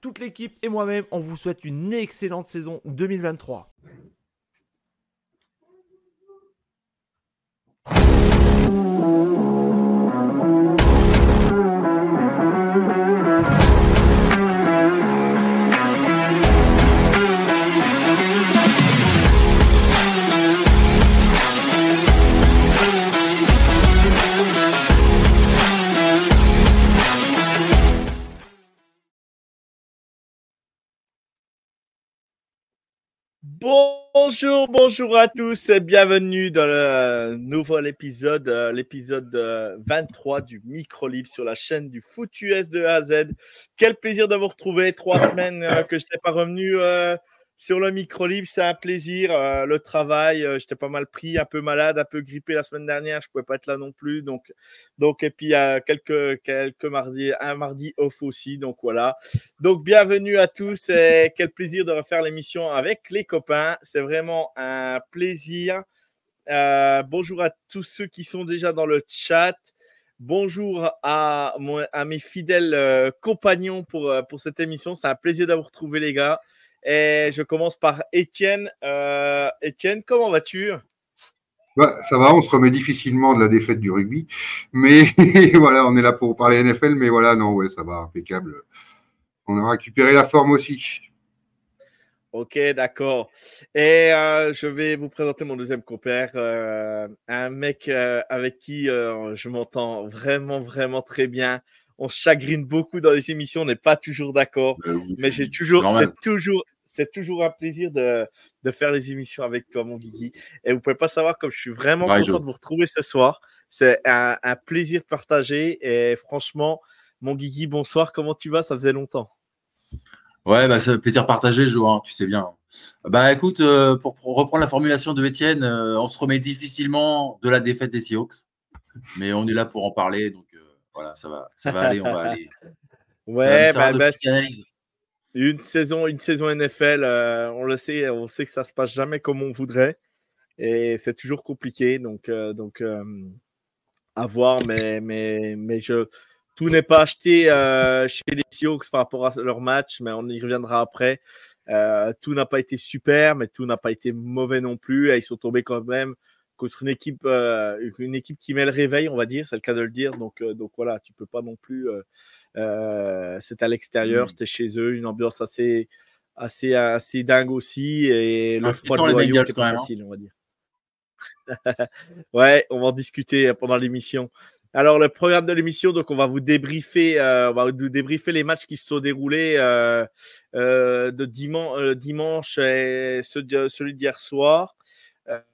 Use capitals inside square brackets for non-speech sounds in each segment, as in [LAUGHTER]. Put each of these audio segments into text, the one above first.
Toute l'équipe et moi-même, on vous souhaite une excellente saison 2023. Bonjour, bonjour à tous et bienvenue dans le nouvel épisode, euh, l'épisode 23 du Micro Libre sur la chaîne du Foot US de A à Z. Quel plaisir de vous retrouver. Trois semaines euh, que je n'étais pas revenu euh, sur le micro libre, c'est un plaisir. Euh, le travail, euh, j'étais pas mal pris, un peu malade, un peu grippé la semaine dernière. Je pouvais pas être là non plus. Donc, donc et puis euh, quelques quelques mardis, un mardi off aussi. Donc voilà. Donc bienvenue à tous et quel plaisir de refaire l'émission avec les copains. C'est vraiment un plaisir. bonjour à tous ceux qui sont déjà dans le chat. Bonjour à, à mes fidèles compagnons pour, pour cette émission. C'est un plaisir d'avoir retrouvé les gars. Et je commence par Étienne. Euh, Étienne, comment vas-tu? Bah, ça va, on se remet difficilement de la défaite du rugby. Mais [LAUGHS] voilà, on est là pour parler NFL, mais voilà, non, ouais, ça va, impeccable. On a récupéré la forme aussi. Ok, d'accord. Et euh, je vais vous présenter mon deuxième compère, euh, un mec avec qui je m'entends vraiment, vraiment très bien on chagrine beaucoup dans les émissions, on n'est pas toujours d'accord. Ben mais j'ai toujours, c'est toujours, c'est toujours un plaisir de, de, faire les émissions avec toi, mon Guigui. Et vous pouvez pas savoir comme je suis vraiment content de vous retrouver ce soir. C'est un, un, plaisir partagé. Et franchement, mon Guigui, bonsoir. Comment tu vas? Ça faisait longtemps. Ouais, bah, c'est un plaisir partagé, Joe, hein, tu sais bien. Bah écoute, euh, pour, reprendre la formulation de Étienne, euh, on se remet difficilement de la défaite des Seahawks, mais on est là pour en parler, donc euh, voilà, ça va, ça va aller, on va aller. [LAUGHS] ouais, bah, bah une saison, une saison NFL, euh, on le sait, on sait que ça se passe jamais comme on voudrait et c'est toujours compliqué. Donc, euh, donc euh, à voir, mais, mais, mais je, tout n'est pas acheté chez les Seahawks par rapport à leur match, mais on y reviendra après. tout n'a pas été super, mais tout n'a pas été mauvais non plus. Et ils sont tombés quand même contre une équipe, euh, une équipe qui met le réveil, on va dire, c'est le cas de le dire. Donc, euh, donc voilà, tu peux pas non plus. Euh, c'est à l'extérieur, mmh. c'était chez eux, une ambiance assez, assez, assez dingue aussi, et le froid de pas hein. facile, on va dire. [LAUGHS] ouais, on va en discuter pendant l'émission. Alors, le programme de l'émission, donc on va vous débriefer, on va vous débriefer les matchs qui se sont déroulés de dimanche, dimanche et celui d'hier soir.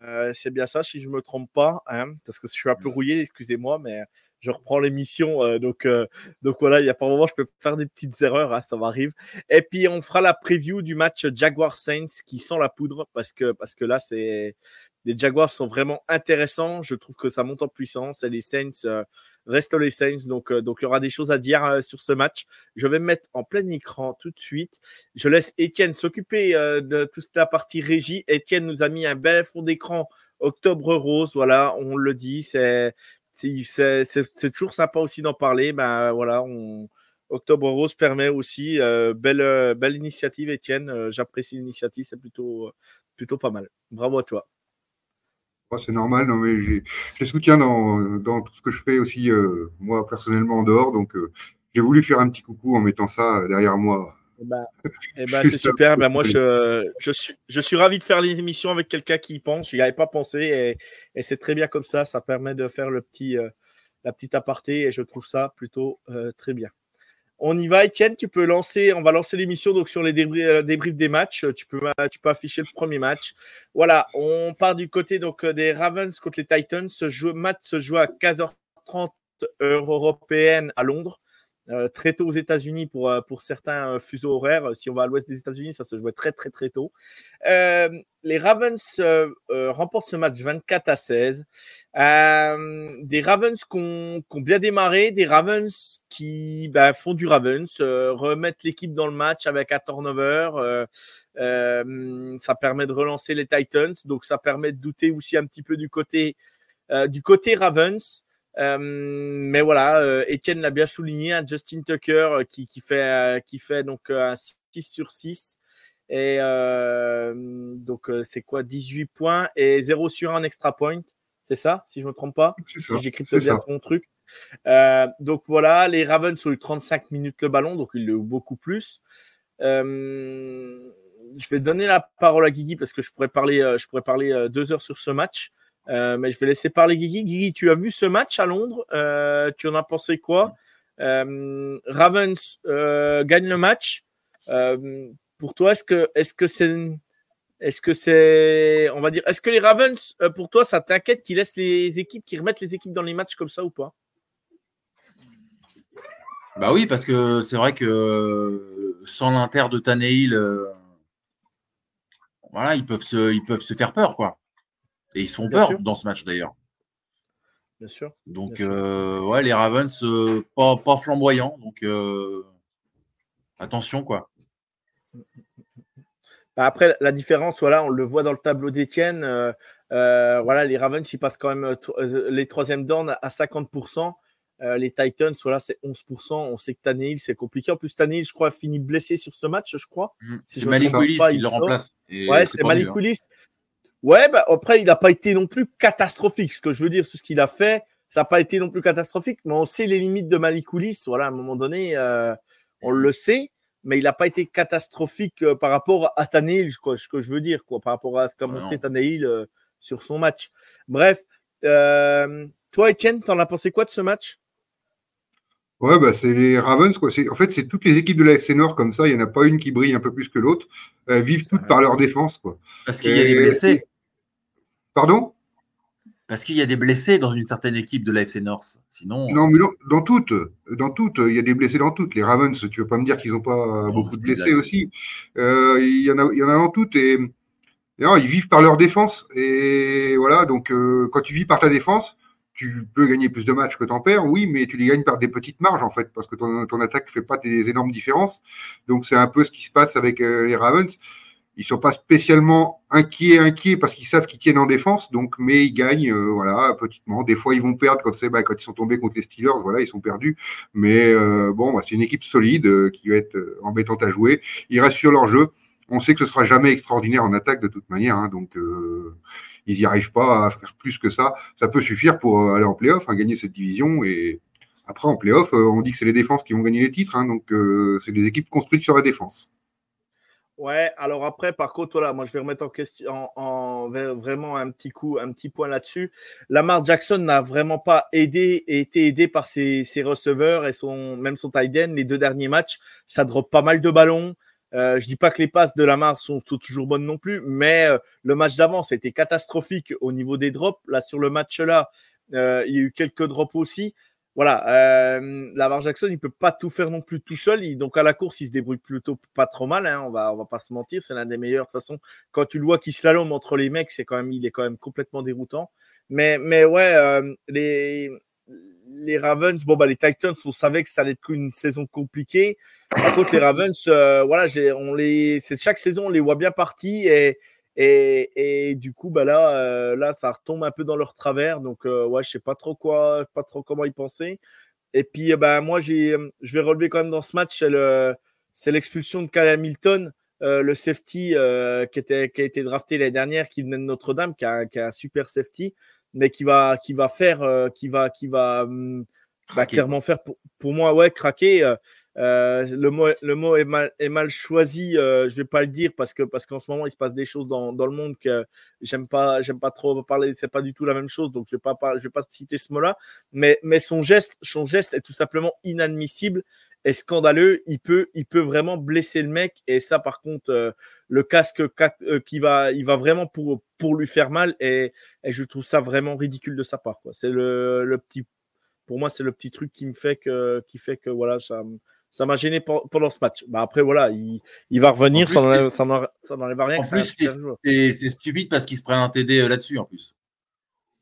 Euh, c'est bien ça, si je me trompe pas, hein, parce que je suis un peu rouillé, excusez-moi, mais je reprends l'émission. Euh, donc, euh, donc voilà, il y a pas moment, je peux faire des petites erreurs, hein, ça m'arrive. Et puis, on fera la preview du match Jaguar Saints qui sent la poudre, parce que, parce que là, c'est les Jaguars sont vraiment intéressants. Je trouve que ça monte en puissance et les Saints Reste les Saints. Donc, euh, donc, il y aura des choses à dire euh, sur ce match. Je vais me mettre en plein écran tout de suite. Je laisse Étienne s'occuper euh, de toute la partie régie. Étienne nous a mis un bel fond d'écran Octobre Rose. Voilà, on le dit. C'est, toujours sympa aussi d'en parler. Ben, voilà, Octobre Rose permet aussi. belle, belle initiative, Étienne. J'apprécie l'initiative. C'est plutôt, plutôt pas mal. Bravo à toi c'est normal, non, mais j'ai soutien dans, dans, tout ce que je fais aussi, euh, moi, personnellement, en dehors. Donc, euh, j'ai voulu faire un petit coucou en mettant ça derrière moi. Ben [LAUGHS] c'est super. Ben, moi, je, je, suis, je suis ravi de faire les émissions avec quelqu'un qui y pense. Je n'y avais pas pensé et, et c'est très bien comme ça. Ça permet de faire le petit, euh, la petite aparté et je trouve ça plutôt très bien. On y va, Etienne. Tu peux lancer, on va lancer l'émission donc sur les euh, débriefs, des matchs. Tu peux, tu peux afficher le premier match. Voilà, on part du côté donc euh, des Ravens contre les Titans. Ce match se joue à 15h30 heure européenne à Londres. Euh, très tôt aux États-Unis pour, euh, pour certains fuseaux horaires. Si on va à l'ouest des États-Unis, ça se jouait très, très, très tôt. les Ravens remportent ce match 24 à 16. des Ravens qui ont, bien démarré, des Ravens qui bah, font du Ravens, remettent l'équipe dans le match avec un turnover. ça permet de relancer les Titans, donc ça permet de douter aussi un petit peu du côté, du côté Ravens. Euh, mais voilà, euh, Étienne l'a bien souligné, un Justin Tucker euh, qui, qui, fait, qui fait donc un 6 sur 6. Et donc, c'est quoi? 18 points et 0 sur 1 extra point. C'est ça, si je ne me trompe pas? Si j'écris bien ton truc. donc voilà, les Ravens ont eu 35 minutes le ballon, donc ils l'ont eu beaucoup plus. je vais donner la parole à Guigui parce que je pourrais parler, je pourrais parler deux heures sur ce match. Euh, mais je vais laisser parler Guigui. Guigui, tu as vu ce match à Londres? Euh, Tu en as pensé quoi? Euh, Ravens gagne le match. pour toi, est-ce que est-ce c'est est-ce que c'est on va dire est-ce que les Ravens pour toi ça t'inquiète qu'ils laissent les équipes qui remettent les équipes dans les matchs comme ça ou pas? Bah oui parce que c'est vrai que sans l'inter de Tannehill voilà ils peuvent se ils peuvent se faire peur quoi. Et ils sont peur dans ce match d'ailleurs. Bien sûr. Donc, euh, ouais, les Ravens, euh, pas, pas, flamboyants. Donc, euh, attention, quoi. Bah, après, la différence, voilà, on le voit dans le tableau d'Etienne. voilà, les Ravens, ils passent quand même les troisièmes downs à 50%. les Titans, voilà, c'est 11%. On sait que Tannehill, c'est compliqué. En plus, Tannehill, je crois, finit blessé sur ce match, je crois. Mmh. c'est Malik Willis qui le remplace. ouais, c'est Malik hein. Ouais, bah, après, il n'a pas été non plus catastrophique. Ce que je veux dire, c'est ce qu'il a fait. Ça n'a pas été non plus catastrophique, mais on sait les limites de Malikoulis. Voilà, à un moment donné, euh, on le sait, mais il n'a pas été catastrophique euh, par rapport à Tannehill, quoi, ce que je veux dire, quoi, par rapport à ce qu'a montré Tannehill euh, sur son match. Bref, toi, Étienne, t'en as pensé quoi de ce match? Ouais, bah, c'est les Ravens. Quoi. En fait, c'est toutes les équipes de la FC Nord comme ça. Il n'y en a pas une qui brille un peu plus que l'autre. Elles vivent toutes par leur défense. Quoi. Parce qu'il y a des blessés. Pardon? Parce qu'il y a des blessés dans une certaine équipe de l'AFC North. Sinon. Non, mais dans toutes. Dans toutes. Il y a des blessés dans toutes. Les Ravens, tu ne veux pas me dire qu'ils n'ont pas beaucoup de blessés aussi. Euh, il, y en a, il y en a dans toutes. Et, ils vivent par leur défense. Et voilà, donc euh, quand tu vis par ta défense, tu peux gagner plus de matchs que tu en perds, oui, mais tu les gagnes par des petites marges, en fait, parce que ton, ton attaque ne fait pas des énormes différences. Donc, c'est un peu ce qui se passe avec euh, les Ravens ils sont pas spécialement inquiets, inquiets parce qu'ils savent qu'ils tiennent en défense, donc mais ils gagnent, euh, voilà, petitement. Des fois, ils vont perdre quand c'est, bah, quand ils sont tombés contre les Steelers, voilà, ils sont perdus. Mais euh, bon, bah, c'est une équipe solide euh, qui va être embêtante à jouer. Ils restent sur leur jeu. On sait que ce sera jamais extraordinaire en attaque de toute manière, hein, donc ils n'y arrivent pas à faire plus que ça. Ça peut suffire pour aller en playoff, hein, gagner cette division et après en playoff, on dit que c'est les défenses qui vont gagner les titres, hein, donc c'est des équipes construites sur la défense. Ouais, alors après, par contre, voilà, moi je vais remettre en question en, vraiment un petit coup, un petit point là-dessus. Lamar Jackson n'a vraiment pas aidé et été aidé par ses, receveurs et son même son tight end. Les deux derniers matchs, ça drop pas mal de ballons. Euh, je dis pas que les passes de Lamar sont, toujours bonnes non plus, mais euh, le match d'avant, c'était catastrophique au niveau des drops. Là, sur le match-là, euh, il y a eu quelques drops aussi voilà, euh, Lamar Jackson, il peut pas tout faire non plus tout seul. donc à la course, il se débrouille plutôt pas trop mal. Hein, on va, on va pas se mentir, c'est l'un des meilleurs. De toute façon, quand tu le vois qui slalom entre les mecs, c'est quand même, il est quand même complètement déroutant. Mais, mais ouais, euh, les, les Ravens, bon bah les Titans, on savait que ça allait être une saison compliquée. Par contre, les Ravens, euh, voilà, on les, c'est chaque saison, on les voit bien partis et et, du coup, bah là, euh, là, ça retombe un peu dans leur travers. Donc, euh, ouais, je sais pas trop quoi, pas trop comment y penser. Et puis, bah, moi, j'ai, je vais relever quand même dans ce match, c'est l'expulsion de Kyle Hamilton, euh, le safety qui, était, qui a été drafté l'année dernière, qui venait de Notre-Dame, qui a, qui a, un super safety, mais qui va, qui va faire, qui va, qui va, hum, bah, clairement faire pour, pour, moi, ouais, craquer. Euh, le mot, le mot est, mal, est mal choisi. Euh, je vais pas le dire parce que parce qu'en ce moment il se passe des choses dans, dans le monde que j'aime pas j'aime pas trop parler. C'est pas du tout la même chose, donc je vais pas je vais pas citer ce mot-là. Mais mais son geste son geste est tout simplement inadmissible et scandaleux. Il peut il peut vraiment blesser le mec et ça par contre euh, le casque qui va il va vraiment pour pour lui faire mal et, et je trouve ça vraiment ridicule de sa part. Quoi. C'est le, le petit Pour moi, c'est le petit truc qui me fait que, qui fait que voilà, ça, ça m'a gêné pendant ce match. Bah après, voilà, il, il va revenir, ça n'enlève rien. En plus, c'est stupide parce qu'il se prennent un TD euh, là-dessus, en plus.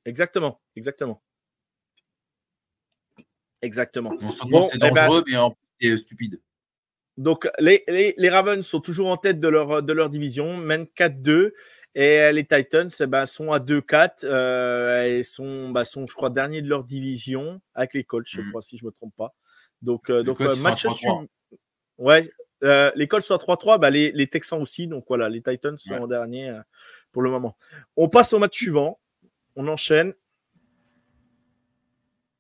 Exactement, exactement. Exactement. Bon, c'est eh ben dangereux, mais en plus, c'est stupide. Donc, les, les, les, Ravens sont toujours en tête de leur, de leur division, mènent 4-2. Et les Titans eh ben, sont à 2-4 euh, et sont, bah, sont, je crois, derniers de leur division avec les Colts, je mm. crois, si je ne me trompe pas. Donc, euh, donc euh, match Ouais, euh, les Colts sont à 3-3, bah, les, les, Texans aussi. Donc voilà, les Titans sont en dernier pour le moment. On passe au match suivant. On enchaîne.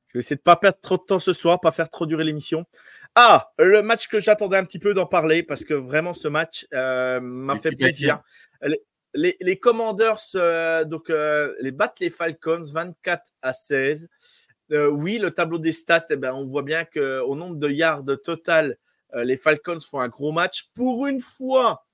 Je vais essayer de ne pas perdre trop de temps ce soir, pas faire trop durer l'émission. Ah, le match que j'attendais un petit peu d'en parler parce que vraiment ce match m'a fait plaisir les, les Commanders euh, donc, euh, les battent les Falcons 24 à 16. Euh, oui, le tableau des stats, eh ben, on voit bien qu'au nombre de yards total, les Falcons font un gros match. Pour une fois,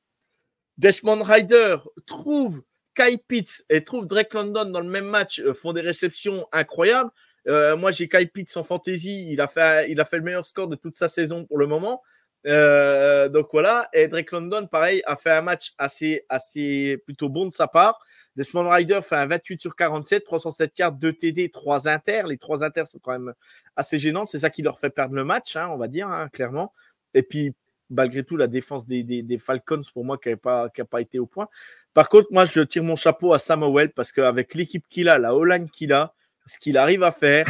Desmond Ryder trouve Kai Pitts et trouve Drake London dans le même match, font des réceptions incroyables. moi, j'ai Kai Pitts en fantasy. Il a, fait, il a fait le meilleur score de toute sa saison pour le moment. Euh, donc voilà, et Drake London, pareil, a fait un match assez, assez plutôt bon de sa part. Desmond Rider fait un 28 sur 47, 307 cartes, 2 TD, 3 inters. Les 3 inters sont quand même assez gênantes. C'est ça qui leur fait perdre le match, hein, on va dire, hein, clairement. Et puis, malgré tout, la défense des, des, Falcons, pour moi, qui n'a pas, pas été au point. Par contre, moi, je tire mon chapeau à Samuel parce qu'avec l'équipe qu'il a, la Hollande qu'il a, ce qu'il arrive à faire,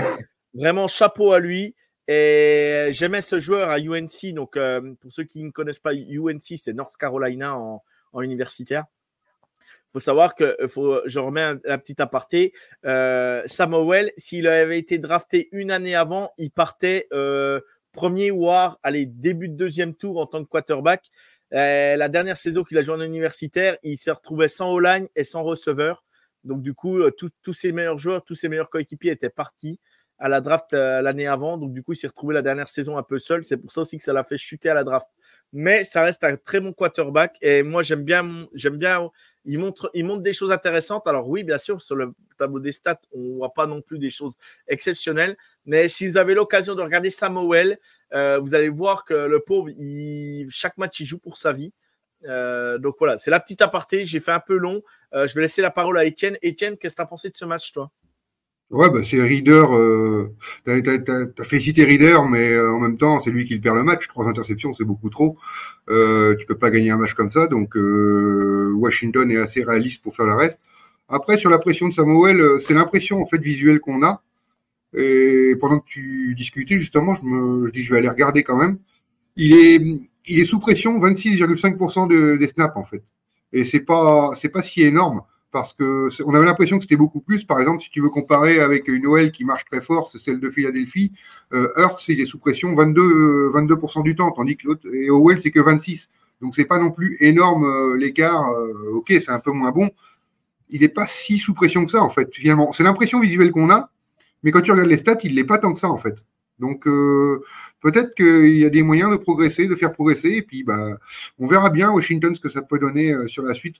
vraiment chapeau à lui. Et j'aimais ce joueur à UNC. Donc, euh, pour ceux qui ne connaissent pas UNC, c'est North Carolina en, universitaire. Il faut savoir que euh, je remets un, petit aparté. Euh, Samuel, s'il avait été drafté une année avant, il partait premier war, allez, début de deuxième tour en tant que quarterback. la dernière saison qu'il a joué en universitaire, il s'est retrouvé sans O-line et sans receveur. Donc, du coup, tous ses meilleurs joueurs, tous ses meilleurs coéquipiers étaient partis à la draft euh, l'année avant. Donc, du coup, il s'est retrouvé la dernière saison un peu seul. C'est pour ça aussi que ça l'a fait chuter à la draft. Mais ça reste un très bon quarterback. Et moi, j'aime bien, j'aime bien. Il montre, il montre des choses intéressantes. Alors, oui, bien sûr, sur le tableau des stats, on ne voit pas non plus des choses exceptionnelles. Mais si vous avez l'occasion de regarder Samuel, euh, vous allez voir que le pauvre, chaque match, il joue pour sa vie. Euh, donc voilà, c'est la petite aparté. J'ai fait un peu long. je vais laisser la parole à Étienne. Étienne, qu'est-ce que tu as pensé de ce match, toi? Ouais, bah c'est Reader. Euh, t'as, fait citer Reader, mais euh, en même temps, c'est lui qui perd le match. Trois interceptions, c'est beaucoup trop. Euh, tu peux pas gagner un match comme ça. Donc euh, Washington est assez réaliste pour faire le reste. Après, sur la pression de Samuel, c'est l'impression en fait visuelle qu'on a. Et pendant que tu discutais, justement, je me je dis je vais aller regarder quand même. Il est il est sous pression, 26,5% de, des snaps en fait. Et c'est pas c'est pas si énorme parce que on avait l'impression que c'était beaucoup plus. Par exemple, si tu veux comparer avec une OL qui marche très fort, c'est celle de Philadelphie. Euh, Hurts, il est sous pression 22, 22% du temps, tandis que l'autre et OL c'est que 26. Donc c'est pas non plus énorme euh, l'écart. Euh, ok, c'est un peu moins bon. Il n'est pas si sous pression que ça en fait. Finalement, c'est l'impression visuelle qu'on a, mais quand tu regardes les stats, il n'est pas tant que ça en fait. Donc euh, peut-être qu'il y a des moyens de progresser, de faire progresser, et puis bah, on verra bien Washington ce que ça peut donner euh, sur la suite.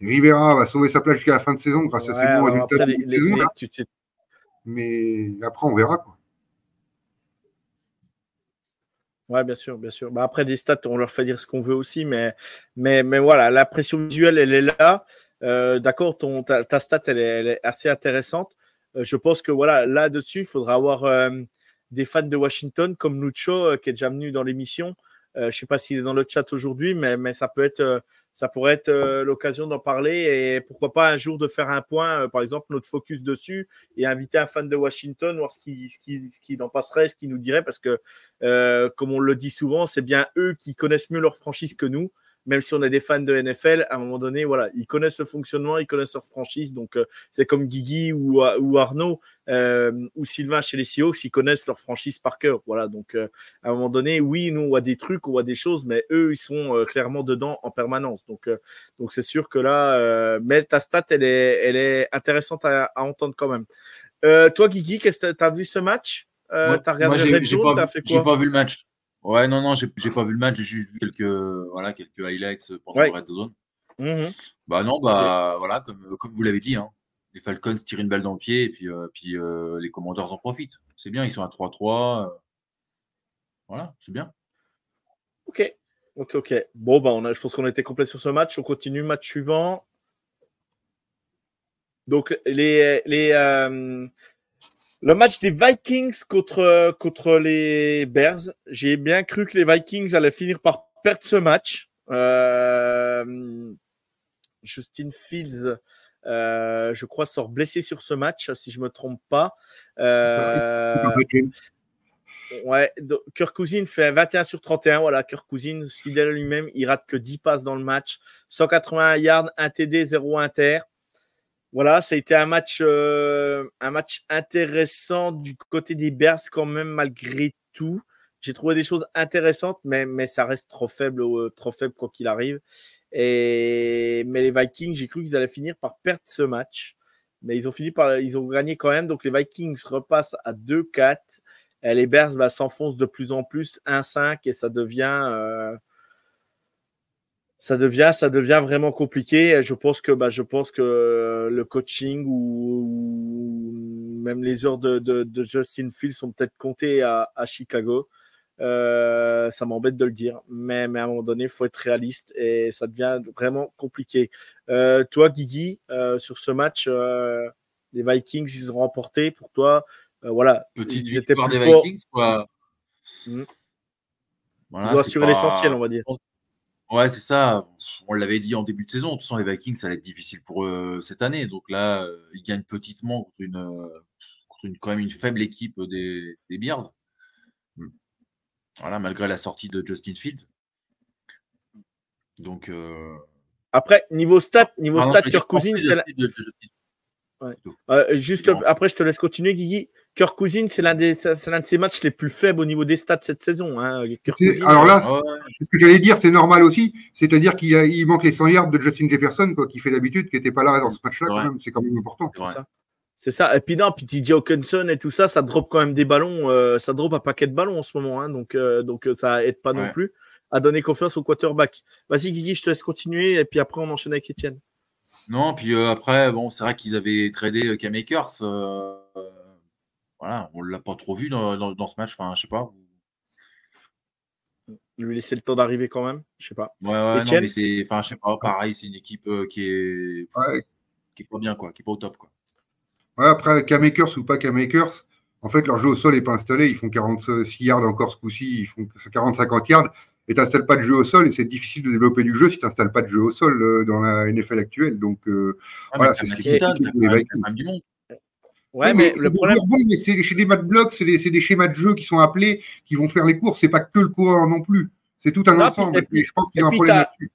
Rivera va sauver sa place jusqu'à la fin de saison grâce à ses bons résultats de saison. Mais après, on verra. Quoi. Ouais, bien sûr, bien sûr. Bah, après, des stats, on leur fait dire ce qu'on veut aussi, mais, mais, mais voilà, la pression visuelle, elle est là. Euh, d'accord, ta, ta, stat, elle est, assez intéressante. Je pense que voilà, là-dessus, il faudra avoir des fans de Washington comme Lucho, qui est déjà venu dans l'émission. je ne sais pas s'il est dans le chat aujourd'hui, mais, ça peut être ça pourrait être euh, l'occasion d'en parler et pourquoi pas un jour de faire un point, euh, par exemple, notre focus dessus et inviter un fan de Washington, voir ce qui, en passerait, ce qu'il nous dirait, parce que, euh, comme on le dit souvent, c'est bien eux qui connaissent mieux leur franchise que nous même si on est des fans de NFL, à un moment donné, voilà, ils connaissent le fonctionnement, ils connaissent leur franchise. Donc, euh, c'est comme Guigui ou, ou Arnaud euh, ou Sylvain chez les Seahawks, ils connaissent leur franchise par cœur. Voilà, donc euh, à un moment donné, oui, nous, on voit des trucs, on voit des choses, mais eux, ils sont clairement dedans en permanence. Donc, donc c'est sûr que là, mais ta stat, elle est, elle est intéressante à, entendre quand même. toi, Guigui, qu'est-ce que tu as vu ce match? Euh, T'as regardé Red Zone, t'as fait quoi? J'ai pas vu le match. Ouais, non, non, j'ai pas vu le match, j'ai juste vu quelques, voilà, quelques highlights pendant le Red Zone. Mmh bah non, bah voilà, comme, comme vous l'avez dit. Hein. les Falcons tirent une balle dans le pied et puis, puis les Commanders en profitent. C'est bien, ils sont à 3-3. Voilà, c'est bien. Ok, ok, ok. Bon, bah, on a, je pense qu'on a été complet sur ce match. On continue, match suivant. Donc, les, les, le match des Vikings contre, contre les Bears, j'ai bien cru que les Vikings allaient finir par perdre ce match. Euh, Justin Fields, euh, je crois, sort blessé sur ce match, si je ne me trompe pas. Euh, ouais, Kirk Cousins fait 21 sur 31. Voilà, Kirk Cousins, fidèle à lui-même, il rate que 10 passes dans le match. 181 yards, 1 TD, 0 inter. Voilà, ça a été un match, euh, un match intéressant du côté des Bears quand même malgré tout. J'ai trouvé des choses intéressantes, mais, ça reste trop faible, euh, trop faible quoi qu'il arrive. Et, mais les Vikings, j'ai cru qu'ils allaient finir par perdre ce match. Mais ils ont fini par, ils ont gagné quand même. Donc les Vikings repassent à 2-4. Et les Bears bah, s'enfoncent de plus en plus 1-5 et ça devient, euh, ça devient, ça devient vraiment compliqué. Je pense que, bah, je pense que le coaching ou, même les heures de, de, Justin Fields sont peut-être comptées à, à Chicago. Euh, ça m'embête de le dire, mais, mais, à un moment donné, il faut être réaliste et ça devient vraiment compliqué. Euh, toi, Guigui, euh, sur ce match, les Vikings, ils ont remporté. Pour toi, voilà, Petite ils étaient plus des Vikings, quoi. Mmh. ils ont assuré l'essentiel, on va dire. Ouais, c'est ça. On l'avait dit en début de saison. De toute façon, les Vikings, ça allait être difficile pour eux cette année. Donc là, euh, ils gagnent petitement contre une, euh, contre une quand même une faible équipe des, des Bears. Hmm. Voilà, malgré la sortie de Justin Fields. Donc. Euh... Après, niveau stat, niveau stat, Kirk Cousins, c'est la... Euh, juste après, je te laisse continuer, Guigui. Kirk Cousins, c'est l'un, des, c'est l'un de ses matchs les plus faibles au niveau des stats cette saison. Hein. alors là, ce que j'allais dire, c'est normal aussi. C'est-à-dire qu'il il manque les 100 yards de Justin Jefferson, quoi, qui fait d'habitude, qui n'était pas là dans ce match-là, quand même. C'est quand même important. C'est ça. C'est ça. Et puis non, puis TJ Hawkinson et tout ça, ça drop quand même des ballons. Euh, ça drop un paquet de ballons en ce moment. Hein, donc, euh, donc ça aide pas non plus à donner confiance au quarterback. Vas-y, Guigui, je te laisse continuer. Et puis après, on enchaîne avec Etienne. Non, puis euh, après, bon, c'est vrai qu'ils avaient tradé K-Makers. Euh, euh, voilà, on l'a pas trop vu dans, ce match. Enfin, je sais pas. Lui laisser le temps d'arriver quand même, je sais pas. Ouais, ouais, non, mais c'est, enfin, je sais pas. Pareil, c'est une équipe qui est, qui est pas bien, quoi, qui est pas au top, quoi. Ouais, après, K-Makers ou pas K-Makers, en fait, leur jeu au sol n'est pas installé. Ils font 46 yards encore ce coup-ci. Ils font 40-50 yards et tu n'installes pas de jeu au sol et c'est difficile de développer du jeu si tu n'installes pas de jeu au sol euh, dans la NFL actuelle. Donc euh, ah, voilà, c'est ce qui est du monde. Ouais, mais, le problème. Bon, mais c'est chez des mat blocs, c'est des, des, schémas de jeu qui sont appelés, qui vont faire les courses. C'est pas que le coureur non plus. C'est tout un ensemble. et je pense qu'il y a un problème là-dessus.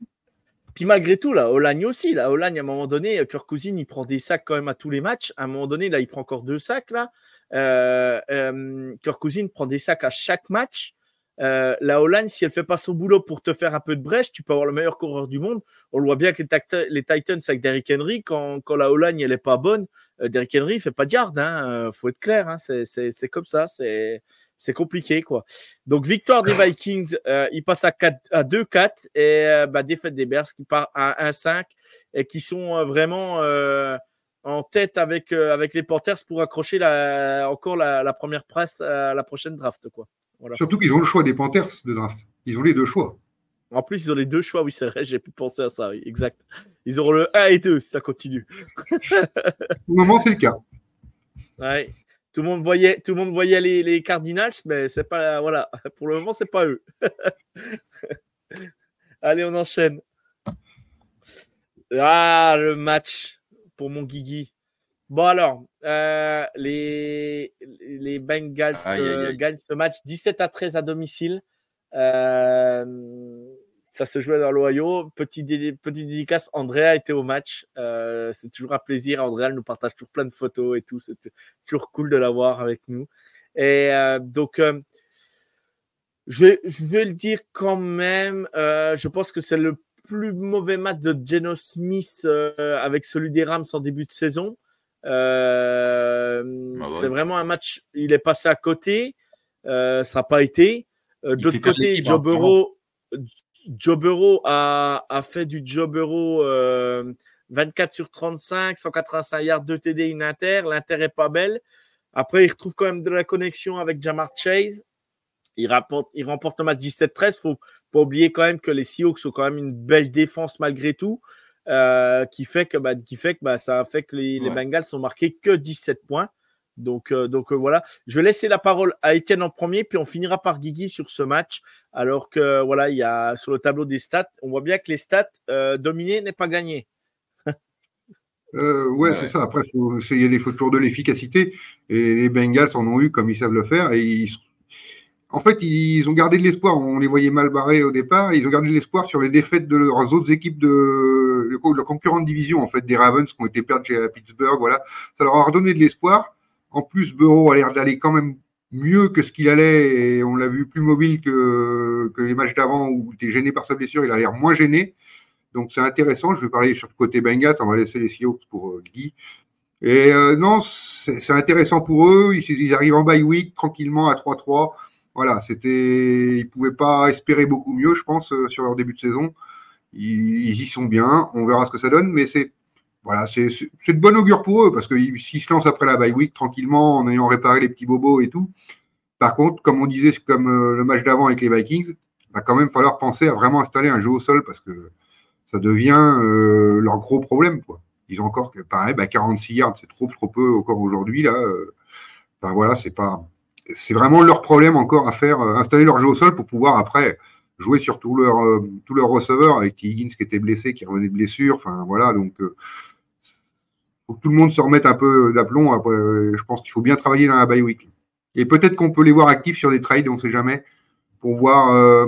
Puis malgré tout, là, Olagne aussi. Là, Olagne, à un moment donné, Kirk Cousine, il prend des sacs quand même à tous les matchs. À un moment donné, là, il prend encore deux sacs. Là. Euh, euh, prend des sacs à chaque match. Euh, la Hollande, si elle fait pas son boulot pour te faire un peu de brèche, tu peux avoir le meilleur coureur du monde. On le voit bien que les, Titans avec Derrick Henry, quand, la Hollande elle est pas bonne, euh, Derrick Henry fait pas de yard. Hein, euh, faut être clair, hein, c'est comme ça, c'est c'est compliqué quoi. Donc victoire des Vikings, il passe à, à 2-4 et bah, défaite des Bears qui part à 1-5 et qui sont vraiment en tête avec avec les Panthers pour accrocher encore la, première presse à la prochaine draft quoi. Surtout qu'ils ont le choix des Panthers de draft. Ils ont les deux choix. En plus, ils ont les deux choix, oui, c'est vrai, j'ai pu penser à ça, oui, exact. Ils auront le 1 et 2 si ça continue. Au moment, c'est le cas. Ouais. Tout le monde voyait, tout le monde voyait les, les Cardinals, mais c'est pas, voilà, pour le moment, c'est pas eux. [LAUGHS] Allez, on enchaîne. Ah, le match pour mon Guigui. Bon, alors, euh, les, les Bengals euh, gagnent ce match 17 à 13 à domicile. Euh, ça se jouait dans l'Ohio. Petit, petit dédicace, Andrea était au match. c'est toujours un plaisir. Andrea nous partage toujours plein de photos et tout. C'est toujours cool de l'avoir avec nous. Et donc, je, vais, je vais le dire quand même. je pense que c'est le plus mauvais match de Geno Smith avec celui des Rams en début de saison. Euh, ah bah c'est vraiment un match, il est passé à côté, euh, ça n'a pas été. Euh, d'autre côté, Joe Burrow, Joe Burrow a, a, fait du Joe Burrow 24 sur 35, 185 yards, 2 TD, une inter. L'inter est pas belle. Après, il retrouve quand même de la connexion avec Jamar Chase. Il, rapporte, il remporte le match 17-13. Faut pas oublier quand même que les Seahawks ont quand même une belle défense malgré tout, euh, qui fait que, bah, qui fait que bah, ça a fait que les, les Bengals sont marqués que 17 points. Donc, euh, donc euh, voilà, je vais laisser la parole à Étienne en premier, puis on finira par Guigui sur ce match. Alors que voilà, il y a sur le tableau des stats, on voit bien que les stats euh, dominés n'est pas gagné. Euh, ouais, c'est ça. Après, il y a des toujours de l'efficacité. Et les Bengals en ont eu comme ils savent le faire. Et ils, en fait, ils ont gardé de l'espoir. On les voyait mal barrés au départ. Ils ont gardé de l'espoir sur les défaites de leurs autres équipes de, de, concurrents de division, en fait, des Ravens qui ont été perdus chez Pittsburgh. Voilà. Ça leur a redonné de l'espoir. En plus, Burrow a l'air d'aller quand même mieux que ce qu'il allait. Et on l'a vu plus mobile que, que les matchs d'avant où il était gêné par sa blessure. Il a l'air moins gêné. Donc c'est intéressant. Je vais parler sur le côté Bengals. On va laisser les Seahawks pour euh, Guy. Et euh, non, c'est intéressant pour eux. Ils, ils, arrivent en bye week tranquillement à 3-3. Voilà, c'était, ils pouvaient pas espérer beaucoup mieux, je pense, euh, sur leur début de saison. Ils, y sont bien. On verra ce que ça donne, mais c'est voilà, c'est de bon augure pour eux parce qu'ils se lancent après la bye week tranquillement en ayant réparé les petits bobos et tout. Par contre, comme on disait, comme le match d'avant avec les Vikings, va quand même falloir penser à vraiment installer un jeu au sol parce que ça devient euh, leur gros problème. Ils ont encore, pareil, bah 46 yards, c'est trop, trop peu encore aujourd'hui. Là, euh, voilà, c'est pas, c'est vraiment leur problème encore à faire, euh, installer leur jeu au sol pour pouvoir après jouer sur tous leurs euh, tous leurs receveurs avec Higgins qui était blessé, qui revenait de blessure. Enfin voilà, donc euh, faut que tout le monde se remette un peu d'aplomb. Je pense qu'il faut bien travailler dans la bye week. Et peut-être qu'on peut les voir actifs sur des trades, on ne sait jamais, pour voir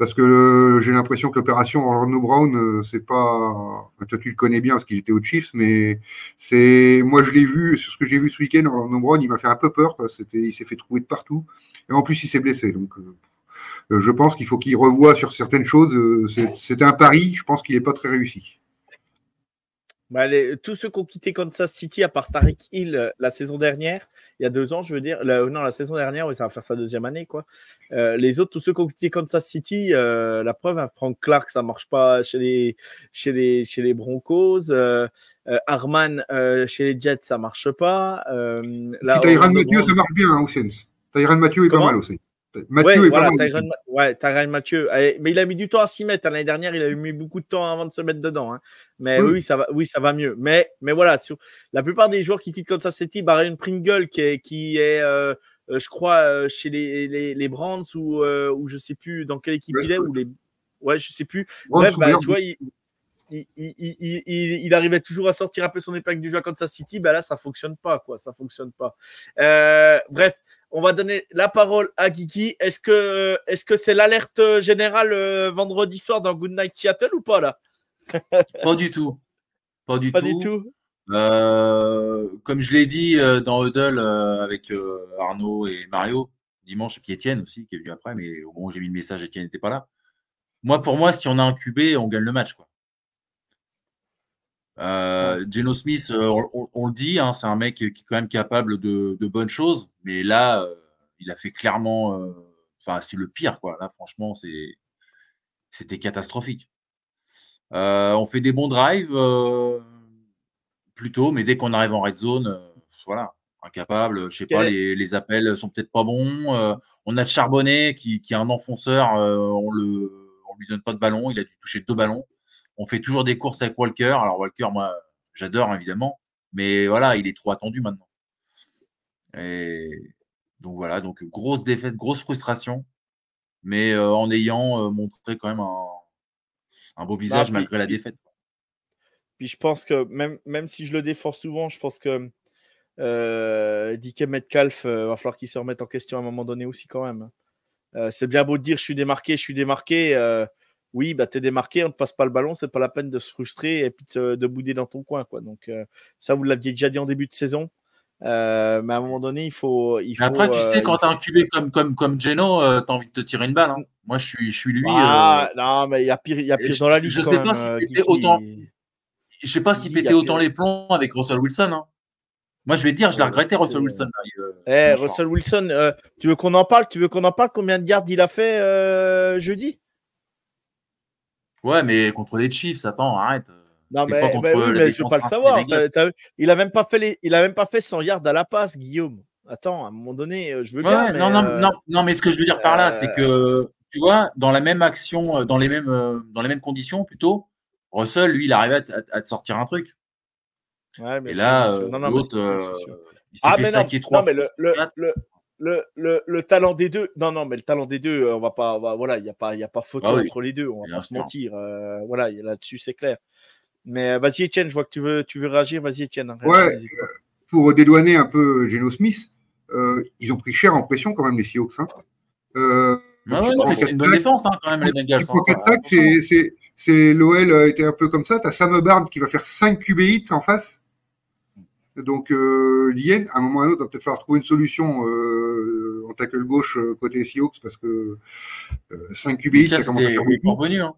parce que j'ai l'impression que l'opération Orlando Brown, euh, c'est pas. toi, tu le connais bien parce qu'il était au Chiefs, mais c'est. Moi, je l'ai vu, sur ce que j'ai vu ce week-end, Orlando Brown, il m'a fait un peu peur. C'était... Il s'est fait trouver de partout. Et en plus, il s'est blessé. Donc, euh, je pense qu'il faut qu'il revoie sur certaines choses. C'est... C'était un pari, je pense qu'il n'est pas très réussi. Bah, les, tous ceux qui ont quitté Kansas City, à part Tariq Hill euh, la saison dernière, il y a deux ans, je veux dire, la, non, la saison dernière, oui, ça va faire sa deuxième année, quoi. Euh, les autres, tous ceux qui ont quitté Kansas City, euh, la preuve, hein, Frank Clark, ça marche pas chez les, chez les, chez les Broncos. Euh, Arman, chez les Jets, ça marche pas. Euh, si Tyrann Mathieu, ça marche bien, hein, au Sens. Tyrann Mathieu est pas mal aussi. Mathieu ouais, est voilà, ouais, Mathieu. Mais il a mis du temps à s'y mettre. L'année dernière, il a eu mis beaucoup de temps avant de se mettre dedans. Hein. Mais oui. oui. ça va, oui, ça va mieux. Mais, mais voilà, sur la plupart des joueurs qui quittent Kansas City, Barry Pringle, qui est, qui est euh, euh, je crois, euh, chez les, les, les Brands ou, euh, ou je sais plus dans quelle équipe il est, ou les, ouais, je sais plus. Bref, bah, tu vois, il, il, il, il, il, arrivait toujours à sortir un peu son épingle du jeu à Kansas City. Bah là, ça fonctionne pas, quoi. Ça fonctionne pas. Euh, bref, on va donner la parole à Guigui. Est-ce que est-ce que c'est l'alerte générale euh, vendredi soir dans Good Night Seattle ou pas là? [LAUGHS] Pas du tout. Pas du pas tout. Du tout. Euh, comme je l'ai dit euh, dans Huddle euh, avec euh, Arnaud et Mario dimanche, et puis Étienne aussi qui est venu après, mais au moment où j'ai mis le message, Étienne n'était pas là. Moi, pour moi, si on a un QB, on gagne le match. Quoi. Euh, Geno Smith, euh, on, on, le dit, hein, c'est un mec qui est quand même capable de, de bonnes choses, mais là, euh, il a fait clairement, euh, enfin, c'est le pire, quoi. Là, franchement, c'est, c'était catastrophique. On fait des bons drives, plutôt, mais dès qu'on arrive en red zone, voilà, incapable. Je sais pas, les, les, appels sont peut-être pas bons. on a Charbonnet qui, qui est un enfonceur, on le, on lui donne pas de ballon, il a dû toucher deux ballons. On fait toujours des courses avec Walker. Alors Walker, moi, j'adore évidemment, mais voilà, il est trop attendu maintenant. Et donc voilà, donc grosse défaite, grosse frustration, mais euh, en ayant euh, montré quand même un, un beau visage bah, malgré la défaite. Puis je pense que même, même si je le défends souvent, je pense que euh, Dike Metcalf, euh, va falloir qu'il se remette en question à un moment donné aussi quand même. Euh, c'est bien beau de dire je suis démarqué, je suis démarqué. Oui, bah, es démarqué, on ne passe pas le ballon, c'est pas la peine de se frustrer et puis de, de bouder dans ton coin. Quoi. Donc, euh, ça, vous l'aviez déjà dit en début de saison. Euh, mais à un moment donné, il faut. Il faut Après, tu sais, euh, quand tu as un QB comme, comme, comme Geno, euh, tu as envie de te tirer une balle. Hein. Moi, je suis, je suis lui. Ah, non, mais il y a pire, y a pire dans la ligue. Je sais pas si autant. Je sais pas si péter autant les plombs avec Russell Wilson. Hein. Moi, je vais dire, je l'ai regretté, Russell Wilson. Là, eh, Russell Wilson, tu veux qu'on en parle Tu veux qu'on en parle Combien de gardes il a fait jeudi? Ouais, mais contre les Chiefs, attends, arrête. Non, mais, pas mais, oui, mais je veux pas le savoir. il a même pas fait les, il a même pas fait 100 yards à la passe, Guillaume. Attends, à un moment donné, euh, je veux bien. mais, non, non, non, non, mais ce que je veux dire par là, c'est que tu vois, dans la même action, dans les mêmes, dans les mêmes conditions plutôt, Russell, lui, il arrivait à, te sortir un truc. Ouais, mais et là, l'autre, il s'est ah, fait 5 et 3. Non, mais le, le, le, le, le, talent des deux. Non, non, mais le talent des deux, on va pas. voilà, il n'y a, pas, y a pas photo ah entre les deux, on va pas se mentir. Euh, voilà, là-dessus, c'est clair. Mais euh, vas-y, Etienne, je vois que tu veux, tu veux réagir. Vas-y, Etienne. Ouais, pour dédouaner un peu Geno Smith, euh, ils ont pris cher en pression quand même, les Seahawks. Hein. Ah ouais, c'est une bonne défense hein, quand même, les Bengals. Pour 4 sacs, c'est l'OL était un peu comme ça. Tu as Sam Bard qui va faire 5 QB hits en face. Donc, euh, Lien, à un moment ou à un autre, va peut-être falloir trouver une solution euh, en tackle gauche euh, côté Seahawks parce que 5 QB ça commence à faire beaucoup. Hein.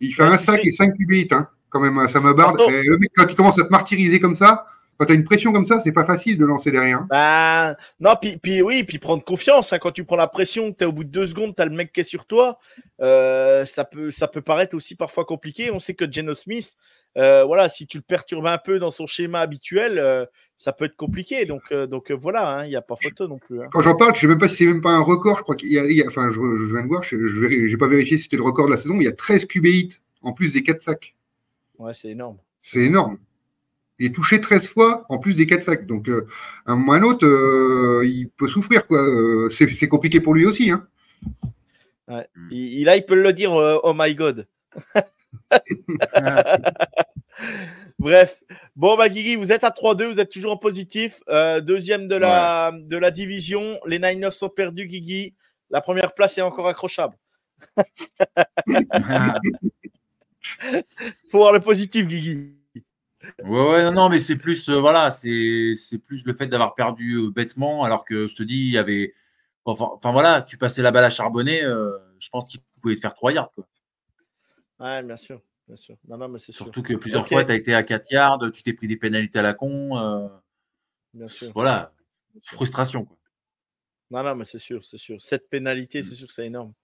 Il fait un sac et 5 QB hein, quand même, ça me barde. le mec, quand il commence à te martyriser comme ça, quand tu as une pression comme ça, c'est pas facile de lancer derrière. Bah, non, puis, puis oui, puis prendre confiance. Hein, quand tu prends la pression, tu es au bout de deux secondes, tu as le mec qui est sur toi. Euh, ça, peut, ça peut paraître aussi parfois compliqué. On sait que Geno Smith, euh, voilà, si tu le perturbes un peu dans son schéma habituel, euh, ça peut être compliqué. Donc, donc voilà, il hein, n'y a pas photo non plus. Hein. Quand j'en parle, je ne sais même pas si c'est même pas un record. Je crois qu'il y, a, enfin, je, viens de voir, je n'ai pas vérifié si c'était le record de la saison, mais il y a 13 QB en plus des 4 sacs. Ouais, c'est énorme. C'est énorme. Il est touché 13 fois en plus des 4 sacs. Donc, à un moment ou un autre, il peut souffrir. quoi. c'est compliqué pour lui aussi. Hein. Ouais. Il, là, il peut le dire, euh, oh my god. [LAUGHS] [LAUGHS] Bref, bon, bah, Guigui, vous êtes à 3-2, vous êtes toujours en positif. Euh, deuxième de la, de la division. Les Niners sont perdus, Guigui. La première place est encore accrochable. [LAUGHS] Faut voir le positif, Guigui. Ouais, ouais, non, mais c'est plus, euh, voilà, c'est plus le fait d'avoir perdu bêtement, alors que je te dis, il y avait Enfin, voilà, tu passais la balle à charbonner, euh, je pense qu'il pouvait te faire 3 yards. Quoi. Ouais, bien sûr. Bien sûr. Surtout que plusieurs fois, tu as été à 4 yards, tu t'es pris des pénalités à la con. Euh, bien sûr. Voilà, frustration. Quoi. Non, non, mais c'est sûr, c'est sûr. Cette pénalité, mm. c'est sûr que c'est énorme.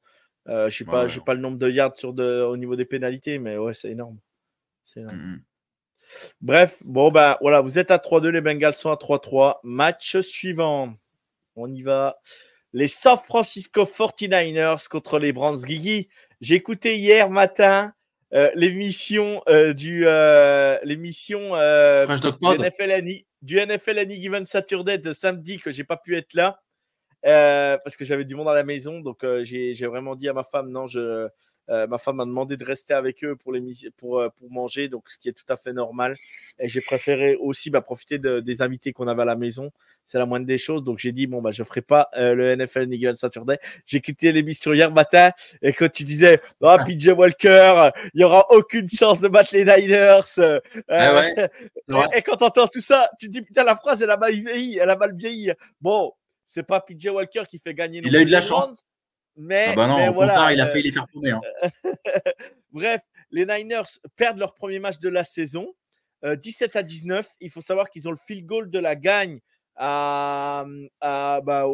Euh, je sais pas, pas le nombre de yards sur de, au niveau des pénalités, mais ouais, c'est énorme. C'est énorme. Mm, mm. Bref, bon, ben voilà, vous êtes à 3-2, les Bengals sont à 3-3. Match suivant. On y va les San Francisco 49ers contre les Browns Guigui. J'ai écouté hier matin euh, l'émission euh, du euh, l'émission du NFL du NFL Given Saturday de samedi que j'ai pas pu être là parce que j'avais du monde à la maison donc j'ai vraiment dit à ma femme non je ma femme m'a demandé de rester avec eux pour, les, pour, euh, pour manger, donc ce qui est tout à fait normal. Et j'ai préféré aussi bah, profiter des invités qu'on avait à la maison. C'est la moindre des choses. Donc j'ai dit, bon, bah, je ne ferai pas euh, le NFL Nigel Saturday. J'ai quitté l'émission hier matin et quand tu disais, oh, PJ Walker, il n'y aura aucune chance de battre les Niners. Ah [LAUGHS] et, quand tu entends tout ça, tu te dis, putain, la phrase, elle a mal vieilli. Elle a mal vieilli. Bon, c'est pas PJ Walker qui fait gagner. Il a eu de la chance. Mais, ah bah non, au voilà, il a failli les faire tourner. Hein. [LAUGHS] Bref, les Niners perdent leur premier match de la saison, 17 euh, à 19. Il faut savoir qu'ils ont le field goal de la gagne à, à, bah,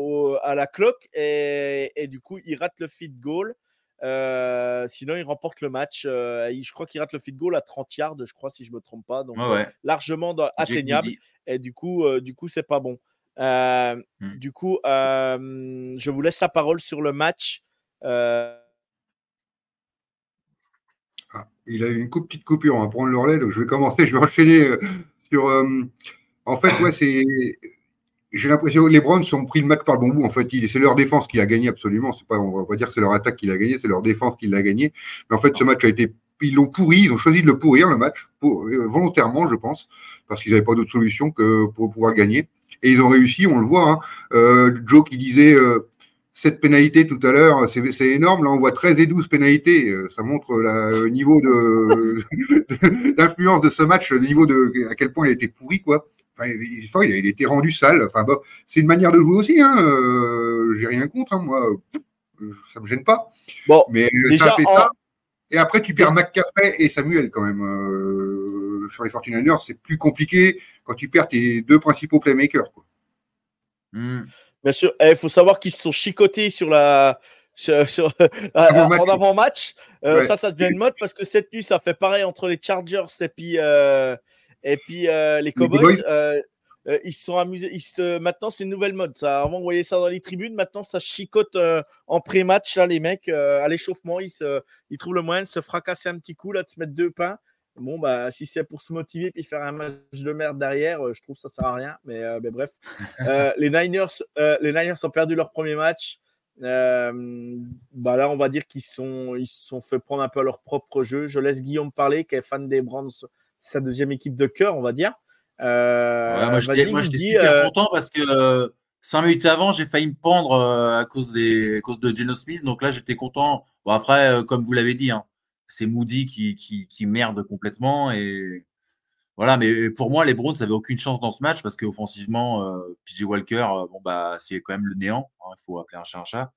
à la cloque et, et, du coup, ils ratent le field goal. Euh, sinon, ils remportent le match. Euh, je crois qu'ils ratent le field goal à 30 yards, je crois, si je ne me trompe pas. Donc, largement atteignable. Et du coup, du coup, c'est pas bon. Euh, mmh. Du coup, euh, je vous laisse la parole sur le match. Euh. Ah, il a eu une petite coupure, on va prendre le relais, donc je vais commencer, [LAUGHS] je vais enchaîner sur. en fait, ouais, c'est. J'ai l'impression que les Browns ont pris le match par le bon bout. En fait, c'est leur défense qui a gagné absolument. C'est pas, on va pas dire que c'est leur attaque qui l'a gagné, c'est leur défense qui l'a gagné. Mais en fait, ce match a été ils l'ont pourri, ils ont choisi de le pourrir le match, volontairement, je pense, parce qu'ils n'avaient pas d'autre solution que pour pouvoir gagner. Et ils ont réussi, on le voit. Hein. Euh, Joe qui disait euh, cette pénalité tout à l'heure, c'est énorme. Là, on voit 13 et 12 pénalités. Euh, ça montre le niveau [LAUGHS] d'influence de, ce match, le niveau de à quel point il été pourri, quoi. Enfin, il, il a été rendu sale. Enfin, c'est une manière de jouer aussi. Hein. Euh, J'ai rien contre, hein, moi. Ça me gêne pas. Bon, mais déjà, ça fait ça. Et après, tu perds McCaffrey et Samuel quand même. Euh, sur les 49ers, c'est plus compliqué quand tu perds tes deux principaux playmakers. Quoi. Hmm. Bien sûr, il eh, faut savoir qu'ils se sont chicotés sur la, [LAUGHS] en avant-match. Ça, ça devient une mode parce que cette nuit, ça fait pareil entre les Chargers et puis, et puis les Cowboys. ils se sont amusés. Ils se... Maintenant, c'est une nouvelle mode. Ça, avant, on voyait ça dans les tribunes. Maintenant, ça chicote en pré-match. Là, les mecs, à l'échauffement, ils, se... ils trouvent le moyen de se fracasser un petit coup, là, de se mettre deux pains. Bon, bah, si c'est pour se motiver puis faire un match de merde derrière, je trouve que ça sert à rien. Mais, mais bref, les, Niners, les Niners ont perdu leur premier match. Euh, bah là, on va dire qu'ils sont, ils se sont fait prendre un peu à leur propre jeu. Je laisse Guillaume parler, qui est fan des Browns, sa deuxième équipe de cœur, on va dire. Euh, moi, j'étais super euh, content parce que cinq minutes avant, j'ai failli me pendre à cause, des, à cause de Geno Smith. Donc là, j'étais content. Bon, après, comme vous l'avez dit, hein, c'est Moody qui, qui, merde complètement. Voilà, mais pour moi, les Browns n'avaient aucune chance dans ce match parce qu'offensivement, euh, PJ Walker, euh, bon, bah, c'est quand même le néant. Hein, il faut appeler un chat un chat.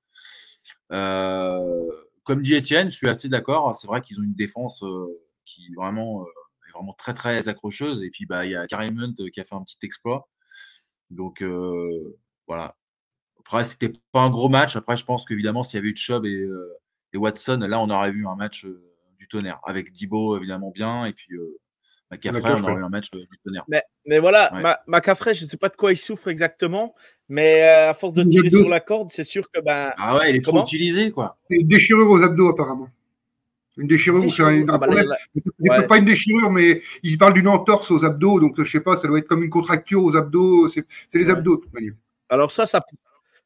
Euh, comme dit Étienne, je suis assez d'accord. C'est vrai qu'ils ont une défense euh, qui est vraiment très, très accrocheuse. Et puis, bah, il y a Karim Hunt qui a fait un petit exploit. Donc, voilà. Après, c'était pas un gros match. Après, je pense qu'évidemment, s'il y avait eu Chubb et, et, Watson, là, on aurait vu un match du tonnerre. Avec Dibo, évidemment, bien. Et puis. Macafrey, on aurait eu un match euh, du tonnerre. Mais, mais voilà, ouais. Macafrey, je ne sais pas de quoi il souffre exactement, mais euh, à force de tirer sur la corde, c'est sûr que. Ben, ah ouais, il est trop utilisé, quoi. Une déchirure aux abdos, apparemment. Une déchirure, c'est un, ah bah, problème. Ouais. Pas une déchirure, mais il parle d'une entorse aux abdos, donc je sais pas, ça doit être comme une contracture aux abdos. C'est les abdos, de toute manière. Alors ça, ça,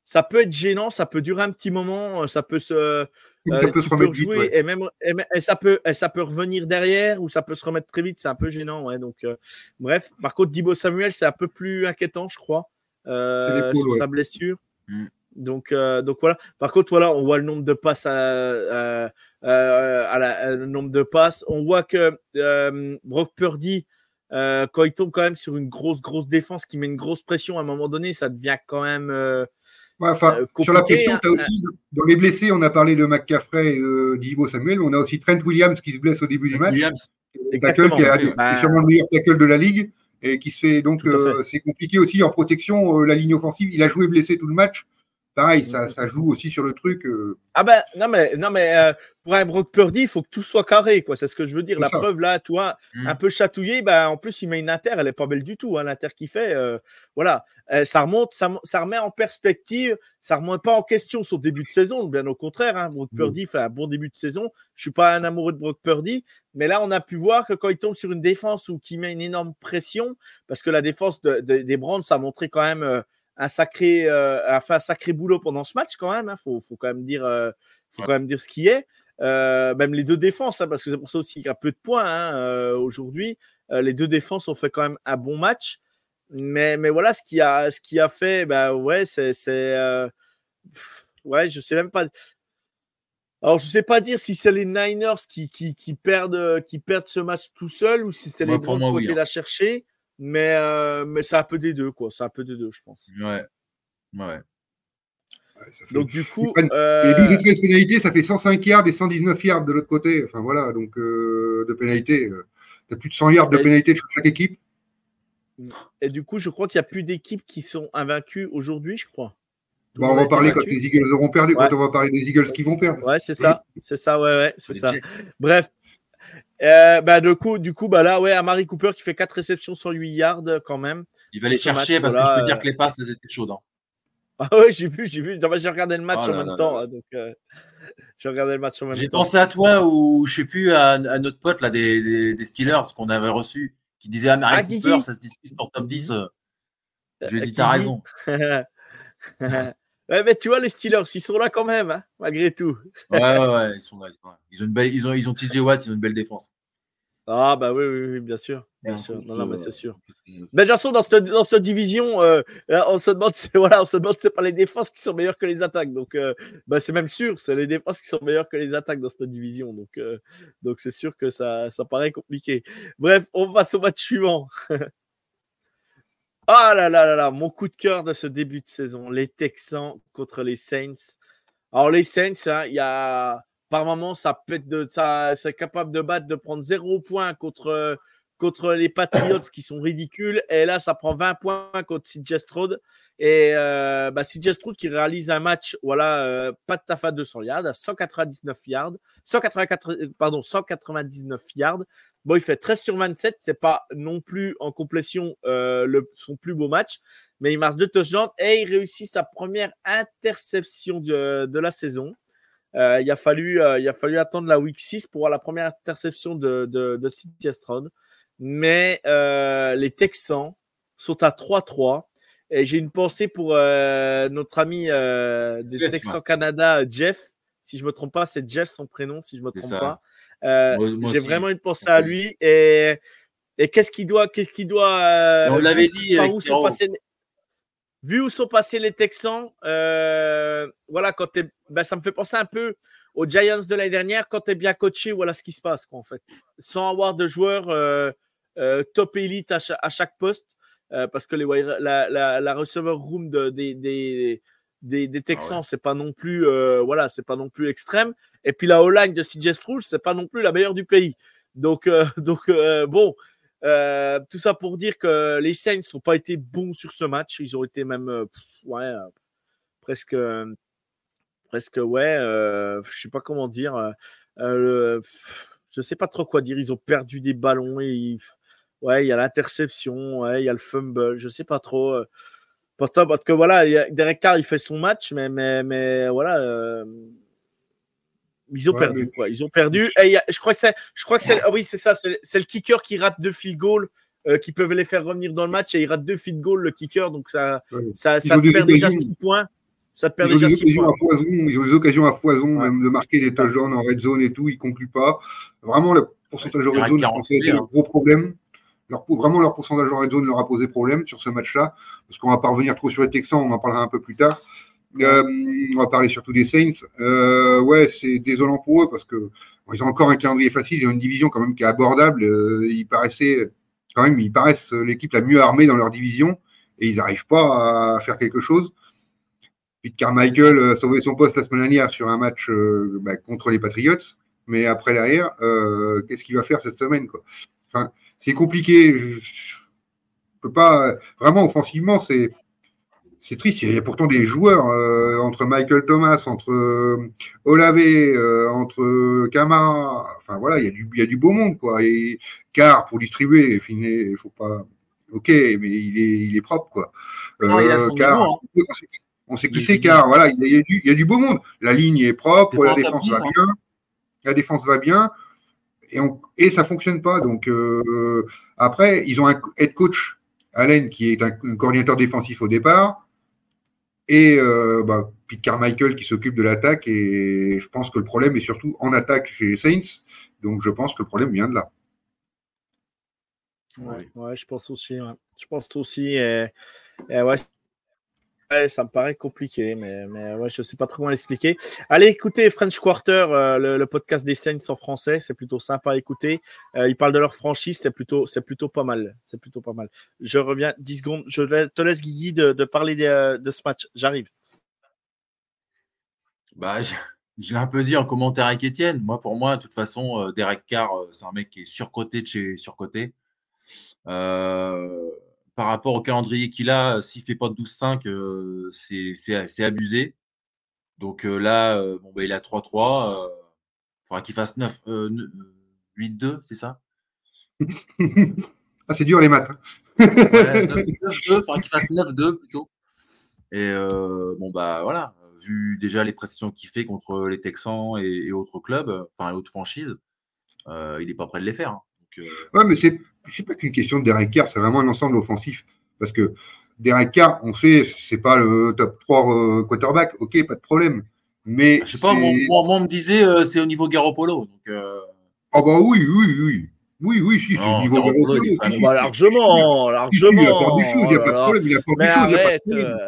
ça peut être gênant, ça peut durer un petit moment, ça peut se euh, ça peut se remettre vite, ouais. et même et, ça peut et ça peut revenir derrière ou ça peut se remettre très vite. C'est un peu gênant, ouais. Donc euh, bref. Par contre, Dibo Samuel, c'est un peu plus inquiétant, je crois, euh, sur ouais. sa blessure. Mm. Donc euh, donc voilà. Par contre, voilà, on voit le nombre de passes à, à, à la, le nombre de passes. On voit que Brock Purdy. quand il tombe quand même sur une grosse grosse défense qui met une grosse pression à un moment donné, ça devient quand même Ouais, euh, sur la pression, tu as aussi, dans les blessés, on a parlé de McCaffrey et de Divo Samuel, mais on a aussi Trent Williams qui se blesse au début du match. Tackle qui est bah... sûrement le meilleur tackle de la ligue et qui se fait donc, euh, c'est compliqué aussi en protection, euh, la ligne offensive. Il a joué blessé tout le match pareil, ça, ça, joue aussi sur le truc. Euh... Ah ben non mais non mais euh, pour un Brock Purdy, il faut que tout soit carré quoi. C'est ce que je veux dire. La ça. preuve là, toi, mmh. un peu chatouillé, ben en plus il met une inter, elle est pas belle du tout. Hein, l'inter qu'il fait, euh, voilà, euh, ça remonte, ça, ça, remet en perspective, ça remonte pas en question son début de saison. Bien au contraire, hein, Brock mmh. Purdy fait un bon début de saison. Je suis pas un amoureux de Brock Purdy, mais là on a pu voir que quand il tombe sur une défense ou qui met une énorme pression, parce que la défense de, de, des Browns, ça a montré quand même euh, un sacré, euh, a fait un sacré boulot pendant ce match quand même. Il hein, faut, faut, quand même dire, euh, faut ouais. quand même dire ce qui est. Euh, même les deux défenses, hein, parce que c'est pour ça aussi qu'il y a peu de points hein, aujourd'hui. Les deux défenses ont fait quand même un bon match. Mais, mais voilà, ce qui a, ce qui a fait, bah ouais, c'est, ouais, je sais même pas. Alors, je sais pas dire si c'est les Niners qui, qui, qui, perdent, qui perdent ce match tout seul ou si c'est les Browns qui ont été la chercher. Mais, euh, mais c'est un peu des deux, quoi. C'est un peu des deux, je pense. Ouais. Ouais. Donc, du coup. Euh... Les 12 et 13 pénalités, ça fait 105 yards et 119 yards de l'autre côté. Enfin, voilà, donc euh, de pénalités. Euh, tu as plus de 100 yards de et... pénalité de chaque équipe. Et du coup, je crois qu'il n'y a plus d'équipes qui sont invaincues aujourd'hui, je crois. Bon, on va parler quand les Eagles auront perdu, ouais. quand on va parler des Eagles qui vont perdre. Ouais, c'est ça. C'est ça, ouais, ouais, c'est ça. Bref, euh, bah, du coup, du coup, bah là, ouais, Amari Cooper qui fait 4 réceptions sur 8 yards quand même. Il va les chercher match, parce voilà, que je peux dire que les passes, elles étaient chaudes. Hein. Ah ouais, j'ai vu, j'ai vu. J'ai regardé le match oh en même là temps. Là. Donc, euh, [LAUGHS] j'ai regardé le match en même J'ai pensé à toi ou, je sais plus, à, à notre pote là, des, des, des Steelers qu'on avait reçu, qui disait ah, Cooper, ça se discute pour top 10. Euh. Je lui ai dit, t'as raison. [LAUGHS] [LAUGHS] Ouais, mais tu vois, les Steelers, ils sont là quand même, hein, malgré tout. ouais, ouais, ouais, ils sont là. Ils, sont là. ils ont une belle, ils ont, ils ont TJ Watt, ils ont une belle défense. Ah, bah oui, oui, oui bien sûr. Bien sûr. Non, non, mais c'est sûr. Mais de toute façon, dans cette, dans cette division, euh, on se demande, voilà, on se demande, c'est pas les défenses qui sont meilleures que les attaques. Donc, euh, bah, c'est même sûr, c'est les défenses qui sont meilleures que les attaques dans cette division. Donc, euh, donc c'est sûr que ça, ça paraît compliqué. Bref, on passe au match suivant. [LAUGHS] Ah là là là là, mon coup de cœur de ce début de saison, les Texans contre les Saints. Alors les Saints, hein, il y a par moment ça pète de ça, c'est capable de battre, de prendre zéro point contre contre les Patriots qui sont ridicules. Et là, ça prend 20 points contre CJ Stroud. Et euh, bah, qui réalise un match, voilà, euh, pas de taf à 200 yards, à 199 yards, 184, pardon, 199 yards. Bon, il fait 13 sur 27. C'est pas non plus en complétion euh, son plus beau match, mais il marche deux touchdowns et il réussit sa première interception de, la saison. Euh, il, a fallu, attendre la week 6 pour voir la première interception de, de, de. Mais euh, les Texans sont à 3-3. Et j'ai une pensée pour euh, notre ami euh, des Texans. Canada, Jeff. Si je me trompe pas, c'est Jeff son prénom, si je me trompe pas. Euh, j'ai vraiment une pensée à lui. Et, et qu'est-ce qu'il doit, qu'est-ce qu'il doit. On l'avait dit où sont passés Vu où sont passés les Texans, voilà, quand t'es, ben, ça me fait penser un peu aux Giants de l'année dernière. Quand tu es bien coaché, voilà ce qui se passe, quoi, en fait. Sans avoir de joueurs top élite à chaque, à chaque poste, euh, parce que les, la, la, la receiver room de- des, des, des, des Texans, Ah ouais. c'est pas non plus, euh, voilà, c'est pas non plus extrême. Et puis la O-line de CJ Stroud, c'est pas non plus la meilleure du pays. Donc, euh, [LAUGHS] donc euh, bon, euh, tout ça pour dire que les Saints n'ont pas été bons sur ce match. Ils ont été même, euh, pff, ouais, euh, presque, euh, presque, ouais, euh, je sais pas comment dire. euh, euh, je sais pas trop quoi dire. Ils ont perdu des ballons et ils- ouais, il y a l'interception, ouais, il y a le fumble. Je sais pas trop. euh, pourtant, parce que voilà, il y a- Derek Carr, il fait son match, mais, mais, mais voilà. euh, ils ont Ouais, perdu, mais- quoi. Ils ont perdu. Et il y a- je crois que c'est, je crois que c'est, ah oui, c'est ça, c'est c'est le kicker qui rate deux field goals euh, qui peuvent les faire revenir dans le match et il rate deux field goals le kicker, donc ça, Ouais. ça, ça te perd déjà occasions. six points. Ça te perd Ils ont déjà des six occasions points. à foison, ils ont des occasions à foison, Ouais. même de marquer des C'est touchdowns en red zone et tout, ils concluent pas. Vraiment, le pourcentage de red zone, je pense que c'était 40, le gros problème. Leur, vraiment, leur pourcentage de red zone leur a posé problème sur ce match-là, parce qu'on va pas revenir trop sur les Texans, on en parlera un peu plus tard. Euh, on va parler surtout des Saints. Euh, ouais, c'est désolant pour eux parce que bon, ils ont encore un calendrier facile, ils ont une division quand même qui est abordable. Euh, ils paraissaient quand même, ils paraissent l'équipe la mieux armée dans leur division et ils n'arrivent pas à faire quelque chose. Pete Carmichael a sauvé son poste la semaine dernière sur un match bah, contre les Patriots, mais après derrière, qu'est-ce qu'il va faire cette semaine quoi? Enfin, C'est compliqué. Je, je peux pas vraiment offensivement, c'est c'est triste. Il y a pourtant des joueurs euh, entre Michael Thomas, entre euh, Olave, euh, entre Camara. Enfin voilà, il y a du, il y a du beau monde quoi. Et car pour distribuer, il faut pas. Ok, mais il est, il est propre quoi. Non, il a Euh, son car hein. on sait, qui c'est car voilà, il y, a, il y a du, il y a du beau monde. La ligne est propre, la défense va 10, hein. bien, la défense va bien. Et, on, et ça fonctionne pas. Donc euh, après, ils ont un head coach Allen qui est un, un coordinateur défensif au départ et euh, bah, Pete Carmichael qui s'occupe de l'attaque. Et je pense que le problème est surtout en attaque chez les Saints. Donc je pense que le problème vient de là. Ouais, ouais, je pense aussi. ouais. Je pense aussi. euh, euh, ouais, ça me paraît compliqué, mais, mais ouais, je ne sais pas trop comment l'expliquer. Allez écouter French Quarter, euh, le, podcast des Saints en français. C'est plutôt sympa à écouter. Euh, ils parlent de leur franchise. C'est plutôt, c'est plutôt pas mal. C'est plutôt pas mal. Je reviens 10 secondes. Je te laisse, Guigui, de, parler euh, de ce match. J'arrive. Bah, je, un peu dit en commentaire avec Étienne. Moi, pour moi, de toute façon, Derek Carr, c'est un mec qui est surcoté de chez surcoté. Par rapport au calendrier qu'il a, euh, s'il fait pas de 12-5, euh, c'est- c'est c'est abusé. Donc euh, là, bon, bah, il a 3-3. Il faudra qu'il fasse 9, euh, ne- euh, 8-2, c'est ça? Ah, c'est dur les maths. hein. Ouais, 9-2, il faudra qu'il fasse 9-2 plutôt. Et euh, bon, bah voilà, vu déjà les prestations qu'il fait contre les Texans et, et autres clubs, enfin et autres franchises, euh, il n'est pas prêt de les faire. hein. Euh, Ouais, mais c'est c'est pas qu'une question de Derek Carr, c'est vraiment un ensemble offensif. Parce que Derek Carr, on sait, c'est pas le top 3 euh, quarterback, ok, pas de problème. Mais je sais pas, moi, moi- moi, on me disait euh, c'est au niveau Garoppolo. Donc, euh, Ah bah oui, oui, oui. Oui, oui, si, c'est au niveau Garoppolo, Garoppolo, pas- si, Bah, largement, Si, si, il largement. apporte des choses, il n'y a Oh pas de problème. Il apporte des choses, il n'y a pas de problème.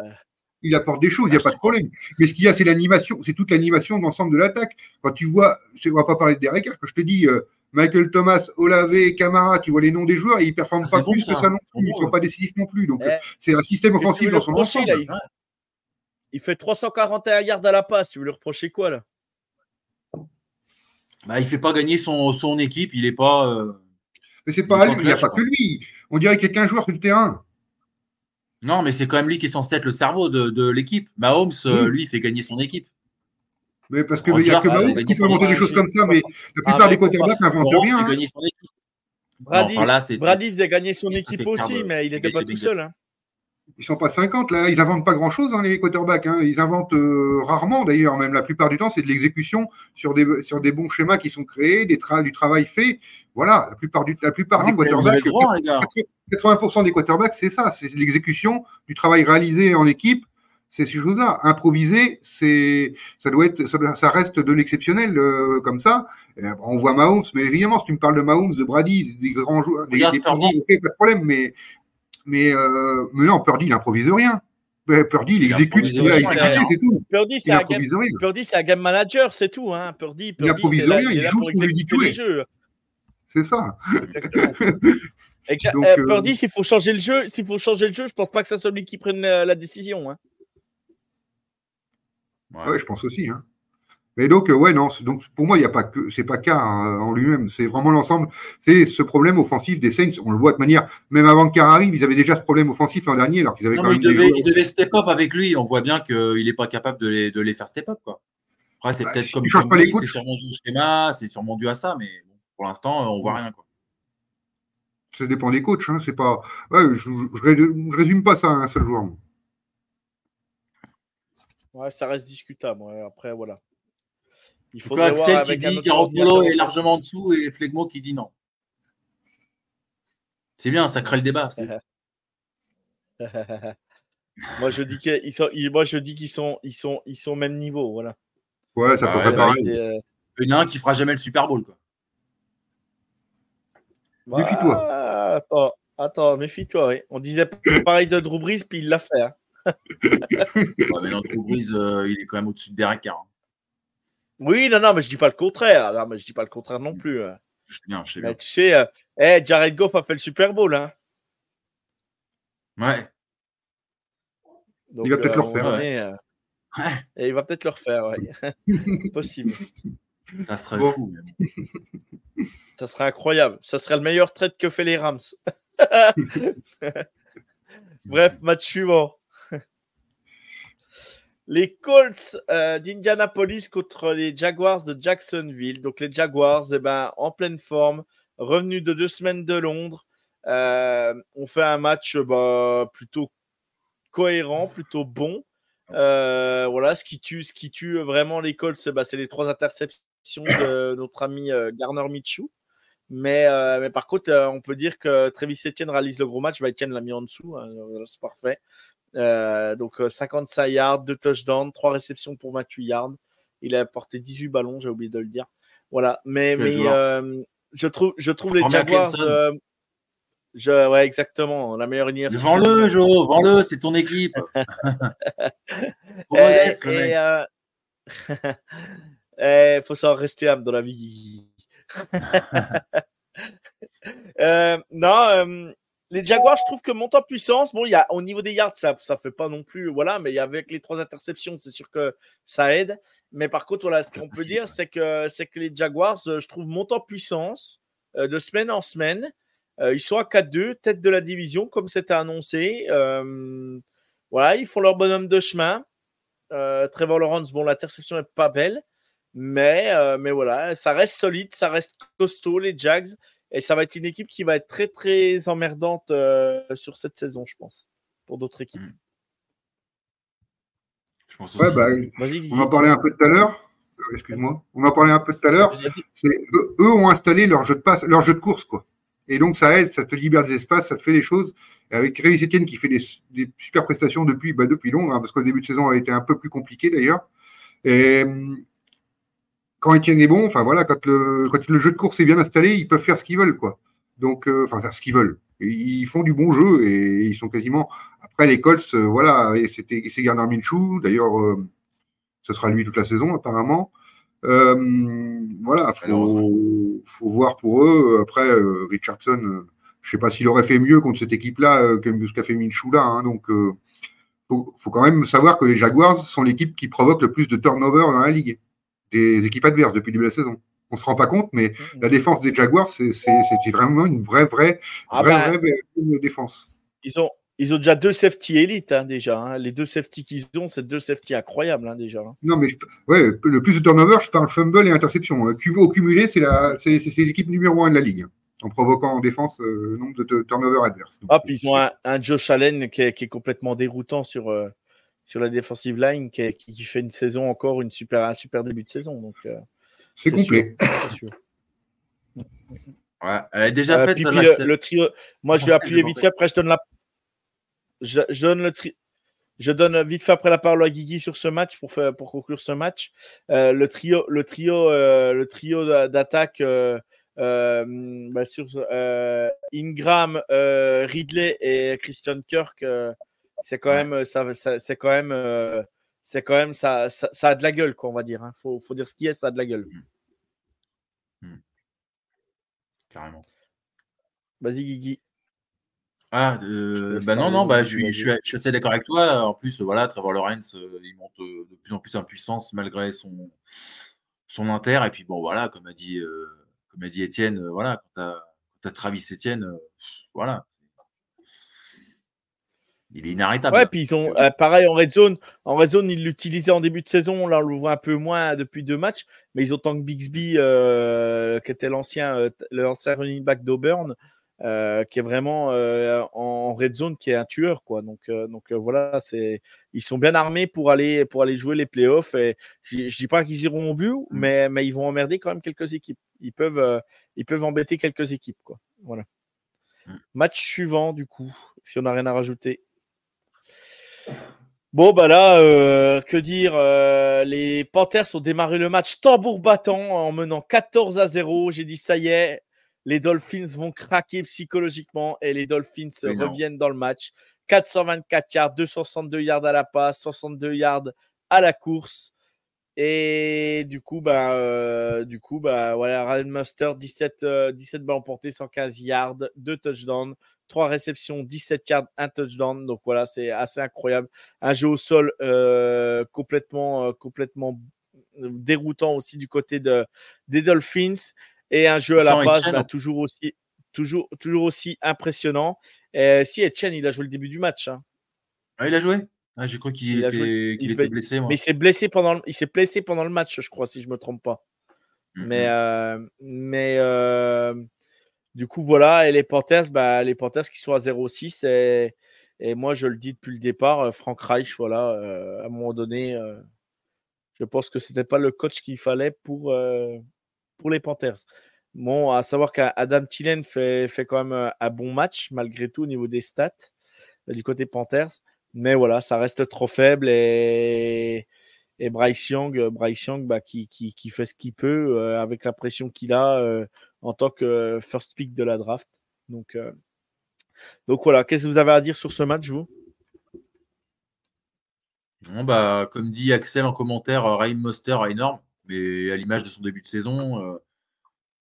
Il apporte des choses, il n'y a pas de problème. Mais ce qu'il y a, c'est l'animation, c'est toute l'animation de l'ensemble de l'attaque. Quand tu vois, je- on va pas parler de Derek Carr, quand je te dis euh, Michael Thomas, Olave, Camara, tu vois les noms des joueurs, et ils performent Ah, pas bon, plus ça. que ça non C'est plus. Ils sont ouais. pas décisifs non plus. Donc Eh, euh, c'est un système offensif dans lui son reprocher, ensemble. là il, il fait 341 yards à la passe. Tu veux lui reprocher quoi là? Bah, il fait pas gagner son, son équipe. Il est pas. euh, Mais c'est pas il n'y a pas que lui. On dirait qu'il y a qu'un joueur sur le terrain. Non, mais c'est quand même lui qui est censé être le cerveau de, l'équipe. Mahomes, euh, lui, il fait gagner son équipe. Mais parce qu'il n'y a que Mahomes qui peut monter des choses comme ça, mais la plupart des quarterbacks n'inventent rien. Hein. Brady, Brady faisait gagner son équipe aussi, mais il n'était pas tout seul. Hein. Ils sont pas 50 là, ils inventent pas grand chose dans les quarterbacks. Hein. Ils inventent euh, rarement d'ailleurs, même la plupart du temps, c'est de l'exécution sur des, sur des bons schémas qui sont créés, des du travail fait. Voilà, la plupart, du, la plupart des quarterbacks, 80% des quarterbacks, c'est ça, c'est l'exécution du travail réalisé en équipe. C'est ces choses-là. Improviser, c'est, ça doit être, ça, reste de l'exceptionnel euh, comme ça. on voit Mahomes, mais évidemment, si tu me parles de Mahomes, de Brady, des grands joueurs, des, des pas de problème, mais mais, euh, mais non, Purdy, il n'improvise rien. Purdy, il, exécute ce qu'il a exécuté, c'est tout. Purdy, c'est un, game... game manager, c'est tout. Hein. Purdy, Purdy, il n'improvise rien, il joue ce qu'on lui dit jouer. C'est ça. [LAUGHS] Donc, euh, Purdy, s'il faut changer le jeu, s'il faut changer le jeu, je pense pas que c'est celui qui prenne la, décision. Hein. Ouais. je pense aussi. Hein. Mais donc, euh, ouais, non, donc pour moi, il n'y a pas que, c'est pas Carr hein, en lui-même, c'est vraiment l'ensemble. C'est ce problème offensif des Saints. On le voit de manière, même avant que Carr arrive, ils avaient déjà ce problème offensif l'an dernier, alors qu'ils avaient quand même. Il devait, il devait step up avec lui. On voit bien qu'il n'est pas capable de les, de les faire step up, quoi. Après, c'est bah, peut-être comme, comme c'est sûrement dû au schéma, c'est sûrement dû à ça, mais bon, pour l'instant, on voit rien, quoi. Ça dépend des coachs, hein. C'est pas, ouais, je, je, résume pas ça à un seul joueur. Ouais, ça reste discutable. Après, voilà. Il faudrait voir avec qui dit Garoppolo est largement en dessous et Flegmo qui dit non. C'est bien, ça crée le débat. [LAUGHS] moi je dis qu'ils sont, moi je dis qu'ils sont, ils sont, ils sont au même niveau, voilà. Ouais, ça peut pareil. Euh, Il y en a un qui fera jamais le Super Bowl, quoi. méfie-toi. Ah, attends, attends, méfie-toi. On disait pareil de Drew Brees, puis il l'a fait. Hein. [LAUGHS] mais Brees, euh, il est quand même au-dessus de Derek Carr. Hein. Oui, non, non, mais je dis pas le contraire. Non, mais je dis pas le contraire non plus. Hein. Je sais bien, je sais bien. tu sais, euh, Jared Goff a fait le Super Bowl. Hein. Ouais. il va peut-être le refaire. Euh, ouais. Et il va peut-être le refaire, ouais. [LAUGHS] Possible. Ça serait fou. Ça serait incroyable. Ça serait le meilleur trade que fait les Rams. [LAUGHS] Bref, match suivant. Les Colts euh, d'Indianapolis contre les Jaguars de Jacksonville. Donc les Jaguars, eh ben, en pleine forme, revenus de deux semaines de Londres. Euh, on fait un match bah, plutôt cohérent, plutôt bon. Euh, voilà, ce qui tue, ce qui tue vraiment les Colts, bah, c'est les trois interceptions de notre ami Garner Michou. Mais, mais, par contre, on peut dire que Travis Etienne réalise le gros match. Bah, Etienne l'a mis en dessous. Hein, c'est parfait. Euh, donc 55 euh, yards, 2 touchdowns, 3 réceptions pour 28 yards. Il a porté 18 ballons, j'ai oublié de le dire. Voilà, mais, mais euh, je trouve, je trouve les Jaguars. Je, ouais, exactement. La meilleure université. Vends-le, Joe, vends-le, c'est ton équipe. [LAUGHS] [LAUGHS] Il [LAUGHS] eh, faut savoir rester âme dans la vie. non, les Jaguars, je trouve que montent en puissance. Bon, y a, au niveau des yards, ça ne fait pas non plus. Voilà, mais avec les trois interceptions, c'est sûr que ça aide. Mais par contre, voilà, ce qu'on peut dire, c'est que, c'est que les Jaguars, euh, je trouve, en puissance euh, de semaine en semaine. Euh, ils sont à 4-2, tête de la division, comme c'était annoncé. voilà, ils font leur bonhomme de chemin. Trevor Lawrence, bon, l'interception n'est pas belle. Mais, mais voilà, ça reste solide, ça reste costaud, les Jags. Et ça va être une équipe qui va être très, très emmerdante euh, sur cette saison, je pense, pour d'autres équipes. Hmm. Je pense ouais, bah, on en parlait un peu tout à l'heure. Euh, excuse-moi. On en parlait un peu tout à l'heure. Eux, ont installé leur jeu de passe, leur jeu de course, quoi. Et donc, ça aide, ça te libère des espaces, ça te fait des choses. Avec Révis Etienne qui fait des, super prestations depuis, bah, depuis long, hein, parce qu'au début de saison a été un peu plus compliqué d'ailleurs. Et hum, quand Etienne est bon, enfin voilà, quand le, quand le jeu de course est bien installé, ils peuvent faire ce qu'ils veulent, quoi. Donc, euh, enfin, faire ce qu'ils veulent. ils font du bon jeu et ils sont quasiment. Après les Colts, euh, voilà, c'était c'est Gardner Minshew. D'ailleurs, euh, ce sera lui toute la saison apparemment. voilà, faut, faut voir pour eux. Après, Richardson, je sais pas s'il aurait fait mieux contre cette équipe-là que ce qu'a fait Minshew là. Hein, donc, faut, faut quand même savoir que les Jaguars sont l'équipe qui provoque le plus de turnover dans la ligue des équipes adverses depuis le début de la saison. on se rend pas compte, mais mm. la défense des Jaguars, c'est vraiment une vraie, vraie, ah vraie, vraie, défense. Ils ont, ils ont déjà deux safety élites hein, déjà. Hein. Les deux safety qu'ils ont, c'est deux safety incroyables hein, déjà. Non, mais ouais, le plus de turnover, je parle fumble et interception. Au cumulé, c'est l'équipe numéro un de la ligue en provoquant en défense euh, le nombre de turnovers adverses. Ah, puis ils ont un, Josh Allen qui est, complètement déroutant sur, euh, sur la defensive line, qui, qui, fait une saison encore, une super, un super début de saison. Donc, euh, c'est complet. Ouais, elle est déjà faite. le, trio, moi, je vais appuyer vite fait. Après, je donne la. Je, donne le tri... Je donne vite fait après la parole à Guigui sur ce match pour, faire, pour conclure ce match. le trio, le trio, le trio d'attaque euh, bah, sur euh, Ingram, euh, Ridley et Christian Kirk, c'est quand, même, ça, c'est quand même, c'est quand même, ça, ça, a de la gueule, quoi, on va dire. Il hein. faut, faut, dire ce qui est, ça a de la gueule. Mmh. Mmh. Carrément. Vas-y, Guigui. Ah, bah non, non, bah, je, suis, je, suis, assez d'accord avec toi. En plus, voilà, Trevor Lawrence, il monte de plus en plus en puissance malgré son, son inter. Et puis, bon, voilà, comme a dit comme a dit Étienne, euh, voilà, quand tu as, Travis Étienne, euh, voilà. Il est inarrêtable. Ouais, puis ils ont, euh, pareil en red zone. En red zone, ils l'utilisaient en début de saison. Là, on le voit un peu moins depuis deux matchs. Mais ils ont tant que Bixby, qui était l'ancien, l'ancien running back d'Auburn, euh, qui est vraiment euh, en red zone, qui est un tueur, quoi. Donc, euh, donc voilà, c'est ils sont bien armés pour aller pour aller jouer les playoffs. Et je, dis pas qu'ils iront au but, mmh. mais, mais ils vont emmerder quand même quelques équipes. Ils peuvent ils peuvent embêter quelques équipes, quoi. Voilà. Mmh. Match suivant, du coup, si on n'a rien à rajouter. Bon, bah là, que dire Les Panthers ont démarré le match tambour battant en menant 14 à 0. J'ai dit, ça y est, les Dolphins vont craquer psychologiquement et les Dolphins reviennent dans le match. 424 yards, 262 yards à la passe, 62 yards à la course. Et du coup, bah, euh, du coup, bah, voilà, Ryan Muster, 17, 17 balles emportées, 115 yards, 2 touchdowns, 3 réceptions, 17 yards, 1 touchdown. Donc voilà, c'est assez incroyable. Un jeu au sol euh, complètement, euh, complètement déroutant aussi du côté de, des Dolphins. Et un jeu à la base, bah, toujours, aussi, toujours, toujours aussi impressionnant. si Etienne, il a joué le début du match. Hein. Ah, il a joué? Ah, J'ai cru qu'il était, blessé. Mais il s'est blessé, pendant, il s'est blessé pendant le match, je crois, si je ne me trompe pas. Mais, euh, mais euh, du coup, voilà. Et les Panthers, bah, les Panthers qui sont à 0-6. Et, et, moi, je le dis depuis le départ, euh, Frank Reich, voilà, à un moment donné, je pense que ce n'était pas le coach qu'il fallait pour, pour les Panthers. Bon, à savoir qu'Adam Thielen fait, fait quand même un, bon match, malgré tout, au niveau des stats, du côté Panthers. Mais voilà, ça reste trop faible et, Bryce Young, euh, Bryce Young bah, qui, fait ce qu'il peut euh, avec la pression qu'il a en tant que first pick de la draft. Donc, voilà, qu'est-ce que vous avez à dire sur ce match, vous? Bah, Comme dit Axel en commentaire, Ryan Moster énorme mais à l'image de son début de saison,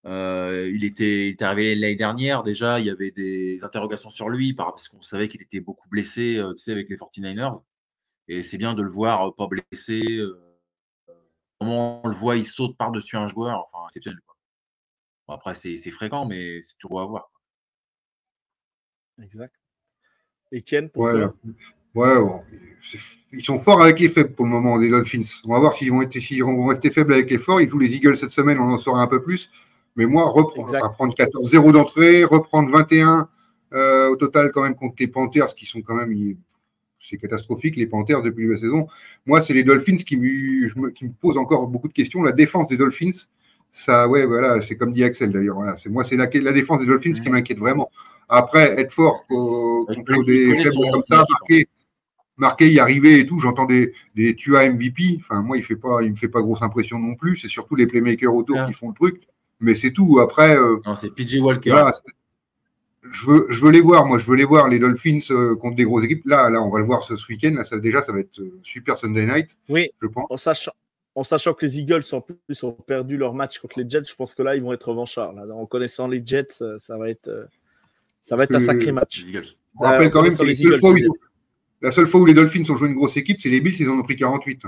euh, euh, il, était, arrivé l'année dernière déjà, il y avait des interrogations sur lui parce qu'on savait qu'il était beaucoup blessé euh, tu sais, avec les 49ers. Et c'est bien de le voir pas blessé. comment on le voit, il saute par-dessus un joueur, enfin, exceptionnel. après, c'est fréquent, mais c'est toujours à voir. Exact. Etienne, pour ouais, Ouais, ils sont forts avec les faibles pour le moment, les Dolphins. On va voir s'ils vont, vont rester faibles avec les forts. Ils jouent les Eagles cette semaine, on en saura un peu plus. Mais moi, reprendre, prendre 14-0 d'entrée, reprendre 21 euh, au total quand même contre les Panthers, qui sont quand même, c'est catastrophique les Panthers depuis la saison. Moi, c'est les Dolphins qui me, qui me posent encore beaucoup de questions. La défense des Dolphins, ça, ouais, voilà, c'est comme dit Axel d'ailleurs. Voilà, c'est moi, c'est la, la, défense des Dolphins qui m'inquiète vraiment. Après, être fort contre des faibles comme ça, marquer, marqué, y arriver et tout. J'entends des, des Tua MVP. Enfin, moi, il fait pas, il me fait pas grosse impression non plus. C'est surtout les playmakers autour ah. qui font le truc. Mais c'est tout. Après. Euh, non, c'est PJ Walker. je veux, je veux les voir. Moi, je veux les voir les Dolphins euh, contre des grosses équipes. Là, là, on va le voir ce, week-end. Là, ça, déjà, ça va être euh, super Sunday Night. Oui. Je pense. En sachant, en sachant que les Eagles en plus ont perdu leur match contre les Jets, je pense que là, ils vont être revanchards. Là. En connaissant les Jets, ça va être, ça va être un sacré match. On rappelle quand même que les, Eagles, fois où ils ont la seule fois où les Dolphins ont joué une grosse équipe, c'est les Bills, ils en ont pris 48.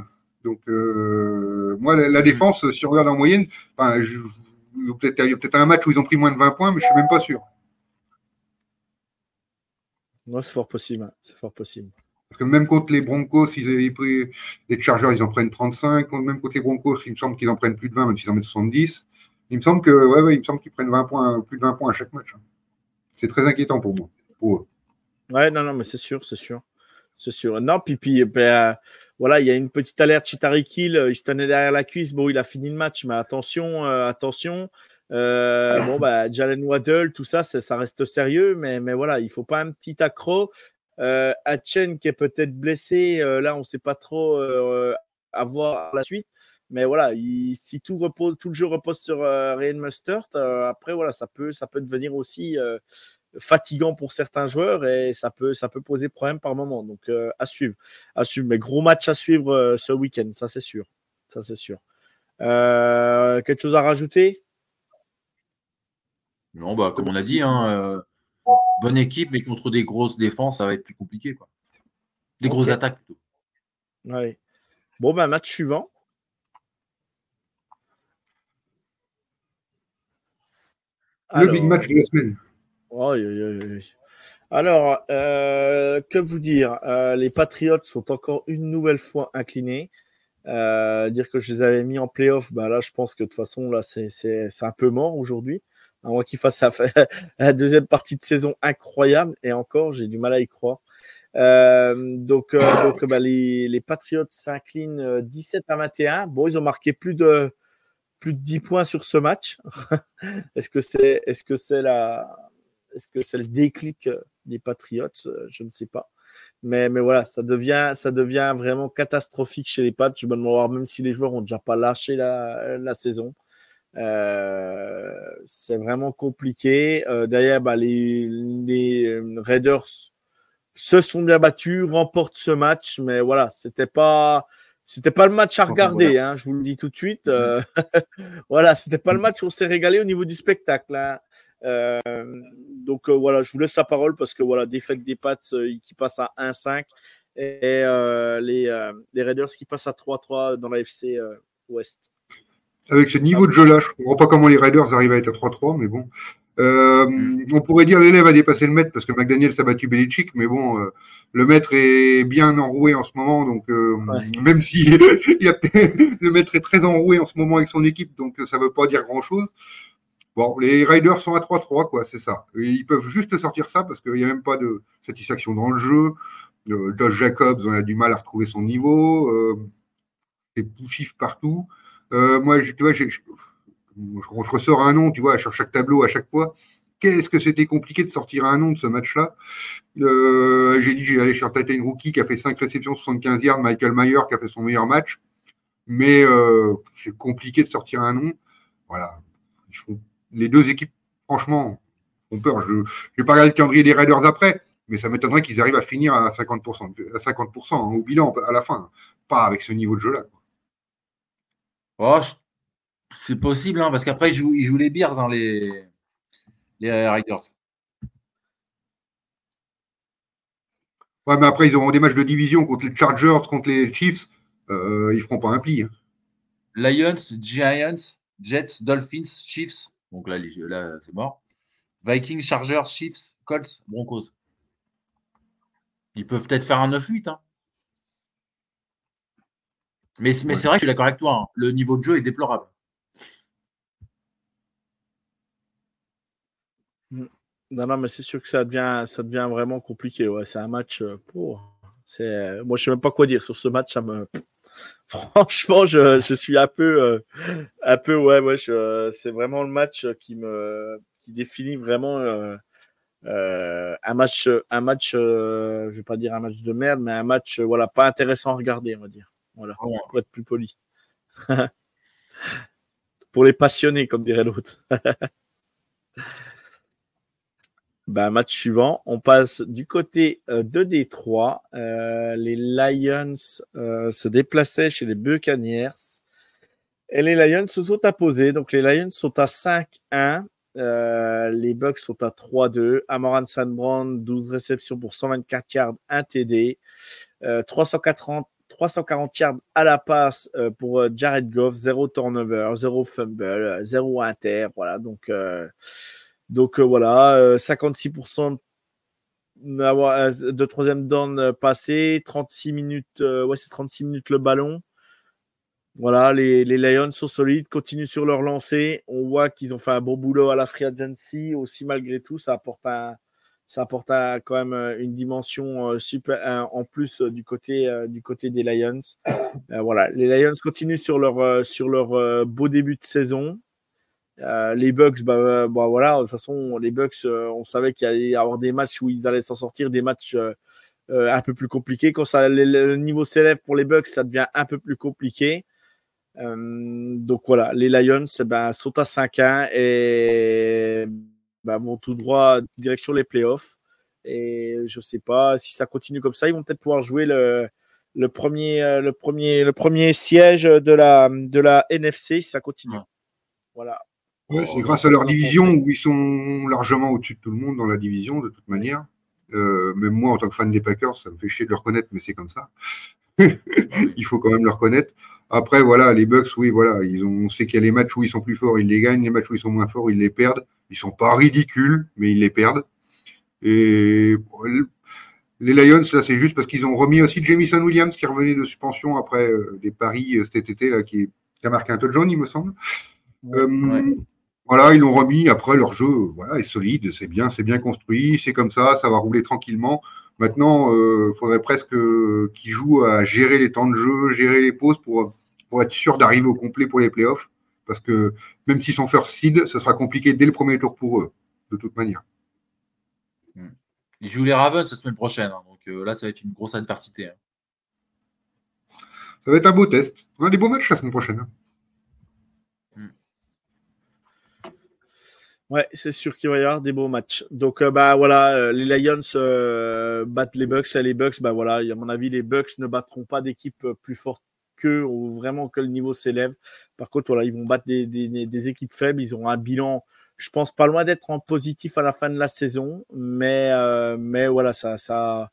Donc, euh, moi, la, défense, si on regarde en moyenne, enfin, il y a peut-être un match où ils ont pris moins de 20 points, mais je suis même pas sûr. C'est fort possible. C'est fort possible. Parce que même contre les Broncos, ils avaient pris les Chargers, ils en prennent 35. Même contre les Broncos, il me semble qu'ils en prennent plus de 20, même s'ils en mettent 70. Il me semble que, ouais, ouais, il me semble qu'ils prennent 20 points, plus de 20 points à chaque match. C'est très inquiétant pour moi. Pour eux. Ouais, non, non, mais c'est sûr, c'est sûr. C'est sûr. Non, puis, puis ben, euh, voilà, il y a une petite alerte Chitari Kill, il se tenait derrière la cuisse. Bon, il a fini le match, mais attention, euh, attention. Euh, bon, bah, Jalen Waddle, tout ça, ça reste sérieux, mais, mais voilà, il faut pas un petit accro. Euh, Hatchen qui est peut-être blessé, euh, là, on ne sait pas trop euh, à voir la suite. Mais voilà, si tout repose, tout le jeu repose sur Ryan Mustard, après voilà, ça peut, ça peut devenir aussi fatigant pour certains joueurs et ça peut, ça peut poser problème par moment. Donc à suivre, à suivre. Mais gros match à suivre ce week-end, ça c'est sûr, ça c'est sûr. quelque chose à rajouter? Non, bah comme on a dit, hein, bonne équipe, mais contre des grosses défenses, ça va être plus compliqué. Quoi. Des grosses attaques plutôt. Bon, ben, match suivant. Le big match de la semaine. Alors, euh, que vous dire euh, Les Patriots sont encore une nouvelle fois inclinés. Euh, dire que je les avais mis en playoff, ben là, je pense que de toute façon, là, c'est un peu mort aujourd'hui à moins qu'il fasse [LAUGHS] la deuxième partie de saison incroyable. Et encore, j'ai du mal à y croire. Donc, bah, les, les, Patriots s'inclinent 17 euh, à 21. Bon, ils ont marqué plus de, plus de 10 points sur ce match. [LAUGHS] est-ce que c'est est -ce c'est la est-ce que c'est le déclic des Patriots Je ne sais pas. Mais, mais voilà, ça devient, ça devient vraiment catastrophique chez les Pats. Je me demande même si les joueurs ont déjà pas lâché la, la saison. Euh, c'est vraiment compliqué. Euh, derrière, bah, les, les, euh, Raiders se sont bien battus, remportent ce match, mais voilà, c'était pas c'était pas le match à regarder, hein, je vous le dis tout de suite. Euh, [LAUGHS] voilà, c'était pas le match où on s'est régalé au niveau du spectacle. Hein. Euh, donc voilà, je vous laisse la parole parce que voilà, défaite des Pats qui passe à 1-5 et les, les Raiders qui passent à 3-3 dans la FC Ouest avec ce niveau de jeu-là, je ne comprends pas comment les Raiders arrivent à être à 3-3, mais bon. Euh, on pourrait dire l'élève a dépassé le maître parce que McDaniel s'est battu Belichick, mais bon, euh, le maître est bien enroué en ce moment, donc euh, même si [LAUGHS] il a, le maître est très enroué en ce moment avec son équipe, donc ça ne veut pas dire grand-chose. Bon, les Raiders sont à 3-3, quoi, c'est ça. ils peuvent juste sortir ça parce qu'il n'y a même pas de satisfaction dans le jeu. Josh Jacobs, on a du mal à retrouver son niveau. c'est poussif partout. Euh, moi, tu vois, je, ressors un nom, tu vois, sur chaque tableau, à chaque fois. Qu'est-ce que c'était compliqué de sortir un nom de ce match-là? Euh, J'ai dit, j'ai allé sur Titan Rookie qui a fait 5 réceptions, 75 yards, Michael Mayer qui a fait son meilleur match. Mais euh, c'est compliqué de sortir un nom. Voilà. Les deux équipes, franchement, ont peur. Je ne vais pas regarder le calendrier des Raiders après, mais ça m'étonnerait qu'ils arrivent à finir à 50%, à 50% hein, au bilan à la fin. Pas avec ce niveau de jeu-là. Oh, c'est possible, hein, parce qu'après, ils jouent, ils jouent les Bears, hein, les, les Riders. Ouais, mais après, ils auront des matchs de division contre les Chargers, contre les Chiefs. Euh, ils ne feront pas un pli. Lions, Giants, Jets, Dolphins, Chiefs. Donc là, là c'est mort. Vikings, Chargers, Chiefs, Colts, Broncos. Ils peuvent peut-être faire un 9-8. Hein. Mais, mais c'est vrai que je suis d'accord avec toi. Hein. Le niveau de jeu est déplorable. Mm. Non, non, mais c'est sûr que ça devient, ça devient vraiment compliqué. Ouais, c'est un match. pour. Euh, moi, je sais même pas quoi dire sur ce match. Ça me, [LAUGHS] franchement, je, je, suis un peu, euh, un peu, ouais, ouais. c'est vraiment le match qui me, qui définit vraiment euh, un match, un match. je vais pas dire un match de merde, mais un match, voilà, pas intéressant à regarder, on va dire. Voilà, pour être plus poli. [LAUGHS] pour les passionnés, comme dirait l'autre. [LAUGHS] ben, match suivant, on passe du côté euh, de Détroit. Euh, les Lions euh, se déplaçaient chez les Buccaneers. Et les Lions se sont imposés. Donc les Lions sont à 5-1. les Bucks sont à 3-2. Amoran Sanbrand, 12 réceptions pour 124 yards, 1 TD. 340 340 yards à la passe pour Jared Goff, 0 turnover, 0 fumble, 0 inter. Voilà, donc, donc voilà, 56% de troisième down passé, 36 minutes, ouais, c'est 36 minutes le ballon. Voilà, les, Lions sont solides, continuent sur leur lancée. On voit qu'ils ont fait un bon boulot à la free agency. Aussi, malgré tout, ça apporte, un, quand même euh, une dimension euh, super en plus euh, du côté, des Lions. voilà, les Lions continuent sur leur beau début de saison. Les Bucks, bah, bah, voilà, de toute façon, les Bucks, on savait qu'il allait y avoir des matchs où ils allaient s'en sortir, des matchs un peu plus compliqués. Quand ça, le niveau s'élève pour les Bucks, ça devient un peu plus compliqué. Euh, donc voilà, les Lions ben, sont à 5-1 et ben, vont tout droit direction les playoffs. Et je sais pas si ça continue comme ça, ils vont peut-être pouvoir jouer le, le, premier, euh, le, premier, le premier siège de la, de la NFC si ça continue. Voilà. Ouais, c'est grâce à leur division où ils sont largement au-dessus de tout le monde dans la division, de toute manière. Euh, même moi, en tant que fan des Packers, ça me fait chier de le reconnaître, mais c'est comme ça. [LAUGHS] Il faut quand même le reconnaître. Après, voilà, les Bucks, oui, voilà, ils ont, on sait qu'il y a les matchs où ils sont plus forts, ils les gagnent, les matchs où ils sont moins forts, ils les perdent. Ils sont pas ridicules, mais ils les perdent. Et les Lions, là, c'est juste parce qu'ils ont remis aussi Jamison Williams qui revenait de suspension après euh, des paris euh, cet été, là, qui, a marqué un touchdown, il me semble. Euh, voilà, ils l'ont remis. Après, leur jeu, voilà, est solide, c'est bien, c'est bien construit, c'est comme ça, ça va rouler tranquillement. Maintenant, il euh, faudrait presque qu'ils jouent à gérer les temps de jeu, gérer les pauses pour, pour être sûr d'arriver au complet pour les playoffs. Parce que même s'ils sont first seed, ça sera compliqué dès le premier tour pour eux, de toute manière. Ils jouent les Ravens la semaine prochaine, hein, donc euh, là, ça va être une grosse adversité. Hein. Ça va être un beau test. On a des beaux matchs la semaine prochaine. Ouais, c'est sûr qu'il va y avoir des beaux matchs. Donc, euh, bah voilà, euh, les Lions euh, battent les Bucks. Et les Bucks, bah voilà, à mon avis, les Bucks ne battront pas d'équipe plus forte qu'eux, ou vraiment que le niveau s'élève. Par contre, voilà, ils vont battre des, des, des, équipes faibles. Ils auront un bilan, je pense, pas loin d'être en positif à la fin de la saison. Mais, mais voilà, ça, ça,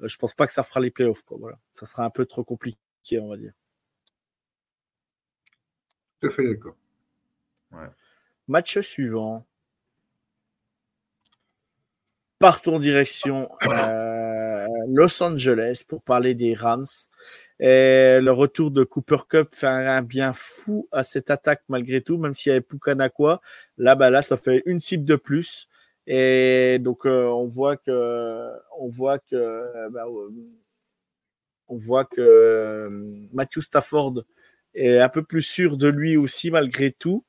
je pense pas que ça fera les playoffs. Quoi, voilà. Ça sera un peu trop compliqué, on va dire. Tout à fait d'accord. Ouais. Match suivant. Partons en direction euh, Los Angeles pour parler des Rams. Le retour de Cooper Cup fait un bien fou à cette attaque malgré tout, même s'il y avait Pukanakwa. Là, bah là, ça fait une cible de plus. Et donc, euh, on voit que, on voit que, bah, on voit que Matthew Stafford est un peu plus sûr de lui aussi malgré tout.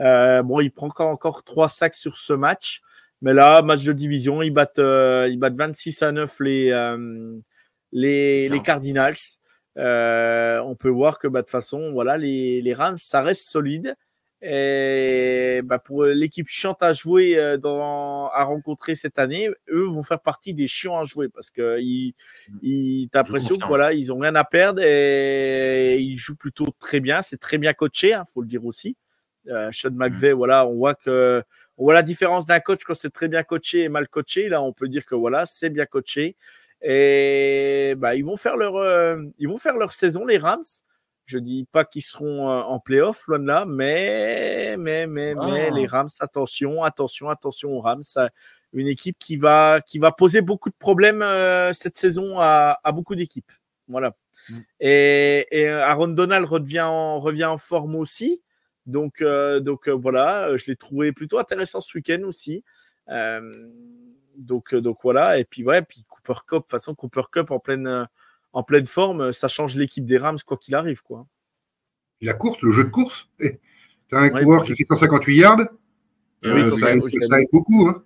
Euh, bon, il prend encore, 3 sacs sur ce match. Mais là, match de division, ils battent, euh, ils battent 26 à 9 les, euh, les, les, Cardinals. on peut voir que bah, de toute façon, voilà, les, les Rams, ça reste solide. Et bah, pour l'équipe chiante à jouer, dans, à rencontrer cette année, eux vont faire partie des chiants à jouer parce que ils, mm. ils t'as l'impression que voilà, ils ont rien à perdre et ils jouent plutôt très bien. C'est très bien coaché, hein, faut le dire aussi. Euh, Sean McVay, voilà, on voit que on voit la différence d'un coach quand c'est très bien coaché et mal coaché. Là, on peut dire que voilà, c'est bien coaché. Et bah, ils vont faire leur, euh, ils vont faire leur saison, les Rams. Je dis pas qu'ils seront euh, en playoff, loin de là, mais, mais, mais, mais, ah. les Rams, attention, attention, attention aux Rams. Une équipe qui va, qui va poser beaucoup de problèmes euh, cette saison à, à beaucoup d'équipes. Voilà. Mm. Et, et Aaron Donald revient en, revient en forme aussi. Donc, euh, donc euh, voilà, euh, je l'ai trouvé plutôt intéressant ce week-end aussi. donc, donc voilà, et puis ouais, puis Cooper Cup, de toute façon, Cooper Cup en pleine, en pleine forme, ça change l'équipe des Rams quoi qu'il arrive. Quoi. La course, le jeu de course, eh, tu as un coureur qui fait 158 yards, oui, ça, aide beaucoup. Hein.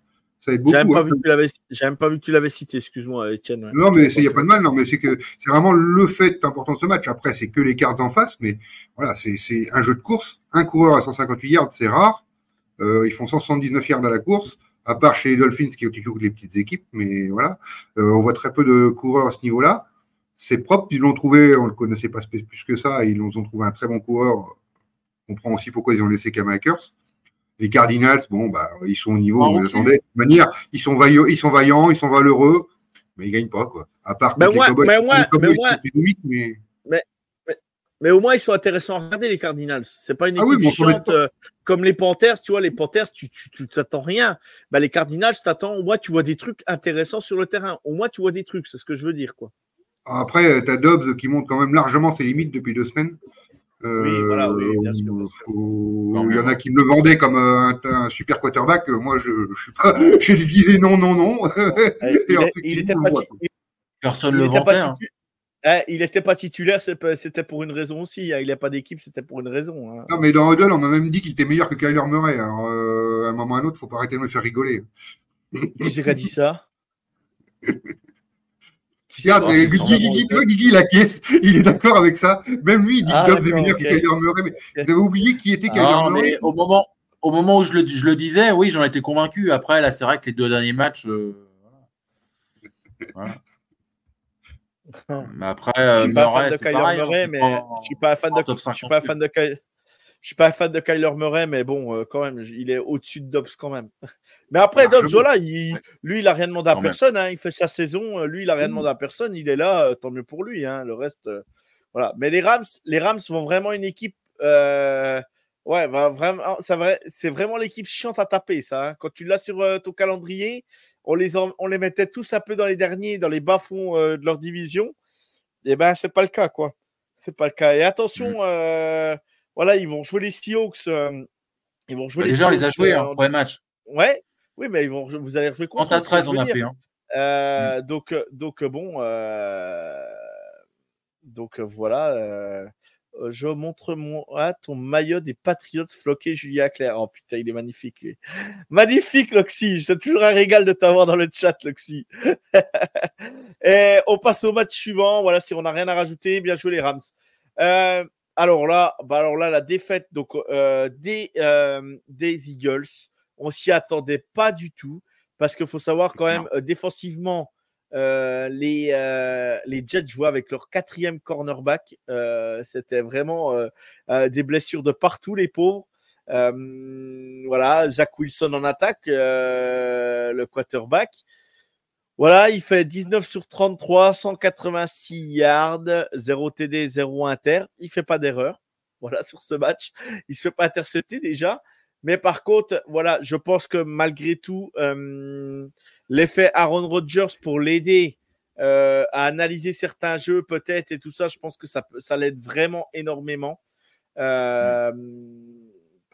J'ai même, pas vu que tu l'avais cité, excuse-moi, Étienne. Non, mais il n'y a pas de mal, non, mais c'est que c'est vraiment le fait important de ce match. Après, c'est que les cartes en face, mais voilà, c'est un jeu de course. Un coureur à 158 yards, c'est rare. Euh, ils font 179 yards à la course, à part chez les Dolphins qui jouent les petites équipes, mais voilà. Euh, on voit très peu de coureurs à ce niveau-là. C'est propre, ils l'ont trouvé, on ne le connaissait pas plus que ça, ils ont trouvé un très bon coureur. On comprend aussi pourquoi ils ont laissé Cam les Cardinals, bon, bah, ils sont au niveau où vous attendez. De toute manière, ils sont, vaillants, ils sont vaillants, ils sont valeureux. mais ils gagnent pas, quoi. À part Mais moi- mais moi- les Cowboys mais moi- sont dynamiques, mais Mais au moins, ils sont intéressants à regarder, les Cardinals. C'est pas une Ah équipe oui, chiante euh, comme les Panthers. Tu vois, les Panthers, tu t'attends rien. Bah, les Cardinals, t'attends. Au moins, tu vois des trucs intéressants sur le terrain. Au moins, tu vois des trucs. C'est ce que je veux dire, quoi. Après, tu as Dobbs qui montre quand même largement ses limites depuis deux semaines. Euh, Oui, voilà, oui, bien sûr, bien sûr. faut- Il y en a qui me le vendaient comme euh, un, un super quarterback. Moi, je ne suis pas. [LAUGHS] J'ai disais non, non, non. [LAUGHS] Il, en fait, il il était pas, il- Personne il le pas hein. Eh, il était pas titulaire, c'était pour une raison aussi. hein. Il n'a pas d'équipe, c'était pour une raison. hein. Non, mais dans Huddle, on m'a même dit qu'il était meilleur que Kyler Murray. Alors, euh, à un moment ou à un autre, faut pas arrêter de me faire rigoler. Qui c'est qui a dit ça? [LAUGHS] Regarde, dit Guigui, vois, Guigui, [LAUGHS] il est d'accord avec ça. Même lui, il dit Ah, que Dobbs est meilleur ok. que Kyler Murray. Mais vous avez oublié qui était Kyler Non, Murray au moment, au moment où je le, je le disais, oui, j'en étais convaincu. Après, là, c'est vrai que les deux derniers matchs. euh, voilà. [LAUGHS] Mais après, Je euh, suis pas Murray, fan de c'est Kyler pareil, hein, Murray, mais pas- je suis pas fan de je suis pas un fan de Ky- je suis pas un fan de Kyler Murray, mais bon, euh, quand même, il est au-dessus de Dobbs quand même. [LAUGHS] Mais après, Dobbs, voilà, il- lui, il a rien demandé à Quand personne. hein, il fait sa saison. euh, Lui, il a rien demandé à personne. Il est là, euh, tant mieux pour lui. hein, le reste, euh, voilà. Mais les Rams, les Rams vont vraiment une équipe. ouais, vraiment, c'est vrai, c'est vraiment l'équipe chiante à taper, ça. hein. Quand tu l'as sur ton calendrier, on les, en- on les mettait tous un peu dans les derniers, dans les bas-fonds de leur division. Et ben, c'est pas le cas, quoi. C'est pas le cas. Et attention, euh, voilà, ils vont jouer les Seahawks. euh, ils vont jouer Bah, les déjà, on les a Seahawks, joués, euh, hein, premier match. Ouais, oui, mais ils vont, vous allez jouer contre. 30 à eux, c'est ce que 13, je on a fait. Hein. Euh, donc, euh, donc euh, bon, donc voilà. je montre mon, ah, ton maillot des Patriots floqué, Julia Claire. Oh putain, il est magnifique. lui. [LAUGHS] Magnifique, Loxy. C'est toujours un régal de t'avoir dans le chat, Loxy. [LAUGHS] Et on passe au match suivant. Voilà, si on n'a rien à rajouter, bien joué les Rams. Euh, alors là, bah alors là, la défaite donc euh, des euh, des Eagles, on s'y attendait pas du tout parce qu'il faut savoir quand même euh, défensivement, les les Jets jouaient avec leur quatrième cornerback. C'était vraiment des blessures de partout, les pauvres. Voilà, Zach Wilson en attaque, le quarterback. Voilà, il fait 19 sur 33, 186 yards, 0 TD, 0 inter. Il fait pas d'erreur. Voilà, sur ce match. Il se fait pas intercepter déjà. Mais par contre, voilà, je pense que malgré tout, euh, l'effet Aaron Rodgers pour l'aider euh, à analyser certains jeux peut-être et tout ça, je pense que ça, ça l'aide vraiment énormément. Euh,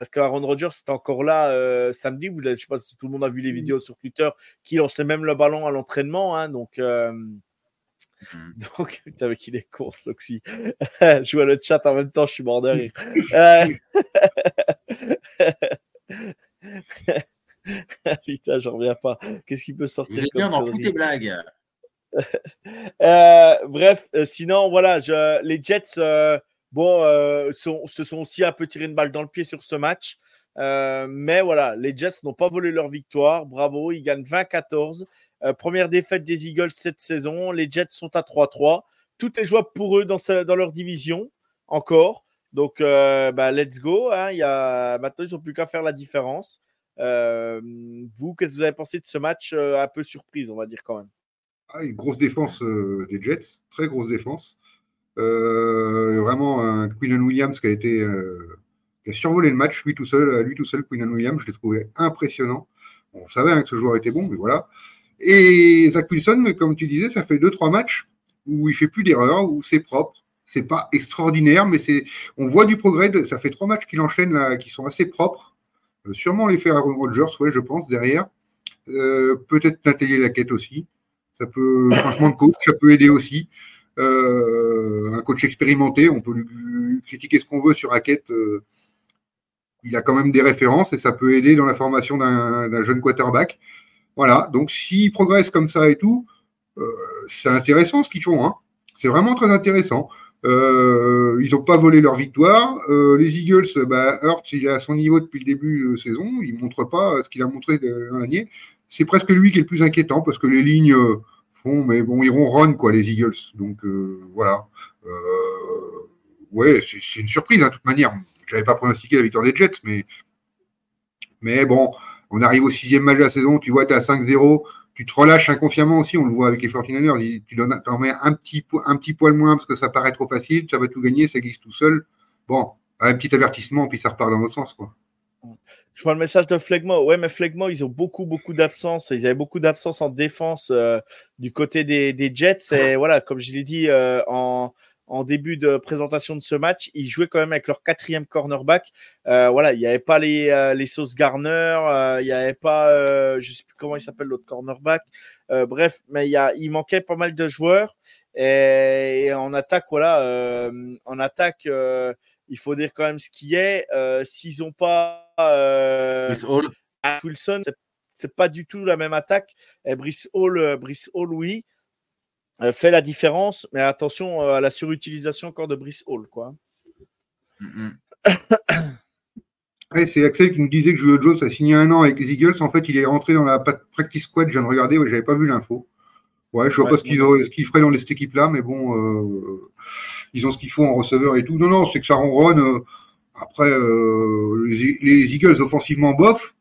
Parce qu'Aaron Rodgers c'est encore là euh, samedi. Vous, je sais pas si tout le monde a vu les vidéos sur Twitter qui lançait même le ballon à l'entraînement. hein, donc, euh, Mhm. [LAUGHS] donc, putain, mais qu'il est con, ce Loxy. [LAUGHS] je vois le chat en même temps, je suis mort de rire. Euh, [LAUGHS] Putain, j'en reviens pas. Qu'est-ce qui peut sortir comme bien dans connerie toutes tes blagues. Euh, bref, sinon, voilà, je- les Jets, bon, euh, se sont aussi un peu tiré une balle dans le pied sur ce match. Euh, mais voilà, les Jets n'ont pas volé leur victoire. Bravo, ils gagnent 20-14. Euh, première défaite des Eagles cette saison. Les Jets sont à 3-3. Tout est jouable pour eux dans, leur division, encore. Donc, euh, bah, let's go. hein. Il y. Maintenant, ils n'ont plus qu'à faire la différence. Vous, qu'est-ce que vous avez pensé de ce match un peu surprise, on va dire quand même? Ah, une grosse défense des Jets, très grosse défense. Euh, vraiment un Quinnan Williams qui a été euh, qui a survolé le match lui tout seul, lui tout seul, Quinnan Williams, je l'ai trouvé impressionnant. On savait hein, que ce joueur était bon, mais voilà. Et Zach Wilson, comme tu disais, ça fait deux trois matchs où il fait plus d'erreurs, où c'est propre. C'est pas extraordinaire, mais c'est on voit du progrès. ça fait trois matchs qu'il enchaîne qui sont assez propres. Euh, sûrement l'effet Aaron Rodgers, ouais, je pense derrière. Euh, Peut-être Nathalie Laquette aussi. Ça peut, changement de coach, ça peut aider aussi. Euh, un coach expérimenté, on peut lui, critiquer ce qu'on veut sur Hackett. euh, il a quand même des références et ça peut aider dans la formation d'un jeune quarterback. Voilà, donc s'ils progressent comme ça et tout, euh, c'est intéressant ce qu'ils font. Hein. C'est vraiment très intéressant. Ils n'ont pas volé leur victoire. Les Eagles, bah, il est à son niveau depuis le début de saison. Il ne montre pas ce qu'il a montré l'an dernier. C'est presque lui qui est le plus inquiétant parce que les lignes mais bon, ils ronronnent, quoi, les Eagles. Donc, euh, voilà. Euh, ouais, c'est une surprise, hein, de toute manière. Je n'avais pas pronostiqué la victoire des Jets, mais, mais bon, on arrive au sixième match de la saison. Tu vois, tu es à 5-0. Tu te relâches inconsciemment aussi, on le voit avec les 49ers, tu en mets un petit, un petit poil moins parce que ça paraît trop facile, ça va tout gagner, ça glisse tout seul. Bon, un petit avertissement, puis ça repart dans l'autre sens. Quoi. Je vois le message de Flegmo. Ouais, mais Flegmo, ils ont beaucoup, beaucoup d'absence. Ils avaient beaucoup d'absence en défense euh, du côté des, Jets. Et voilà, comme je l'ai dit euh, en, en, début de présentation de ce match, ils jouaient quand même avec leur quatrième cornerback. Euh, voilà, il n'y avait pas les, les sauces Garner, il n'y avait pas, je ne sais plus comment il s'appelle l'autre cornerback. bref, mais il, y a, il manquait pas mal de joueurs. Et, et en attaque, voilà, en attaque il faut dire quand même ce qui est. Euh, s'ils n'ont pas euh, Brice Hall. Wilson, c'est pas du tout la même attaque. Et Brice Hall, euh, Brice Hall, oui, fait la différence, mais attention à la surutilisation encore de Brice Hall, quoi. c'est Axel qui nous disait que Julio Jones a signé un an avec les Eagles. En fait, il est rentré dans la practice squad. Je viens de regarder, ouais, j'avais pas vu l'info. Ouais, je ne sais pas ce qu'ils qu feraient dans cette équipe-là, mais bon, euh, ils ont ce qu'il faut en receveur et tout. Non, non, c'est que ça ronronne. Euh, après, euh, les, Eagles offensivement bof.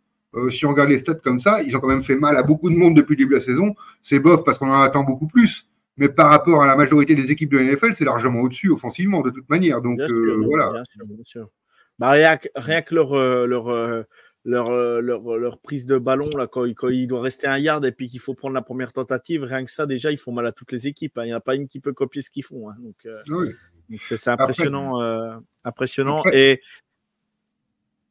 si on regarde les stats comme ça, ils ont quand même fait mal à beaucoup de monde depuis le début de la saison. C'est bof parce qu'on en attend beaucoup plus. Mais par rapport à la majorité des équipes de NFL, c'est largement au-dessus offensivement de toute manière. Donc voilà. Bien sûr, bien sûr. Bah, rien, que leur, leur leur, euh, leur, leur, prise de ballon, là, quand, quand, il doit rester un yard et puis qu'il faut prendre la première tentative, rien que ça, déjà, ils font mal à toutes les équipes. Hein. Il n'y a pas une qui peut copier ce qu'ils font. Hein. Donc, euh, c'est impressionnant. Euh, impressionnant. Après, et,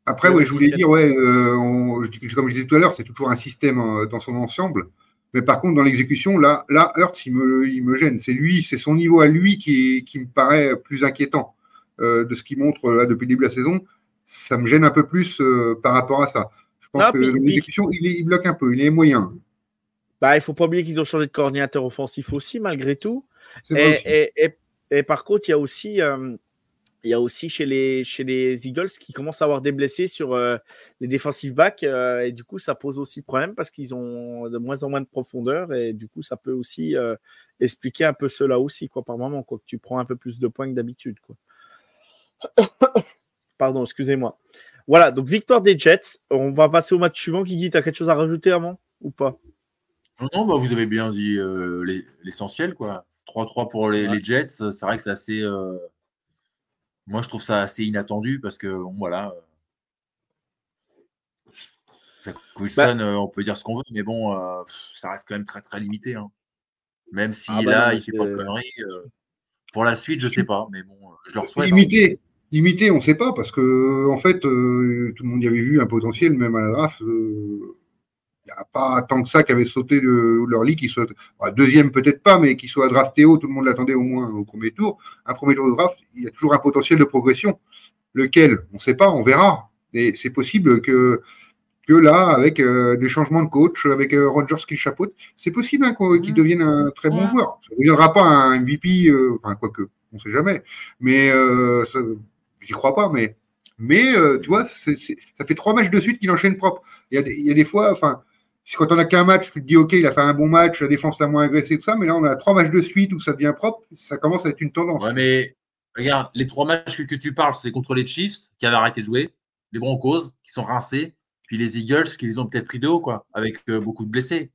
après, ouais, je voulais dire, ouais, comme je disais tout à l'heure, c'est toujours un système dans son ensemble. Mais par contre, dans l'exécution, là, là, Hertz, il me, il me gêne. C'est lui, c'est son niveau à lui qui, qui me paraît plus inquiétant de ce qu'il montre là depuis le début de la saison ça me gêne un peu plus euh, par rapport à ça. Je pense que l'exécution, il, il, bloque un peu, il est moyen. Bah, il ne faut pas oublier qu'ils ont changé de coordinateur offensif aussi, malgré tout. Et, et, et, par contre, il y a aussi, euh, il y a aussi chez, les, chez les Eagles qui commencent à avoir des blessés sur euh, les defensive backs. et du coup, ça pose aussi problème parce qu'ils ont de moins en moins de profondeur. Et du coup, ça peut aussi expliquer un peu cela aussi, quoi, par moment, quoi, que tu prends un peu plus de points que d'habitude. Quoi. [COUGHS] Pardon, excusez-moi. Voilà, donc victoire des Jets. On va passer au match suivant. Guigui, tu as quelque chose à rajouter avant ou pas? Non, non bah, vous avez bien dit euh, l'essentiel. quoi. 3-3 pour les, Jets. C'est vrai que c'est assez. Euh, moi, je trouve ça assez inattendu parce que, voilà. Euh, Wilson, bah on peut dire ce qu'on veut, mais bon, ça reste quand même très, très limité. Hein. Même si ah bah là, il fait pas de conneries. pour la suite, je ne sais pas, mais bon, je leur souhaite. Hein. Limité. On ne sait pas, parce que en fait, euh, tout le monde y avait vu un potentiel, même à la draft. Il euh, n'y a pas tant que ça qui avait sauté de leur lit, qui soit deuxième peut-être pas, mais qui soit drafté haut, tout le monde l'attendait au moins au premier tour. Un premier tour de draft, il y a toujours un potentiel de progression. Lequel? On ne sait pas, on verra. Et c'est possible que, que là, avec euh, des changements de coach, avec Rogers qui chapeaute, c'est possible hein, qu'il mmh. devienne un très bon joueur. Ça ne deviendra pas un MVP, enfin, quoique, on ne sait jamais. Mais ça, J'y crois pas, mais, mais euh, tu vois, ça fait trois matchs de suite qu'il enchaîne propre. Il y, a des, il y a des fois, enfin, quand on a qu'un match, tu te dis, OK, il a fait un bon match, la défense l'a moins agressé, tout ça, mais là, on a trois matchs de suite où ça devient propre, ça commence à être une tendance. Ouais, mais regarde, les trois matchs que, tu parles, c'est contre les Chiefs qui avaient arrêté de jouer, les Broncos qui sont rincés, puis les Eagles qui les ont peut-être pris de haut, quoi, avec euh, beaucoup de blessés.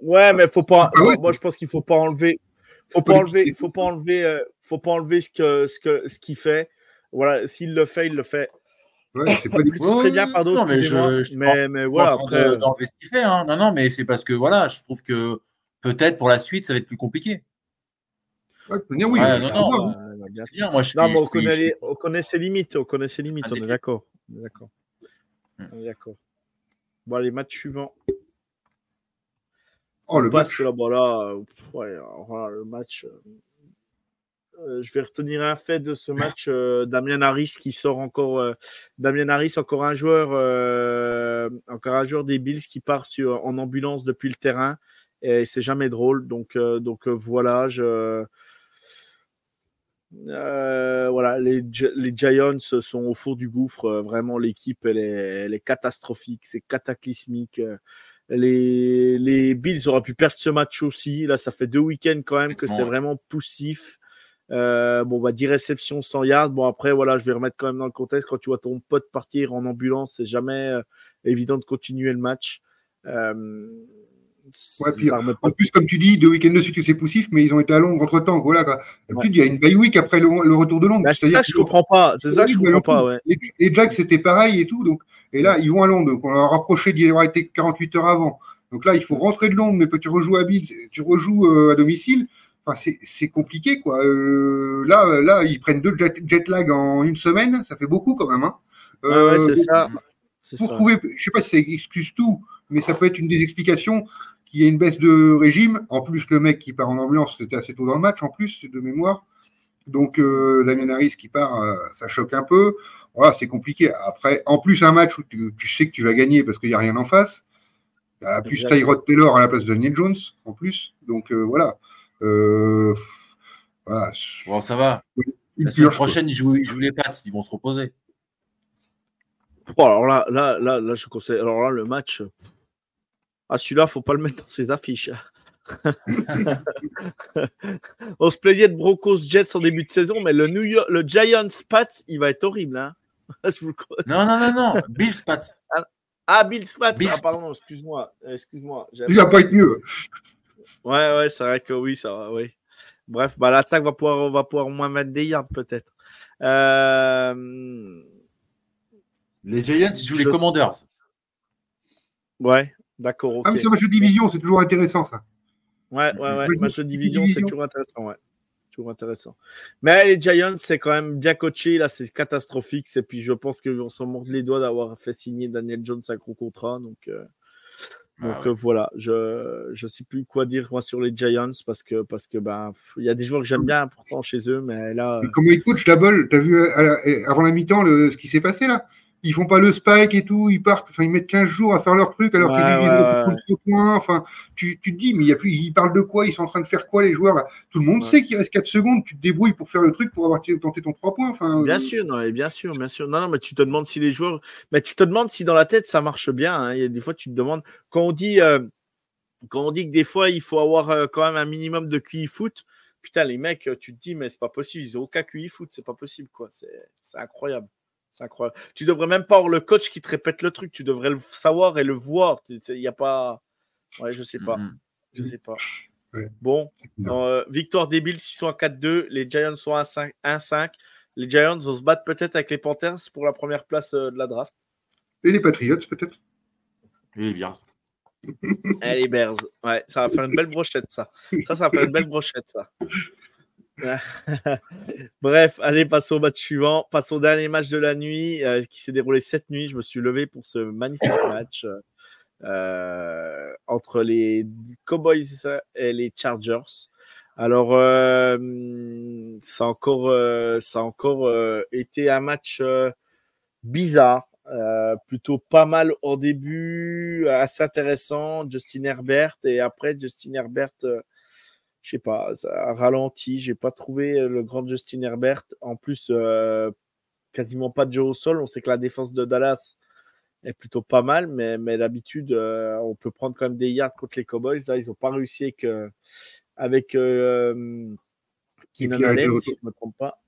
Ouais, mais faut pas. Ah moi, je pense qu'il faut pas enlever. Faut pas enlever. Faut pas enlever. Euh, faut pas enlever ce que ce que ce qu'il fait. Voilà, s'il le fait, il le fait. Ouais, c'est pas [LAUGHS] du tout très bien, pardon. Non, mais, je, mais, mais voilà, après. Euh, ce qu'il fait, hein. Non, non, mais c'est parce que voilà, je trouve que peut-être pour la suite, ça va être plus compliqué. Ouais, oui, ouais, non, non, euh, bien. Moi, je non, mais on, connaît les, on connaît ses limites, on connaît ses limites, on est d'accord. On est d'accord. Hmm. D'accord. Bon, les matchs suivants. Oh, le match. là, bon, là, ouais, voilà, le match. Euh, je vais retenir un fait de ce match. Euh, Damien Harris qui sort encore. Euh, Damien Harris, encore un joueur, encore un joueur des Bills qui part sur, en ambulance depuis le terrain. Et c'est jamais drôle. Donc, donc voilà. Je, voilà, les, les, Giants sont au fond du gouffre. Vraiment, l'équipe, elle est, elle est catastrophique. C'est cataclysmique. Les, les Bills auraient pu perdre ce match aussi. Là, ça fait deux week-ends quand même que c'est vraiment poussif. Euh, bon, bah, 10 réceptions, 100 yards. Bon, après, voilà, je vais remettre quand même dans le contexte. Quand tu vois ton pote partir en ambulance, c'est jamais euh, évident de continuer le match. Euh, Ouais, puis, en plus, comme tu dis, deux week-ends de suite, c'est poussif, mais ils ont été à Londres entre temps. Voilà, D'habitude, il y a une bye week après le, retour de Londres. Bah, c'est ça que je comprends pas. C'est ça je comprends pas. Ouais. Et, Jack, c'était pareil et tout. Donc, et là, ils vont à Londres. Donc, on leur a rapproché d'y avoir été 48 heures avant. Donc là, il faut rentrer de Londres, mais tu rejoues à Bill, tu rejoues euh, à domicile. Enfin, c'est compliqué, quoi. Euh, là, là, ils prennent deux jet, lag en une semaine. Ça fait beaucoup quand même. Hein. ouais, c'est ça. Pour trouver, je sais pas si ça excuse tout, mais ça peut être une des explications qu'il y ait une baisse de régime. En plus, le mec qui part en ambulance, c'était assez tôt dans le match, en plus, de mémoire. Donc, euh, Damien Harris qui part, euh, ça choque un peu. Voilà, c'est compliqué. Après, en plus, un match où tu, sais que tu vas gagner parce qu'il n'y a rien en face. Bah, plus Tyrod Taylor à la place de Daniel Jones, en plus. Donc, euh, voilà. Voilà. Bon, ça va. La semaine prochaine, ils jouent, ils jouent les Pats, ils vont se reposer. Bon, alors là, là, là, là, je conseille. Alors là, le match. Ah, celui-là, faut pas le mettre dans ses affiches. [LAUGHS] On se plaignait de Broncos Jets en début de saison, mais le, New York, le Giants Pats, il va être horrible. Hein [LAUGHS] non, non, non, non. Bills Pats. Ah, ah Bills Pats. Ah, pardon, excuse-moi. Excuse-moi. Il va pas être mieux. Ouais, ouais, c'est vrai que oui, ça va. Oui. Bref, bah, l'attaque va pouvoir, va pouvoir moins mettre des yards, peut-être. Euh. Les Giants, ils jouent les Commanders. Ouais, d'accord. Ah, mais c'est un match de division, c'est toujours intéressant, ça. Ouais, ouais, ouais. Match de division, c'est toujours intéressant, ouais. Toujours intéressant. Mais les Giants, c'est quand même bien coaché. Là, c'est catastrophique. Et puis, je pense qu'on s'en mord les doigts d'avoir fait signer Daniel Jones un gros contrat. Donc, euh, ah donc euh, voilà. Je ne sais plus quoi dire moi sur les Giants parce que, parce que ben, il y a des joueurs que j'aime bien pourtant chez eux. Mais là. comment ils coachent Double Tu as vu avant la mi-temps ce qui s'est passé là? Ils font pas le spike et tout, ils partent, enfin ils mettent 15 jours à faire leur truc alors qu'ils ouais, ouais. point. Enfin, tu, tu, te dis, mais il y a plus, ils parlent de quoi? Ils sont en train de faire quoi les joueurs là? Tout le monde sait qu'il reste 4 secondes, tu te débrouilles pour faire le truc pour avoir tenté ton 3 points. Enfin, bien sûr, non, bien sûr, bien sûr. Non, non, mais tu te demandes si les joueurs, mais tu te demandes si dans la tête ça marche bien. Hein. Il y a des fois tu te demandes quand on dit, euh, quand on dit que des fois il faut avoir euh, quand même un minimum de QI foot. Putain, les mecs, tu te dis, mais c'est pas possible, ils ont aucun QI foot, c'est pas possible, quoi. C'est incroyable. C'est incroyable. Tu devrais même pas avoir le coach qui te répète le truc. Tu devrais le savoir et le voir. Il n'y a pas. Ouais, je sais pas. Mm-hmm. Je sais pas. Bon, euh, victoire des Bills, ils sont à 4-2. Les Giants sont à 1-5. Les Giants vont se battre peut-être avec les Panthers pour la première place euh, de la draft. Et les Patriots, peut-être. Et les Bears. et les Bears. Ouais, ça va faire une belle brochette, ça. Ça, ça va faire une belle brochette, ça. [LAUGHS] Bref, allez, passons au match suivant. Passons au dernier match de la nuit euh, qui s'est déroulé cette nuit. Je me suis levé pour ce magnifique [COUGHS] match euh, entre les Cowboys et les Chargers. Alors, euh, ça a encore, ça a encore été un match bizarre. plutôt pas mal au début, assez intéressant. Justin Herbert et après Justin Herbert je sais pas, ça a ralenti. J'ai pas trouvé euh, le grand Justin Herbert. En plus, euh, quasiment pas de jeu au sol. On sait que la défense de Dallas est plutôt pas mal, mais, mais d'habitude, euh, on peut prendre quand même des yards contre les Cowboys. Là, ils n'ont pas réussi avec, avec Keenan Allen, si je ne me trompe pas.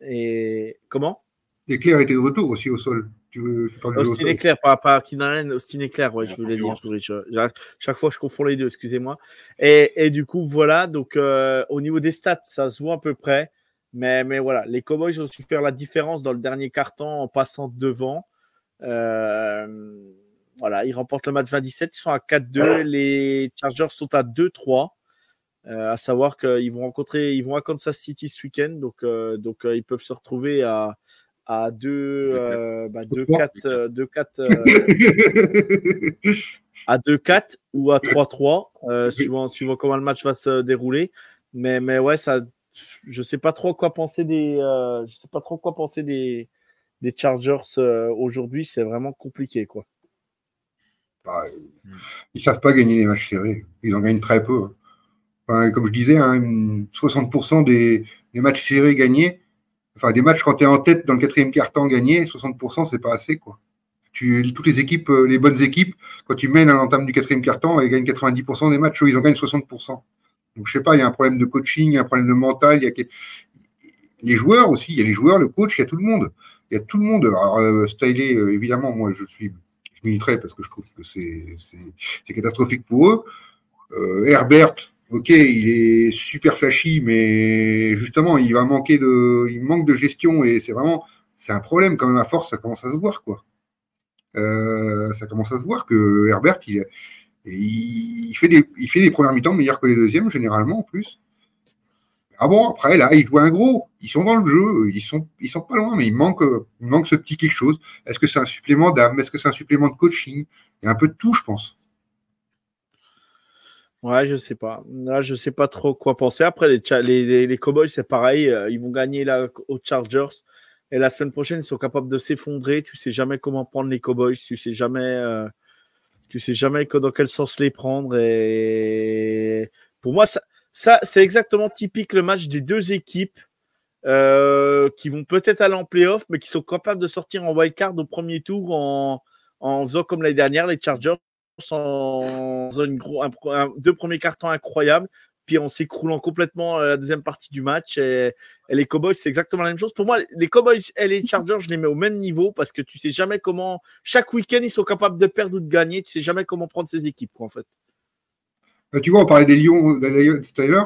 Et comment? Éclair était de retour aussi au sol. Tu veux, Austin Éclair, pas, pas Keenan Allen, Austin ouais, je voulais dire. chaque fois, je confonds les deux, excusez-moi. Et, et, du coup, voilà, donc euh, au niveau des stats, ça se voit à peu près. Mais, mais voilà, les Cowboys ont su faire la différence dans le dernier carton en passant devant. Euh, voilà, ils remportent le match 27, ils sont à 4-2. Les Chargers sont à 2-3. Euh, à savoir qu'ils vont rencontrer, ils vont à Kansas City ce week-end, donc, donc ils peuvent se retrouver à, à 2 bah, 4 2 4 à 2 4 ou à 3 3 euh, suivant suivant comment le match va se dérouler. Mais mais ouais ça je sais pas trop quoi penser des euh, je sais pas trop quoi penser des des Chargers euh, aujourd'hui. C'est vraiment compliqué quoi. Bah, ils savent pas gagner les matchs serrés. Ils en gagnent très peu enfin, comme je disais hein, 60% des, des matchs serrés gagnés enfin, des matchs quand tu es en tête dans le quatrième quart-temps gagné, 60%, c'est pas assez, quoi. Toutes les équipes, euh, les bonnes équipes, quand tu mènes à l'entame du quatrième quart-temps, elles gagnent 90% des matchs, ils en gagnent 60%. Donc, je sais pas, il y a un problème de coaching, il y a un problème de mental, il y a les joueurs aussi, il y a les joueurs, le coach, il y a tout le monde. Il y a tout le monde. Alors, euh, euh, évidemment, moi, je suis, je militerai parce que je trouve que c'est catastrophique pour eux. Herbert, ok, il est super flashy, mais justement, il va manquer de, il manque de gestion et c'est vraiment, c'est un problème quand même à force, ça commence à se voir quoi. ça commence à se voir que Herbert, il, il fait des, il fait des premières mi-temps meilleurs que les deuxièmes généralement en plus. Ah bon, après, là, ils jouent un gros. Ils sont dans le jeu. Ils sont, ils sont pas loin, mais il manque, il manque ce petit quelque chose. Est-ce que c'est un supplément d'âme? Est-ce que c'est un supplément de coaching? Il y a un peu de tout, je pense. Ouais, je sais pas. Là, je sais pas trop quoi penser. Après, les, les, les Cowboys, c'est pareil. Euh, ils vont gagner là, aux Chargers. Et la semaine prochaine, ils sont capables de s'effondrer. Tu sais jamais comment prendre les Cowboys. Tu sais jamais, euh, tu sais jamais dans quel sens les prendre. Et pour moi, ça, ça, c'est exactement typique le match des deux équipes euh, qui vont peut-être aller en playoff, mais qui sont capables de sortir en wildcard au premier tour en, en faisant comme l'année dernière, les Chargers en une gros, deux premiers cartons incroyables, puis en s'écroulant complètement euh, la deuxième partie du match. Et, les Cowboys, c'est exactement la même chose. Pour moi, les Cowboys et les Chargers, je les mets au même niveau parce que tu sais jamais comment. Chaque week-end, ils sont capables de perdre ou de gagner. Tu sais jamais comment prendre ces équipes, en fait. Bah, tu vois, on parlait des Lions, des Lions Tyler.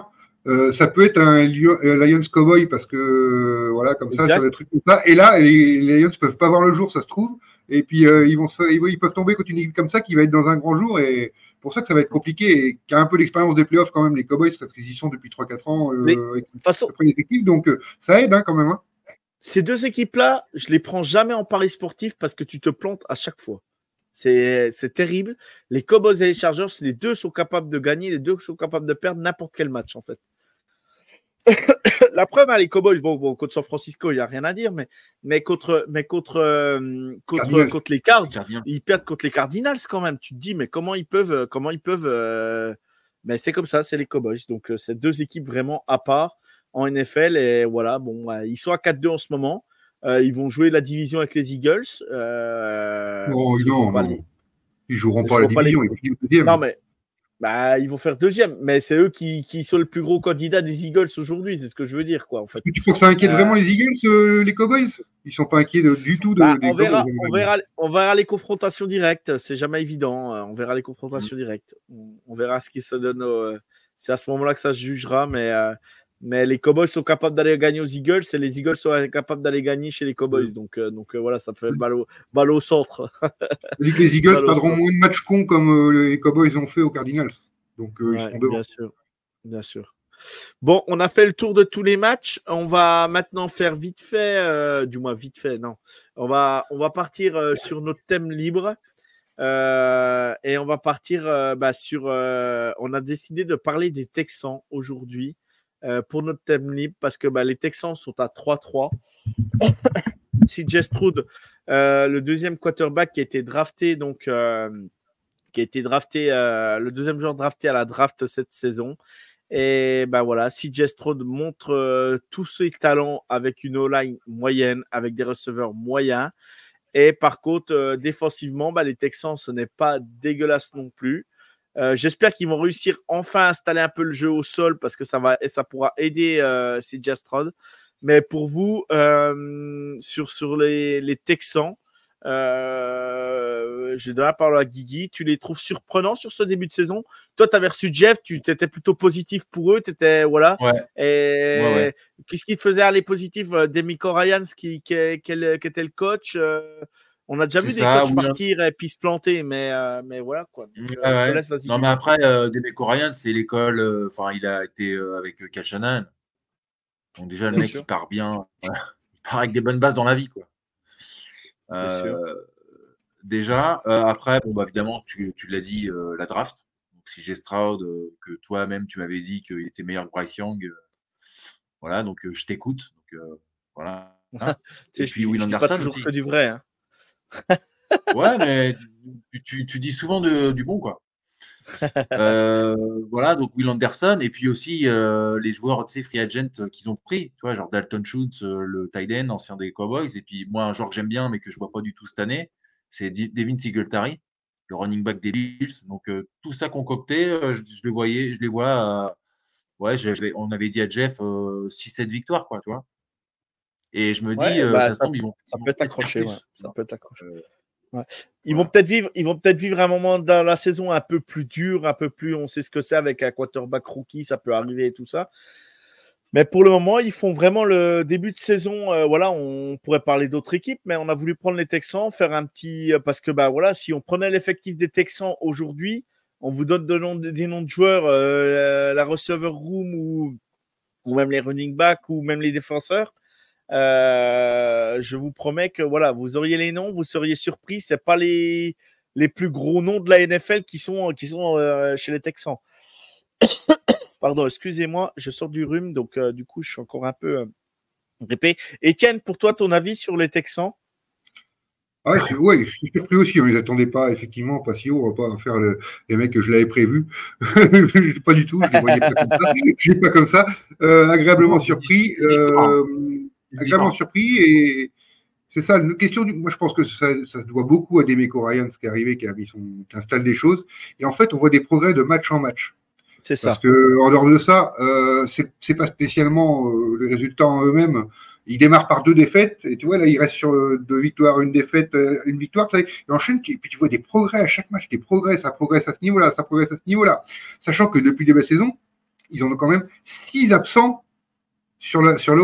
Euh, ça peut être un Lions Cowboy parce que voilà comme ça sur des trucs comme ça et là les, les Lions peuvent pas voir le jour ça se trouve et puis euh, ils vont se ils, peuvent tomber contre une équipe comme ça qui va être dans un grand jour et pour ça que ça va être compliqué et qui a un peu d'expérience des playoffs quand même les Cowboys parce qu'ils y sont depuis 3-4 ans euh, avec façon... donc euh, ça aide hein, quand même hein. ces deux équipes là je les prends jamais en paris sportif parce que tu te plantes à chaque fois c'est terrible. Les Cowboys et les Chargers, les deux sont capables de gagner, les deux sont capables de perdre n'importe quel match, en fait. [COUGHS] la preuve, hein, les Cowboys, bon, bon, contre San Francisco, il n'y a rien à dire, mais, mais contre, mais contre, euh, contre, contre, les Cards, ils perdent contre les Cardinals quand même. Tu te dis, mais comment ils peuvent, euh, comment ils peuvent, euh... mais c'est comme ça, c'est les Cowboys. Donc, euh, c'est deux équipes vraiment à part en NFL et voilà, bon, ils sont à 4-2 en ce moment. Euh, ils vont jouer la division avec les Eagles. Euh, non, non, non. Ils joueront pas la division. Ils non, mais bah, ils vont faire deuxième, mais c'est eux qui, qui, sont le plus gros candidat des Eagles aujourd'hui, c'est ce que je veux dire. Quoi, en fait. tu crois que ça inquiète euh, vraiment les Eagles, euh, les Cowboys? Ils sont pas inquiets du tout de, bah, on, verra, on, verra, on, verra, les confrontations directes, c'est jamais évident. On verra les confrontations mm. directes. On, verra ce qui se donne. C'est à ce moment-là que ça se jugera, mais mais les Cowboys sont capables d'aller gagner aux Eagles et les Eagles sont capables d'aller gagner chez les Cowboys. Donc, euh, donc euh, voilà, ça fait balle au, balle au centre. les Eagles perdront moins de matchs cons comme euh, les Cowboys ont fait aux Cardinals. Donc ils seront devant. Bien sûr. Bien sûr. Bon, on a fait le tour de tous les matchs. On va maintenant faire vite fait, du moins vite fait, non. On va, on va partir sur notre thème libre. et on va partir bah, sur. on a décidé de parler des Texans aujourd'hui. Euh, pour notre thème libre parce que bah, les Texans sont à 3-3. [LAUGHS] si Stroud, euh, le deuxième quarterback qui a été drafté, donc euh, qui a été drafté, le deuxième joueur drafté à la draft cette saison. Et ben voilà, CJ Stroud montre tous ses talents avec une O-line moyenne, avec des receveurs moyens. Et par contre, défensivement, bah, les Texans, ce n'est pas dégueulasse non plus. Euh, j'espère qu'ils vont réussir enfin à installer un peu le jeu au sol parce que ça va et ça pourra aider euh, CJ Stroud. Mais pour vous, euh, sur, sur les, les Texans, euh, je donne la parole à Guigui. Tu les trouves surprenants sur ce début de saison? Toi, tu avais reçu Jeff, tu étais plutôt positif pour eux. Étais, voilà. Et qu'est-ce qui te faisait aller positif Demico Ryans, qui, qui, qui, qui, était le coach on a déjà vu des coachs partir et puis se planter, mais, euh, mais voilà quoi. Euh, non, mais après, euh, Demeco Ryan, c'est l'école. Euh, enfin, il a été avec Cal Donc, déjà, le mec, il part bien. [LAUGHS] il part avec des bonnes bases dans la vie, quoi. Sûr. Déjà, après, bon, bah, évidemment, tu, tu l'as dit, la draft. Donc, si j'ai Stroud, que toi-même, tu m'avais dit qu'il était meilleur que Bryce Young. voilà, donc je t'écoute. Donc, voilà. [LAUGHS] et puis Will Anderson pas aussi. Que du vrai. Hein ouais, mais tu, tu, dis souvent du bon, quoi. Euh, voilà, donc Will Anderson, et puis aussi euh, les joueurs, tu sais, free agent euh, qu'ils ont pris, tu vois, genre Dalton Schultz, le end, ancien des Cowboys, et puis moi, un joueur que j'aime bien, mais que je vois pas du tout cette année, c'est Devin Singletary, le running back des Bills. Donc tout ça concocté, je, je, les voyais, je les vois, ouais, on avait dit à Jeff 6-7 victoires, quoi, tu vois. Et je me dis, bah, ça, tombe, ils vont. Ça peut être accroché, ouais. Ça peut être accroché. Ils vont peut-être vivre, ils vont peut-être vivre un moment dans la saison un peu plus dur, un peu plus, on sait ce que c'est avec un quarterback rookie, ça peut arriver et tout ça. Mais pour le moment, ils font vraiment le début de saison. Euh, voilà, on pourrait parler d'autres équipes, mais on a voulu prendre les Texans, faire un petit parce que bah voilà, si on prenait l'effectif des Texans aujourd'hui, on vous donne des noms de joueurs, euh, la receiver room ou, ou même les running backs ou même les défenseurs. Euh, je vous promets que voilà, vous auriez les noms, vous seriez surpris. C'est pas les, les plus gros noms de la NFL qui sont, qui sont euh, chez les Texans. [COUGHS] Pardon, excusez-moi, je sors du rhume, donc euh, du coup, je suis encore un peu répé. Etienne, pour toi, ton avis sur les Texans? Ah ouais, je suis surpris aussi. On ne les attendait pas, effectivement, pas si haut. On va pas faire les mecs que je l'avais prévu. [LAUGHS] pas du tout. Je ne les voyais pas comme ça. Je pas comme ça. agréablement surpris. Euh, agréablement surpris et c'est ça, une question du, moi je pense que ça, ça se doit beaucoup à Demeco Ryan, ce qui est arrivé, qui, a, qui, installe des choses. Et en fait, on voit des progrès de match en match. C'est ça. Parce que en dehors de ça, euh, c'est pas spécialement euh, les résultats en eux-mêmes. Il démarre par deux défaites, et tu vois, là, il reste sur euh, deux victoires, une défaite, euh, une victoire, il enchaîne, et puis tu vois des progrès à chaque match, des progrès, ça progresse à ce niveau-là, ça progresse à ce niveau-là. Sachant que depuis le début de la saison, ils ont quand même six absents sur l'OL. Sur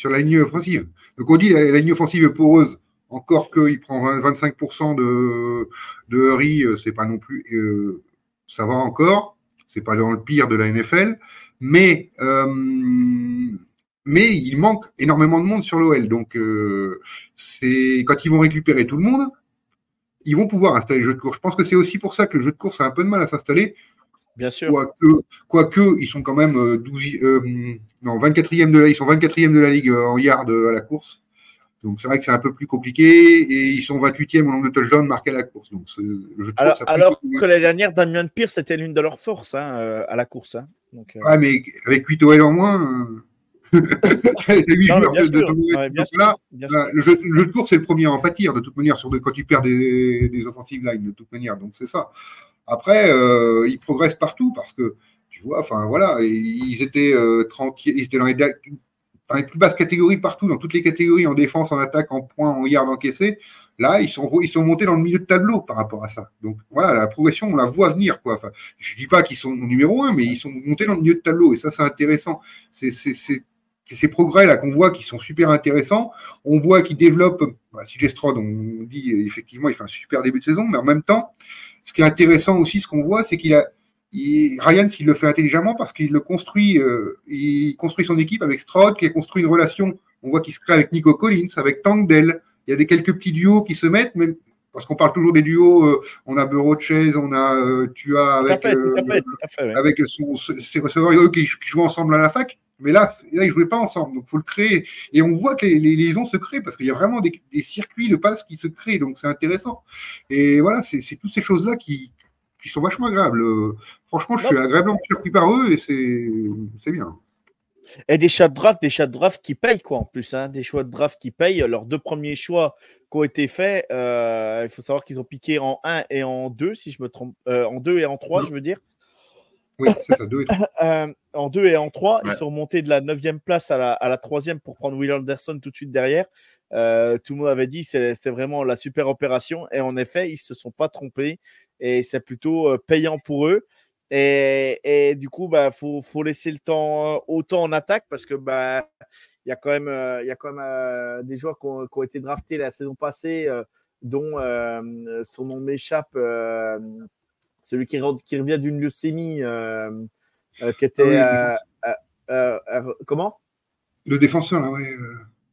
sur la ligne offensive. Donc on dit la, la ligne offensive est poreuse, encore qu'il prend 25% de, de Hurry, euh, c'est pas non plus, euh, ça va encore, c'est pas dans le pire de la NFL, mais euh, mais il manque énormément de monde sur l'OL. Donc quand ils vont récupérer tout le monde, ils vont pouvoir installer le jeu de course. Je pense que c'est aussi pour ça que le jeu de course a un peu de mal à s'installer. Bien sûr. Quoique, quoique ils sont quand même 12, euh, non, 24e de la, ils sont 24e de la ligue euh, en yard euh, à la course. Donc c'est vrai que c'est un peu plus compliqué et ils sont 28e au nombre de touchdowns marqués à la course. Donc, alors, alors que l'année dernière, Damien Pierce c'était l'une de leurs forces hein, euh, à la course. Hein. Donc, Ah, mais avec 8 OL en moins. [LAUGHS] [LAUGHS] le, jeu, de course, c'est le premier à en pâtir, de toute manière, sur de, quand tu perds des, des offensive lines, de toute manière. Donc, c'est ça. Après, euh, ils progressent partout parce que enfin voilà, ils étaient euh, tranquilles, ils étaient dans les, plus basses catégories partout, dans toutes les catégories, en défense, en attaque, en points, en yard encaissé. Là, ils sont, ils sont montés dans le milieu de tableau par rapport à ça. Donc voilà, la progression, on la voit venir. Quoi. Je dis pas qu'ils sont numéro un, mais ils sont montés dans le milieu de tableau. Et ça, c'est intéressant. C'est ces progrès-là qu'on voit qui sont super intéressants. On voit qu'ils développent, bah, si Strode, on dit effectivement, il fait un super début de saison, mais en même temps, ce qui est intéressant aussi, ce qu'on voit, c'est qu'il a, Ryan, il le fait intelligemment parce qu'il le construit, euh, il construit son équipe avec Stroud, qui a construit une relation. On voit qu'il se crée avec Nico Collins, avec Tangdell. Il y a des quelques petits duos qui se mettent, mais parce qu'on parle toujours des duos. Euh, on a Bureau Chase, on a euh, tu as avec, avec son, ses receveurs qui, jouent ensemble à la fac. Mais là, là ils jouaient pas ensemble, donc faut le créer. Et on voit que les, les liaisons se créent parce qu'il y a vraiment des, des, circuits de passes qui se créent, donc c'est intéressant. Et voilà, c'est toutes ces choses là qui, qui sont vachement agréables. Franchement, je suis agréablement surpris par eux et c'est bien. Et des choix de draft, des choix de draft qui payent, quoi, en plus. Hein, des choix de draft qui payent. Leurs deux premiers choix qui ont été faits, euh, il faut savoir qu'ils ont piqué en 1 et en 2, si je me trompe. Euh, en 2 et en 3, je veux dire. Oui, c'est ça, 2 et 3. [LAUGHS] Euh, en 2 et en 3, ils sont remontés de la 9e place à la, à la 3e pour prendre Will Anderson tout de suite derrière. tout le monde avait dit c'est vraiment la super opération. Et en effet, ils ne se sont pas trompés et c'est plutôt payant pour eux. Et, et, du coup, bah, faut, faut laisser le temps autant en attaque parce que bah, il y a quand même, il y a quand même des joueurs qui ont, qui ont, été draftés la saison passée, dont son nom m'échappe, celui qui, qui, revient d'une leucémie, qui était ah comment? Le défenseur, là, ouais.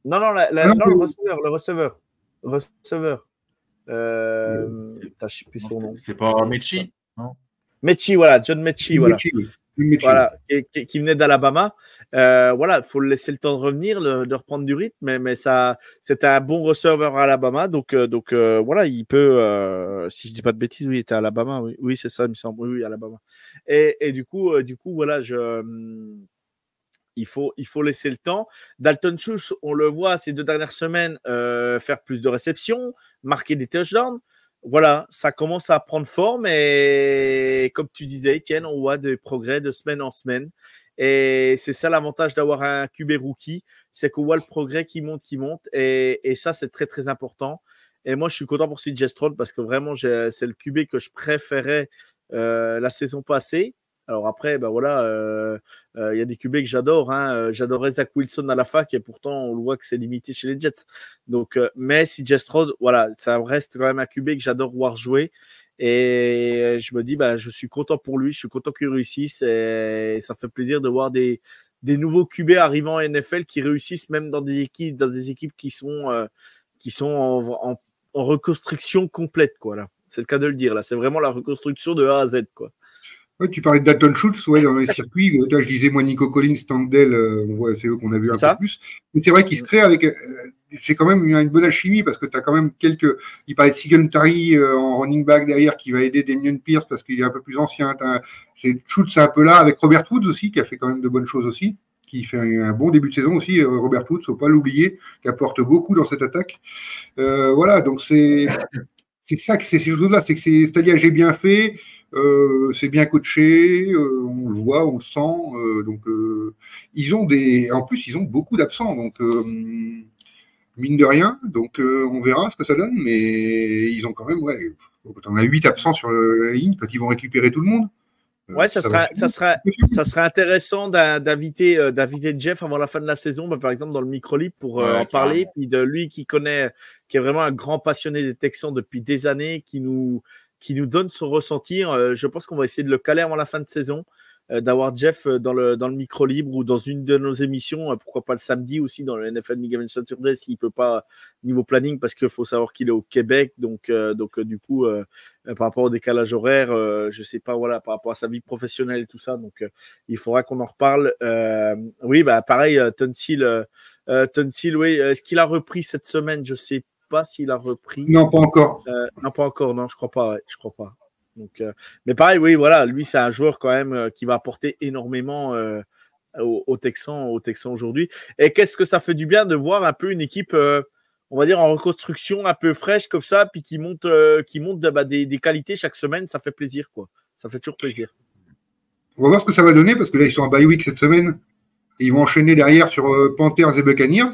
Non, non, la, la, non, non le receveur, le receveur, receveur. Euh, je sais plus son nom. C'est pas Mechi non Mechi, voilà, John Mechi, voilà. Voilà, qui, venait d'Alabama. Euh, voilà, il faut le laisser le temps de revenir, de reprendre du rythme, mais, mais ça, c'était un bon receveur à Alabama, donc, euh, donc euh, voilà, il peut, si je dis pas de bêtises, oui, il était à Alabama, oui, oui c'est ça, il me semble, oui, Alabama. Et, et du coup, du coup, voilà, je, il faut, il faut laisser le temps. Dalton Schultz, on le voit ces deux dernières semaines faire plus de réceptions, marquer des touchdowns. Voilà, ça commence à prendre forme et comme tu disais, Etienne, on voit des progrès de semaine en semaine. Et c'est ça l'avantage d'avoir un QB rookie, c'est qu'on voit le progrès qui monte, qui monte. Et, ça, c'est très, très important. Et moi, je suis content pour CJ Stroll parce que vraiment, c'est le QB que je préférais la saison passée. Alors après, ben voilà, euh, euh, il y a des QB que j'adore. Hein. Euh, j'adorais Zach Wilson à la fac et pourtant on le voit que c'est limité chez les Jets. Donc, mais si Jestrod, voilà, ça reste quand même un QB que j'adore voir jouer. Et je me dis, bah, je suis content pour lui, je suis content qu'il réussisse et ça fait plaisir de voir des, des nouveaux QB arrivant en NFL qui réussissent même dans des équipes, dans des équipes qui sont, qui sont en, en, reconstruction complète, quoi. Là, c'est le cas de le dire. Là, c'est vraiment la reconstruction de A à Z, quoi. Ouais, tu parlais de Dalton Schultz ouais, dans les circuits. Toi, je disais, moi, Nico Collins, Standel, euh, c'est eux qu'on a vu un peu plus. Mais c'est vrai qu'il se crée avec. Euh, c'est quand même une, bonne alchimie parce que tu as quand même quelques. Il parlait de Sigentari euh, en running back derrière qui va aider Damien Pierce parce qu'il est un peu plus ancien. C'est Schultz un peu là avec Robert Woods aussi qui a fait quand même de bonnes choses aussi qui fait un, bon début de saison aussi, Robert Woods, faut pas l'oublier, qui apporte beaucoup dans cette attaque. voilà, donc c'est [LAUGHS] c'est ça que c'est ces choses-là, c'est que c'est Stadia j'ai bien fait, euh, c'est bien coaché, euh, on le voit, on le sent. Euh, donc, ils ont des. En plus, ils ont beaucoup d'absents. Donc, mine de rien. Donc, on verra ce que ça donne. Mais ils ont quand même. Ouais, on a 8 absents sur la ligne quand ils vont récupérer tout le monde. Ouais, ça, sera, ça, sera, ça sera intéressant d'inviter d'inviter Jeff avant la fin de la saison, bah, par exemple dans le micro pour en parler, puis de lui qui connaît, qui est vraiment un grand passionné des Texans depuis des années, qui nous qui nous donne son ressenti. Euh, je pense qu'on va essayer de le caler avant la fin de saison, euh, d'avoir Jeff euh, dans le, dans le micro libre ou dans une de nos émissions, pourquoi pas le samedi aussi dans le NFL Mega Saturday s'il peut pas niveau planning parce qu'il faut savoir qu'il est au Québec. Donc, donc du coup, par rapport au décalage horaire, je sais pas, voilà, par rapport à sa vie professionnelle et tout ça. Donc, il faudra qu'on en reparle. oui, bah pareil, Tonsil. Oui, est-ce qu'il a repris cette semaine? Je sais pas s'il a repris. Non, pas encore. Euh, non, pas encore, non, je crois pas. je crois pas. Donc, euh, mais pareil, oui, voilà, lui, c'est un joueur quand même euh, qui va apporter énormément aux, Texans, aux Texans aujourd'hui. Et qu'est-ce que ça fait du bien de voir un peu une équipe, on va dire, en reconstruction un peu fraîche comme ça, puis qui monte, qui monte bah, des, des, qualités chaque semaine, ça fait plaisir, quoi. Ça fait toujours plaisir. On va voir ce que ça va donner, parce que là, ils sont en bye week cette semaine. Et ils vont enchaîner derrière sur Panthers et Buccaneers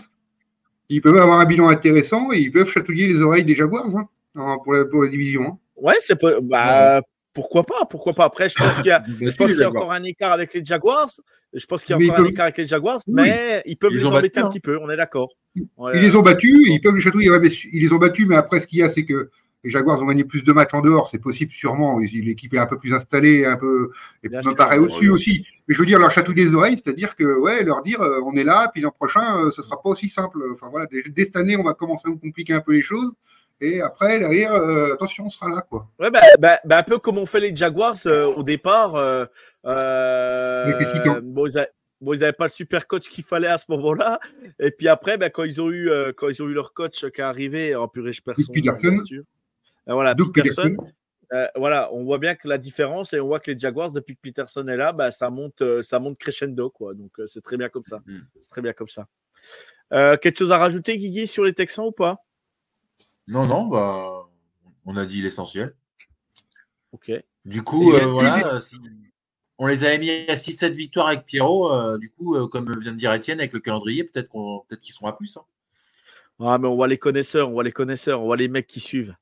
ils peuvent avoir un bilan intéressant et ils peuvent chatouiller les oreilles des Jaguars hein, pour, la, pour, la, division. Hein. Ouais, c'est bah, pourquoi pas, pourquoi pas. Après, je pense qu'il y a, [LAUGHS] je pense qu'il y a encore un écart avec les Jaguars. Je pense qu'il y a encore un écart avec les Jaguars, mais ils peuvent les embêter un petit peu. On est d'accord. Ils les ont battus, ils peuvent les chatouiller. ils les ont battus, mais après, ce qu'il y a, c'est que les Jaguars ont gagné plus de matchs en dehors, c'est possible sûrement. L'équipe est un peu plus installée, un peu, et me paraît au-dessus aussi. Mais je veux dire, leur chatouiller des oreilles, c'est-à-dire que, ouais, leur dire, euh, on est là, puis l'an prochain, euh, ce sera pas aussi simple. Enfin voilà, dès, cette année, on va commencer à vous compliquer un peu les choses. Et après, derrière, euh, attention, on sera là, quoi. Ouais, bah, bah, bah, un peu comme on fait les Jaguars au départ. bon, ils n'avaient pas le super coach qu'il fallait à ce moment-là. Et puis après, bah, quand ils ont eu, quand ils ont eu leur coach qui est arrivé, en purée, je perds son euh, voilà, Peterson. Euh, voilà, on voit bien que la différence et on voit que les Jaguars depuis que Peterson est là, bah, ça monte, euh, ça monte crescendo quoi. Donc c'est très bien comme ça. Mm. C'est très bien comme ça. quelque chose à rajouter, Guigui, sur les Texans ou pas? Non, non, bah, on a dit l'essentiel. Ok. Du coup, voilà, on les avait mis à 6-7 victoires avec Pierrot. du coup, comme vient de dire Étienne, avec le calendrier, peut-être qu'on, peut-être qu'ils seront à plus. Hein. Ah, mais on voit les connaisseurs, on voit les connaisseurs, on voit les mecs qui suivent.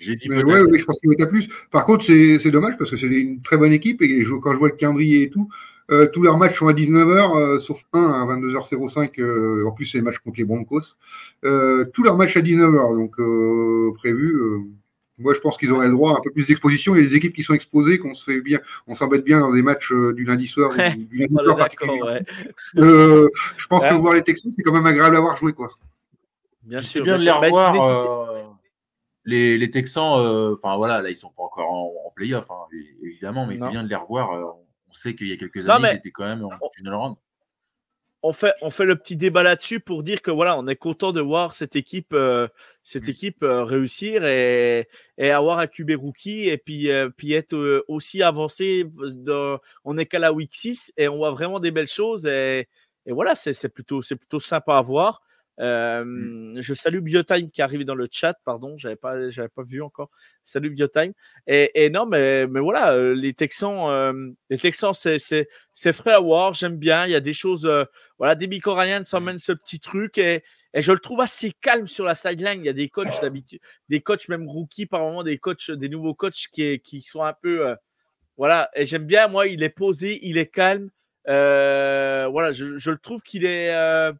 J'ai dit ouais, je pense qu'il plus. Par contre, c'est dommage parce que c'est une très bonne équipe et quand je vois le calendrier et tout, euh, tous leurs matchs sont à 19h, euh, sauf un à 22h05. Euh, en plus, c'est les matchs contre les Broncos. tous leurs matchs à 19h, donc prévu. moi, je pense qu'ils auraient le droit à un peu plus d'exposition. Il y a des équipes qui sont exposées, qu'on se fait bien, on s'embête bien dans des matchs du lundi soir. du, lundi [LAUGHS] soir je pense que voir les Texans, c'est quand même agréable à voir jouer, quoi. Bien sûr. bien de les bah, revoir. Euh, les, les, Texans, euh, enfin voilà, là ils sont pas encore en, en playoff, hein, évidemment, mais c'est bien de les revoir. Euh, on sait qu'il y a quelques années, ils étaient quand même en final round. On fait, on fait le petit débat là-dessus pour dire que voilà, on est content de voir cette équipe, cette équipe réussir et, et, avoir un QB rookie et puis, puis être aussi avancé. on est qu'à la week 6 et on voit vraiment des belles choses et, et voilà, c'est plutôt, plutôt sympa à voir. Mmh. Je salue Biotime qui est arrivé dans le chat, pardon, j'avais pas, j'avais pas vu encore. Salut Biotime. Et, et non, mais, mais voilà, les Texans, les Texans, c'est, c'est, c'est frais à voir, j'aime bien. Il y a des choses, voilà, Demi Ryan s'emmène ce petit truc et, Et je le trouve assez calme sur la sideline. Il y a des coachs d'habitude, des coachs même rookies par moment, des coachs, des nouveaux coachs qui, qui sont un peu. Euh, voilà. Et j'aime bien, moi, il est posé, il est calme. Euh, voilà, je, je, le trouve qu'il est. Euh,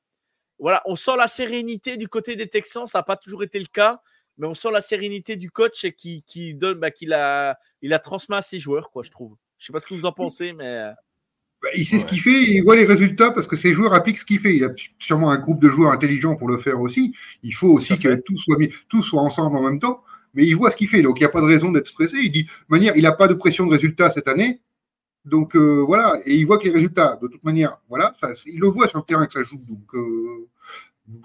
voilà, on sent la sérénité du côté des Texans. Ça n'a pas toujours été le cas, mais on sent la sérénité du coach qui, qui donne, bah, qu'il a, il a transmis à ses joueurs, quoi, je trouve. Je sais pas ce que vous en pensez, mais. Bah, il sait ce qu'il fait, il voit les résultats parce que ses joueurs appliquent ce qu'il fait. Il a sûrement un groupe de joueurs intelligents pour le faire aussi. Il faut aussi que tout soit, mis, tout soit ensemble en même temps, mais il voit ce qu'il fait. Donc il n'y a pas de raison d'être stressé. Il dit, de manière, il n'a pas de pression de résultats cette année. Donc euh, voilà, et il voit que les résultats, de toute manière, voilà, ça, il le voit sur le terrain que ça joue. Donc euh, il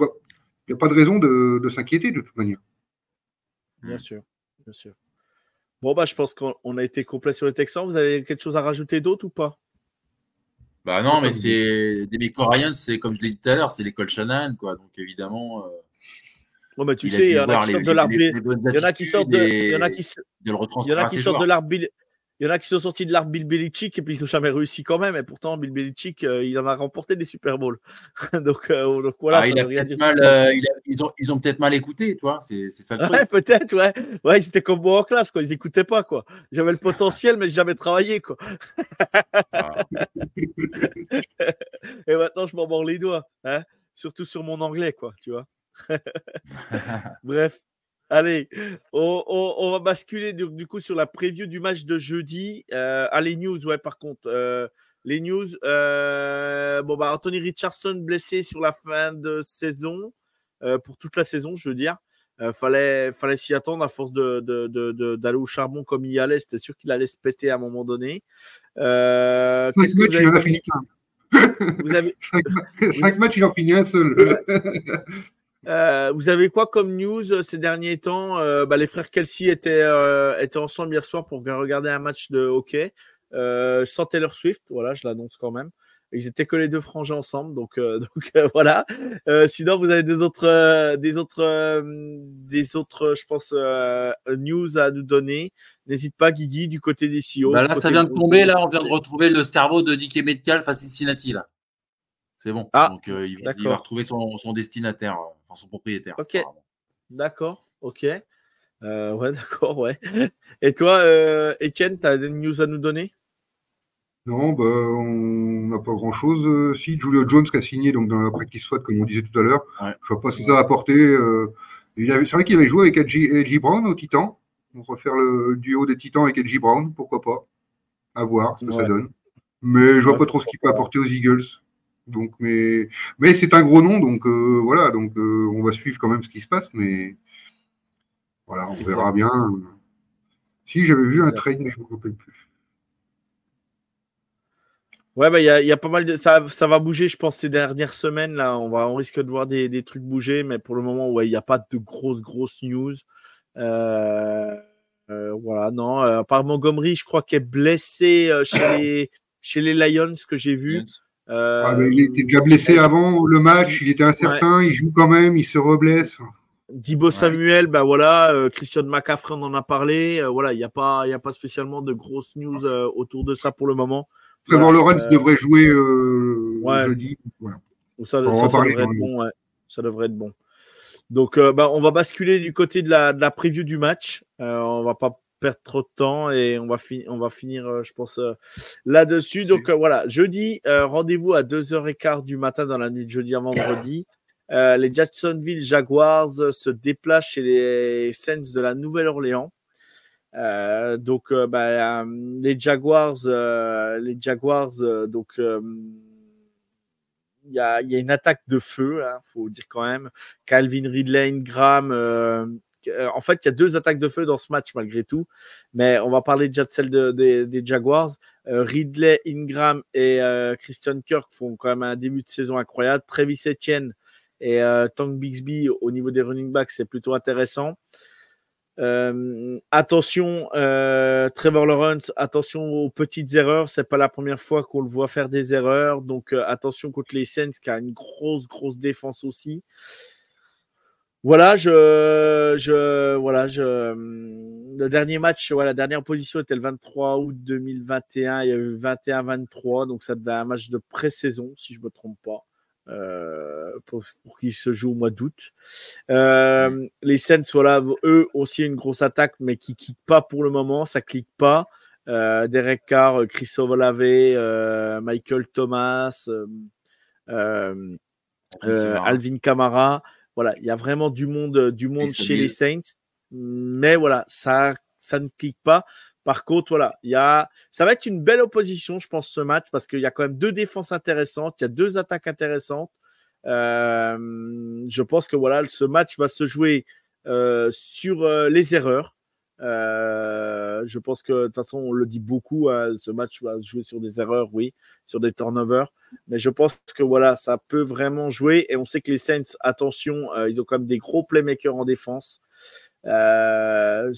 n'y a pas de raison de, de s'inquiéter de toute manière. Bien sûr, bien sûr. Bon, bah, je pense qu'on a été complet sur les Texans. Vous avez quelque chose à rajouter d'autre ou pas? Bah non, mais c'est des Ryan, c'est comme je l'ai dit tout à l'heure, c'est l'école Shannon, quoi. Donc évidemment. Euh, bon, bah, tu sais, il y en a qui sortent de l'arbitre. Il y en a qui sortent de. Il y en a qui, il y en a qui sortent de l'arbitre. Il y en a qui sont sortis de l'arbre Bill Belichick et puis ils n'ont jamais réussi quand même. Et pourtant, Bill Belichick, euh, il en a remporté des Super Bowls. [LAUGHS] donc, euh, donc, voilà. Ah, mal, ils ont, ils ont peut-être mal écouté, toi. C'est ça le ouais, peut-être, ouais. Ouais, c'était comme moi en classe, quoi. Ils n'écoutaient pas, quoi. J'avais le potentiel, mais jamais travaillé, quoi. Ah. [LAUGHS] et maintenant, je m'en mords les doigts. Hein Surtout sur mon anglais, quoi, tu vois. [LAUGHS] Bref. Allez, on, va basculer du, coup sur la preview du match de jeudi. Euh, ah, les news, ouais, par contre. Euh, les news. Euh, bon, bah, Anthony Richardson blessé sur la fin de saison, euh, pour toute la saison, je veux dire. fallait fallait s'y attendre à force d'aller de, de, au charbon comme il y allait. C'était sûr qu'il allait se péter à un moment donné. Fini qu'un. Vous avez... cinq, [LAUGHS] matchs, il en finit un seul. [LAUGHS] Euh, vous avez quoi comme news euh, ces derniers temps? Euh, bah, Les frères Kelsey étaient, étaient ensemble hier soir pour regarder un match de hockey sans Taylor Swift. Voilà, je l'annonce quand même. Ils étaient que les deux frangins ensemble, donc, [LAUGHS] donc voilà. sinon, vous avez des autres, des autres, des autres, je pense, news à nous donner. N'hésite pas, Guigui, du côté des CEO. Bah là, ça vient de tomber. Là, on vient de retrouver le cerveau de Dick Metcalf à Cincinnati. Là. C'est bon. Ah, Donc, euh, il, va retrouver son, destinataire, euh, enfin son propriétaire. Ok. D'accord. Ok. Euh, ouais, [LAUGHS] d'accord. Ouais. Et toi, Étienne, tu as des news à nous donner? Non, bah, on n'a pas grand-chose. si, Julio Jones qui a signé donc, dans la practice squad, comme on disait tout à l'heure. Je ne sais pas ce que ça va apporter. C'est vrai qu'il avait joué avec LG, Brown au Titan. On va refaire le duo des Titans avec LG Brown, pourquoi pas? À voir ce que ça donne. Mais je vois pas trop ce qu'il peut apporter aux Eagles. Donc, mais, mais c'est un gros nom, donc euh, voilà, donc euh, on va suivre quand même ce qui se passe, mais voilà, on verra bien. Si j'avais vu un trade, mais je ne me rappelle plus. Ouais, bah, il y, a pas mal de. Ça, ça, va bouger, je pense, ces dernières semaines. Là, on, va, on risque de voir des, trucs bouger, mais pour le moment, ouais, il n'y a pas de grosses, grosses news. Euh, voilà, non. à part Montgomery, je crois qu'il est blessé chez, [COUGHS] les, chez les Lions, que j'ai vu. Euh, ah, il était déjà blessé avant le match, il était incertain, il joue quand même, il se reblesse. Dibo Samuel, ben voilà, euh, Christian McCaffrey on en a parlé. Euh, voilà, il n'y a pas, il a pas spécialement de grosses news autour de ça pour le moment. Trevor Lawrence devrait jouer jeudi. Ça, devrait être bon. Ça devrait être bon. Donc, bah, on va basculer du côté de la, de la preview du match. on va pas perdre trop de temps et on va, on va finir, euh, je pense, euh, là-dessus. Donc euh, voilà, jeudi, rendez-vous à 2h15 du matin dans la nuit de jeudi à vendredi. [COUGHS] les Jacksonville Jaguars se déplacent chez les Saints de la Nouvelle-Orléans. donc bah, les Jaguars, les Jaguars, donc il y a, y, a, une attaque de feu, il hein, faut dire quand même. Calvin Ridley, Ingram, en fait, il y a deux attaques de feu dans ce match malgré tout. Mais on va parler déjà de celle des Jaguars. Euh, Ridley, Ingram et euh, Christian Kirk font quand même un début de saison incroyable. Travis Etienne et Tank Bixby au niveau des running backs, c'est plutôt intéressant. attention, Trevor Lawrence, attention aux petites erreurs. C'est pas la première fois qu'on le voit faire des erreurs. Donc attention contre les Saints qui a une grosse, grosse défense aussi. Voilà, je, je, voilà, je, le dernier match, voilà, la dernière position était le 23 août 2021. Il y a eu 21-23, donc ça devait être un match de pré-saison, si je me trompe pas. Euh, pour, qu'il se joue au mois d'août. Euh, les Saints, voilà, eux aussi une grosse attaque, mais qui ne clique pas pour le moment, ça clique pas. Derek Carr, Chris Olave, Michael Thomas, Alvin Kamara. Voilà, il y a vraiment du monde, du monde chez les Saints, mais voilà, ça, ça ne clique pas. Par contre, voilà, il y a, ça va être une belle opposition, je pense, ce match, parce qu'il y a quand même deux défenses intéressantes, il y a deux attaques intéressantes. Euh, je pense que voilà, ce match va se jouer euh, sur euh, les erreurs. Je pense que de toute façon, on le dit beaucoup, hein, ce match va se jouer sur des erreurs, oui, sur des turnovers. Mais je pense que voilà, ça peut vraiment jouer. Et on sait que les Saints, attention, ils ont quand même des gros playmakers en défense. Euh,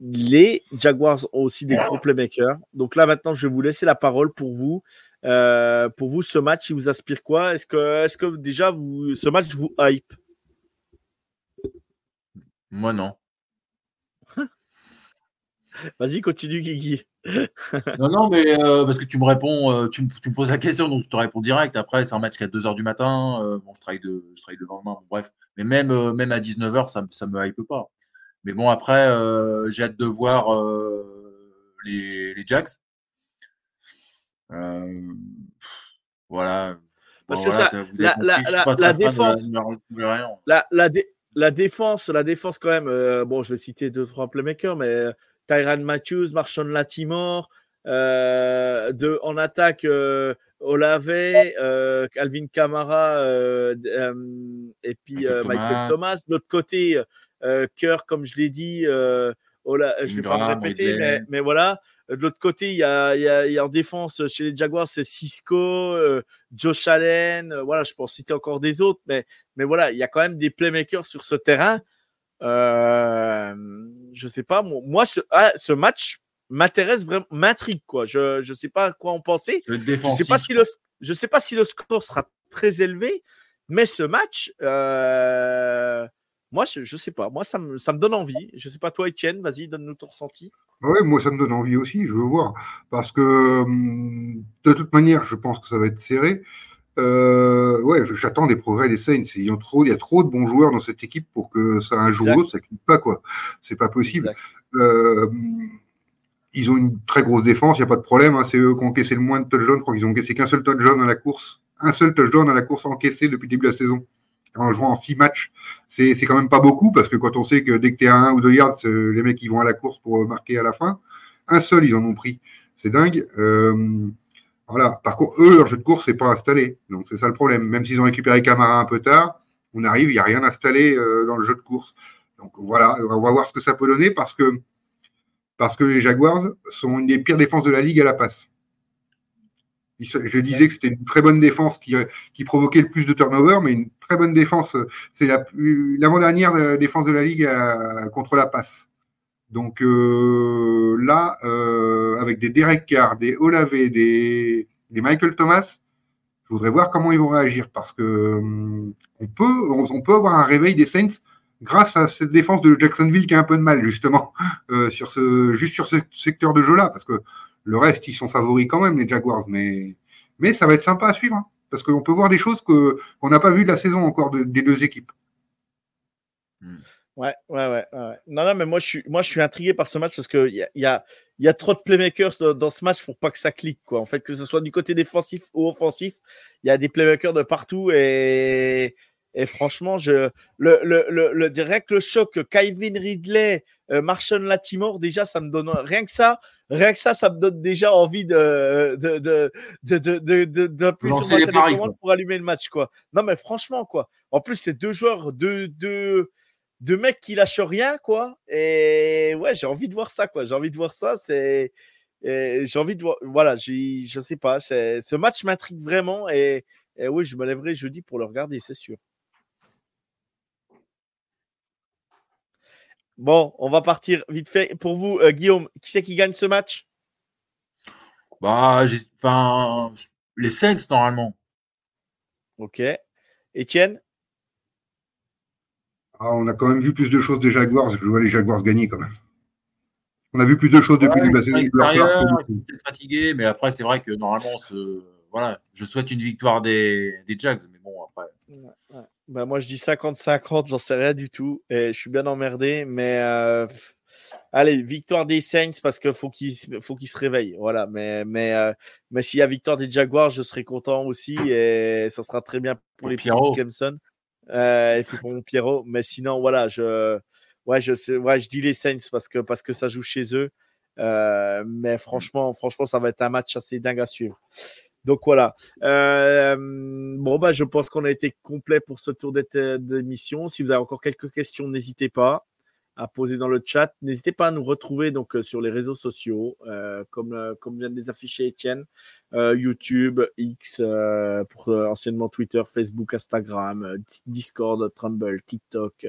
les Jaguars ont aussi des gros playmakers. Donc là, maintenant, je vais vous laisser la parole pour vous. Euh, pour vous, ce match, il vous inspire quoi? Est-ce que, est que déjà, ce match vous hype? Moi, non. Vas-y, continue, Guigui. non, non, mais euh, parce que tu me réponds, euh, tu, me, poses la question, donc je te réponds direct. Après, c'est un match qui est à 2h du matin. bon, je travaille, de, je travaille le lendemain, bref. Mais même, même à 19h, ça ne me hype pas. Mais bon, après, euh, j'ai hâte de voir euh, les, les Jacks. Euh, voilà. la, défense, la, la, défense, la défense quand même. bon, je vais citer deux trois playmakers, mais Tyran Matthews, Marshawn Latimore, de en attaque. Olave, Calvin Kamara et puis Michael Thomas. De l'autre côté, euh, cœur, comme je l'ai dit, euh, oh je ne vais pas me répéter, mais, voilà. De l'autre côté, il y, a, il, y a, en défense chez les Jaguars, c'est Cisco, euh, Josh Allen. voilà, je peux citer encore des autres, mais, mais voilà, il y a quand même des playmakers sur ce terrain. Euh, je sais pas, moi, ce, ah, ce match m'intéresse vraiment, m'intrigue, quoi. Je ne sais pas à quoi en penser. Je ne sais pas si le, je sais pas si le score sera très élevé, mais ce match, euh, moi, je ne sais pas. Moi, ça me, ça me, donne envie. Je ne sais pas, toi, Étienne, vas-y, donne-nous ton ressenti. Oui, moi, ça me donne envie aussi. Je veux voir. Parce que, hum, de toute manière, je pense que ça va être serré. Euh, ouais, j'attends des progrès des Saints. Il y, a trop, il y a trop de bons joueurs dans cette équipe pour que ça, un jour ou l'autre, ça ne pas, quoi. C'est pas possible. Euh, ils ont une très grosse défense, il n'y a pas de problème. Hein. C'est eux qui ont encaissé le moins de touchdowns. Je crois qu'ils ont encaissé qu'un seul touchdown à la course. Un seul touchdown à la course encaissé depuis le début de la saison en jouant en six matchs, c'est quand même pas beaucoup parce que quand on sait que dès que tu es à un ou deux yards, les mecs ils vont à la course pour marquer à la fin. Un seul, ils en ont pris. C'est dingue. Euh, voilà. Par contre, eux, leur jeu de course, c'est pas installé. Donc c'est ça le problème. Même s'ils ont récupéré Camara un peu tard, on arrive, il n'y a rien installé euh, dans le jeu de course. Donc voilà, on va voir ce que ça peut donner parce que, parce que les Jaguars sont une des pires défenses de la ligue à la passe. Je disais que c'était une très bonne défense qui, qui, provoquait le plus de turnover, mais une très bonne défense. C'est l'avant-dernière défense de la Ligue contre la passe. Donc euh, là, euh, avec des Derek Carr, des Olave, des, Michael Thomas, je voudrais voir comment ils vont réagir parce que euh, on, peut, on, peut avoir un réveil des Saints grâce à cette défense de Jacksonville qui a un peu de mal justement [LAUGHS] sur ce, juste sur ce secteur de jeu-là parce que le reste, ils sont favoris quand même, les Jaguars, mais, mais ça va être sympa à suivre, hein, parce qu'on peut voir des choses qu'on n'a pas vues de la saison encore des deux équipes. Hmm. Ouais, ouais, ouais, Non, non, mais moi je suis, moi, je suis intrigué par ce match parce qu'il y a, y, a, y a trop de playmakers dans, ce match pour pas que ça clique. Quoi. En fait, que ce soit du côté défensif ou offensif, il y a des playmakers de partout et, et franchement, je, le, le, le, le direct le choc, Kevin Ridley, euh, Marshall Latimore, déjà, ça me donne rien que ça, rien que ça, ça me donne déjà envie de, de, de, de, de, de, de plus sur pour allumer le match, quoi. Non, mais franchement, quoi. En plus, c'est deux joueurs, deux, deux, deux mecs qui lâchent rien, quoi. Et ouais, j'ai envie de voir ça, quoi. J'ai envie de voir ça. C'est, j'ai envie de voir, voilà, je sais pas. Ce match m'intrigue vraiment et, et oui, je me lèverai jeudi pour le regarder, c'est sûr. Bon, on va partir vite fait. Pour vous, euh, Guillaume, qui c'est qui gagne ce match? Bah, enfin, Les Saints, normalement. Ok. Étienne? Ah, On a quand même vu plus de choses des Jaguars. Je vois les Jaguars gagner quand même. On a vu plus de choses depuis le de la saison. peut-être fatigué, mais après, c'est vrai que normalement, ce... voilà, je souhaite une victoire des, des Jags. Mais bon, après. Bah, moi, je dis 50-50, j'en sais rien du tout. Et je suis bien emmerdé, mais euh, allez, victoire des Saints parce qu'il faut qu'ils faut qu'ils se réveillent. Voilà, mais, mais, euh, mais s'il y a victoire des Jaguars, je serai content aussi et ça sera très bien pour, les Pierrot. Clemson euh, et puis pour mon Pierrot. Mais sinon, voilà, je, ouais, je, ouais, je dis les Saints parce que, parce que ça joue chez eux. mais franchement, franchement, ça va être un match assez dingue à suivre. Donc voilà. Euh, bon, bah, je pense qu'on a été complet pour ce tour d'émission. Si vous avez encore quelques questions, n'hésitez pas à poser dans le chat. N'hésitez pas à nous retrouver donc euh, sur les réseaux sociaux, euh, comme, euh, comme vient de les afficher Étienne, YouTube, X, pour anciennement Twitter, Facebook, Instagram, Discord, Trumble, TikTok,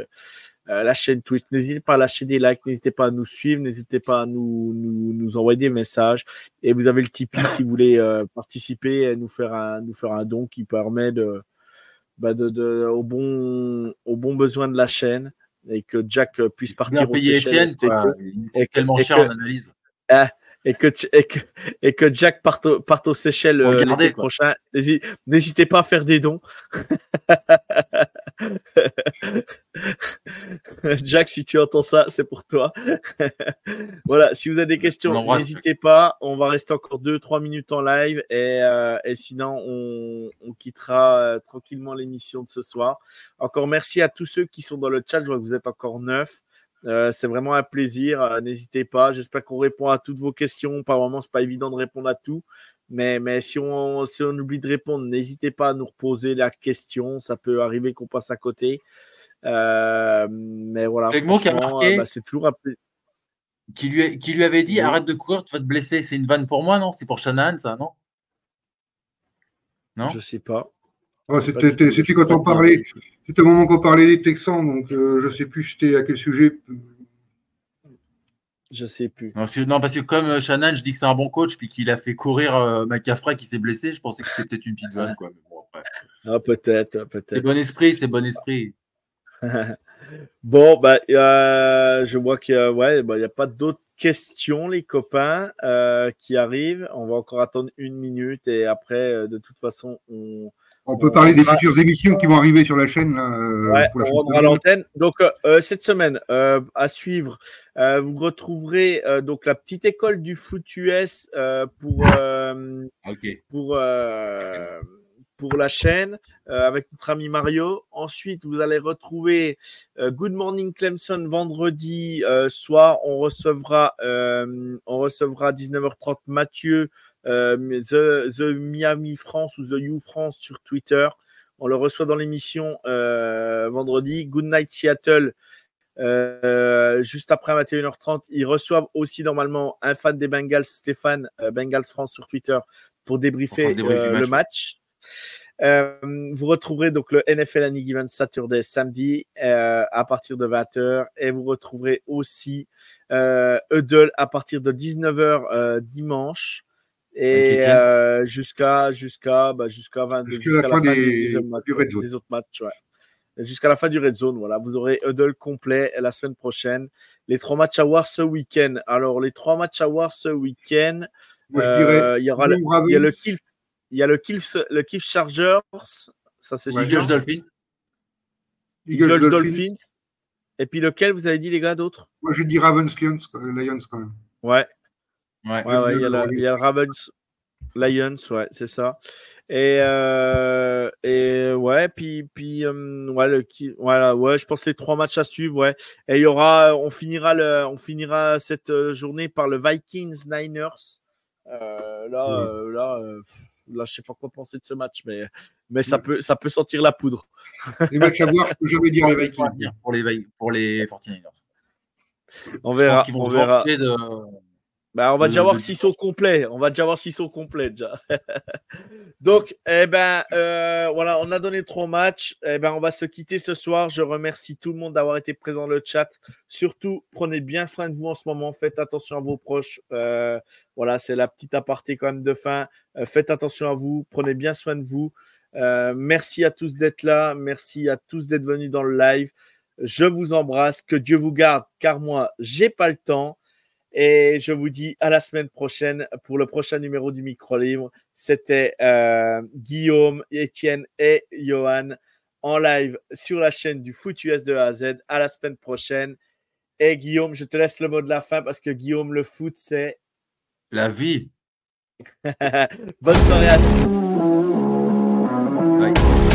la chaîne Twitch. N'hésitez pas à lâcher des likes, n'hésitez pas à nous suivre, n'hésitez pas à nous, nous, nous, envoyer des messages. Et vous avez le Tipeee si vous voulez participer et nous faire un, nous faire un don qui permet de, bah de, de, au bon, au bon besoin de la chaîne et que Jack puisse partir au Seychelles. Et tellement cher en analyse. Ah, et que, et que, et que Jack parte, parte aux Seychelles euh, l'été prochain. N'hésitez pas à faire des dons. [LAUGHS] [LAUGHS] Jack, si tu entends ça, c'est pour toi. [LAUGHS] voilà, si vous avez des questions, n'hésitez pas. On va rester encore 2-3 minutes en live et, euh, et sinon, on, on quittera euh, tranquillement l'émission de ce soir. Encore merci à tous ceux qui sont dans le chat. Je vois que vous êtes encore neuf. Euh, c'est vraiment un plaisir. Euh, n'hésitez pas. J'espère qu'on répond à toutes vos questions. Par moment, c'est pas évident de répondre à tout. Mais, mais si, on, si on oublie de répondre, n'hésitez pas à nous reposer la question. Ça peut arriver qu'on passe à côté. Euh, mais voilà. qui a marqué, bah, c'est toujours un qui lui, qui lui avait dit arrête de courir, tu vas te blesser. C'est une vanne pour moi, non? C'est pour Shannon, ça, non? Non? Je sais pas. Ah, c'était quand on parlait, c'était au moment qu'on parlait des Texans, donc euh, je ne sais plus c'était à quel sujet. Je sais plus. Non, parce que comme euh, Shannon, je dis que c'est un bon coach, puis qu'il a fait courir euh, qui s'est blessé, je pensais que c'était peut-être une petite vanne. Quoi. Ah, peut-être, peut-être. C'est bon esprit, c'est bon esprit. [LAUGHS] bon, bah, je vois qu'il n'y a, ouais, bah, a pas d'autres questions, les copains, qui arrivent. On va encore attendre une minute et après, de toute façon, on on peut parler des futures émissions qui vont arriver sur la chaîne. Euh, ouais, on à l'antenne. Donc euh, euh, cette semaine, à suivre, vous retrouverez donc la petite école du foot US pour pour pour la chaîne avec notre ami Mario. Ensuite, vous allez retrouver Good Morning Clemson vendredi soir. On recevra on recevra 19h30 Mathieu euh, The, Miami France ou The You France sur Twitter. On le reçoit dans l'émission euh, vendredi. Good Night Seattle. Euh, juste après 21h30, ils reçoivent aussi normalement un fan des Bengals, Stéphane, Bengals France sur Twitter, pour débriefer le match. vous retrouverez donc le NFL Any Given Saturday samedi à partir de 20h et vous retrouverez aussi Huddle à partir de 19h dimanche et euh, jusqu'à jusqu'à bah, jusqu'à jusqu'à la, fin des, des, autres matchs ouais. jusqu'à la fin du red zone voilà. Vous aurez Huddle complet la semaine prochaine. Les trois matchs à voir ce week-end. Alors les trois matchs à voir ce week-end euh, il y aura le, il y a le kill il y a le kill le kill Chargers. Ça c'est ouais, Eagles Dolphins. Eagles, Dolphins. et puis lequel vous avez dit les gars d'autres? Moi j'ai dit Ravens Lions quand même. Ouais Ouais, il, y a il, y a Ravens Lions, ouais, c'est ça. Et, euh, et ouais, puis, puis euh, ouais, le, voilà, ouais, je pense les trois matchs à suivre, ouais. Et il y aura, on finira le, on finira cette euh, journée par le Vikings Niners. Euh, là, euh, là, là, je sais pas quoi penser de ce match, mais, mais ça peut, ça peut sentir la poudre. Les matchs à voir, je peux jamais dire les Vikings. Pour les, pour les 49ers. On verra. on verra. De bah, on va déjà voir s'ils sont complets. On va déjà voir s'ils sont complets déjà. [LAUGHS] Donc, eh ben, euh, voilà, on a donné trois matchs. Eh ben, on va se quitter ce soir. Je remercie tout le monde d'avoir été présent dans le chat. Surtout, prenez bien soin de vous en ce moment. Faites attention à vos proches. Euh, voilà, c'est la petite aparté quand même de fin. Euh, faites attention à vous. Prenez bien soin de vous. merci à tous d'être là. Merci à tous d'être venus dans le live. Je vous embrasse. Que Dieu vous garde, car moi, j'ai pas le temps. Et je vous dis à la semaine prochaine pour le prochain numéro du Micro Libre. C'était euh, Guillaume, Étienne et Johan. en live sur la chaîne du Foot US de A à Z. À la semaine prochaine. Et Guillaume, je te laisse le mot de la fin parce que Guillaume, le foot, c'est La vie. [LAUGHS] Bonne soirée à tous. Bye.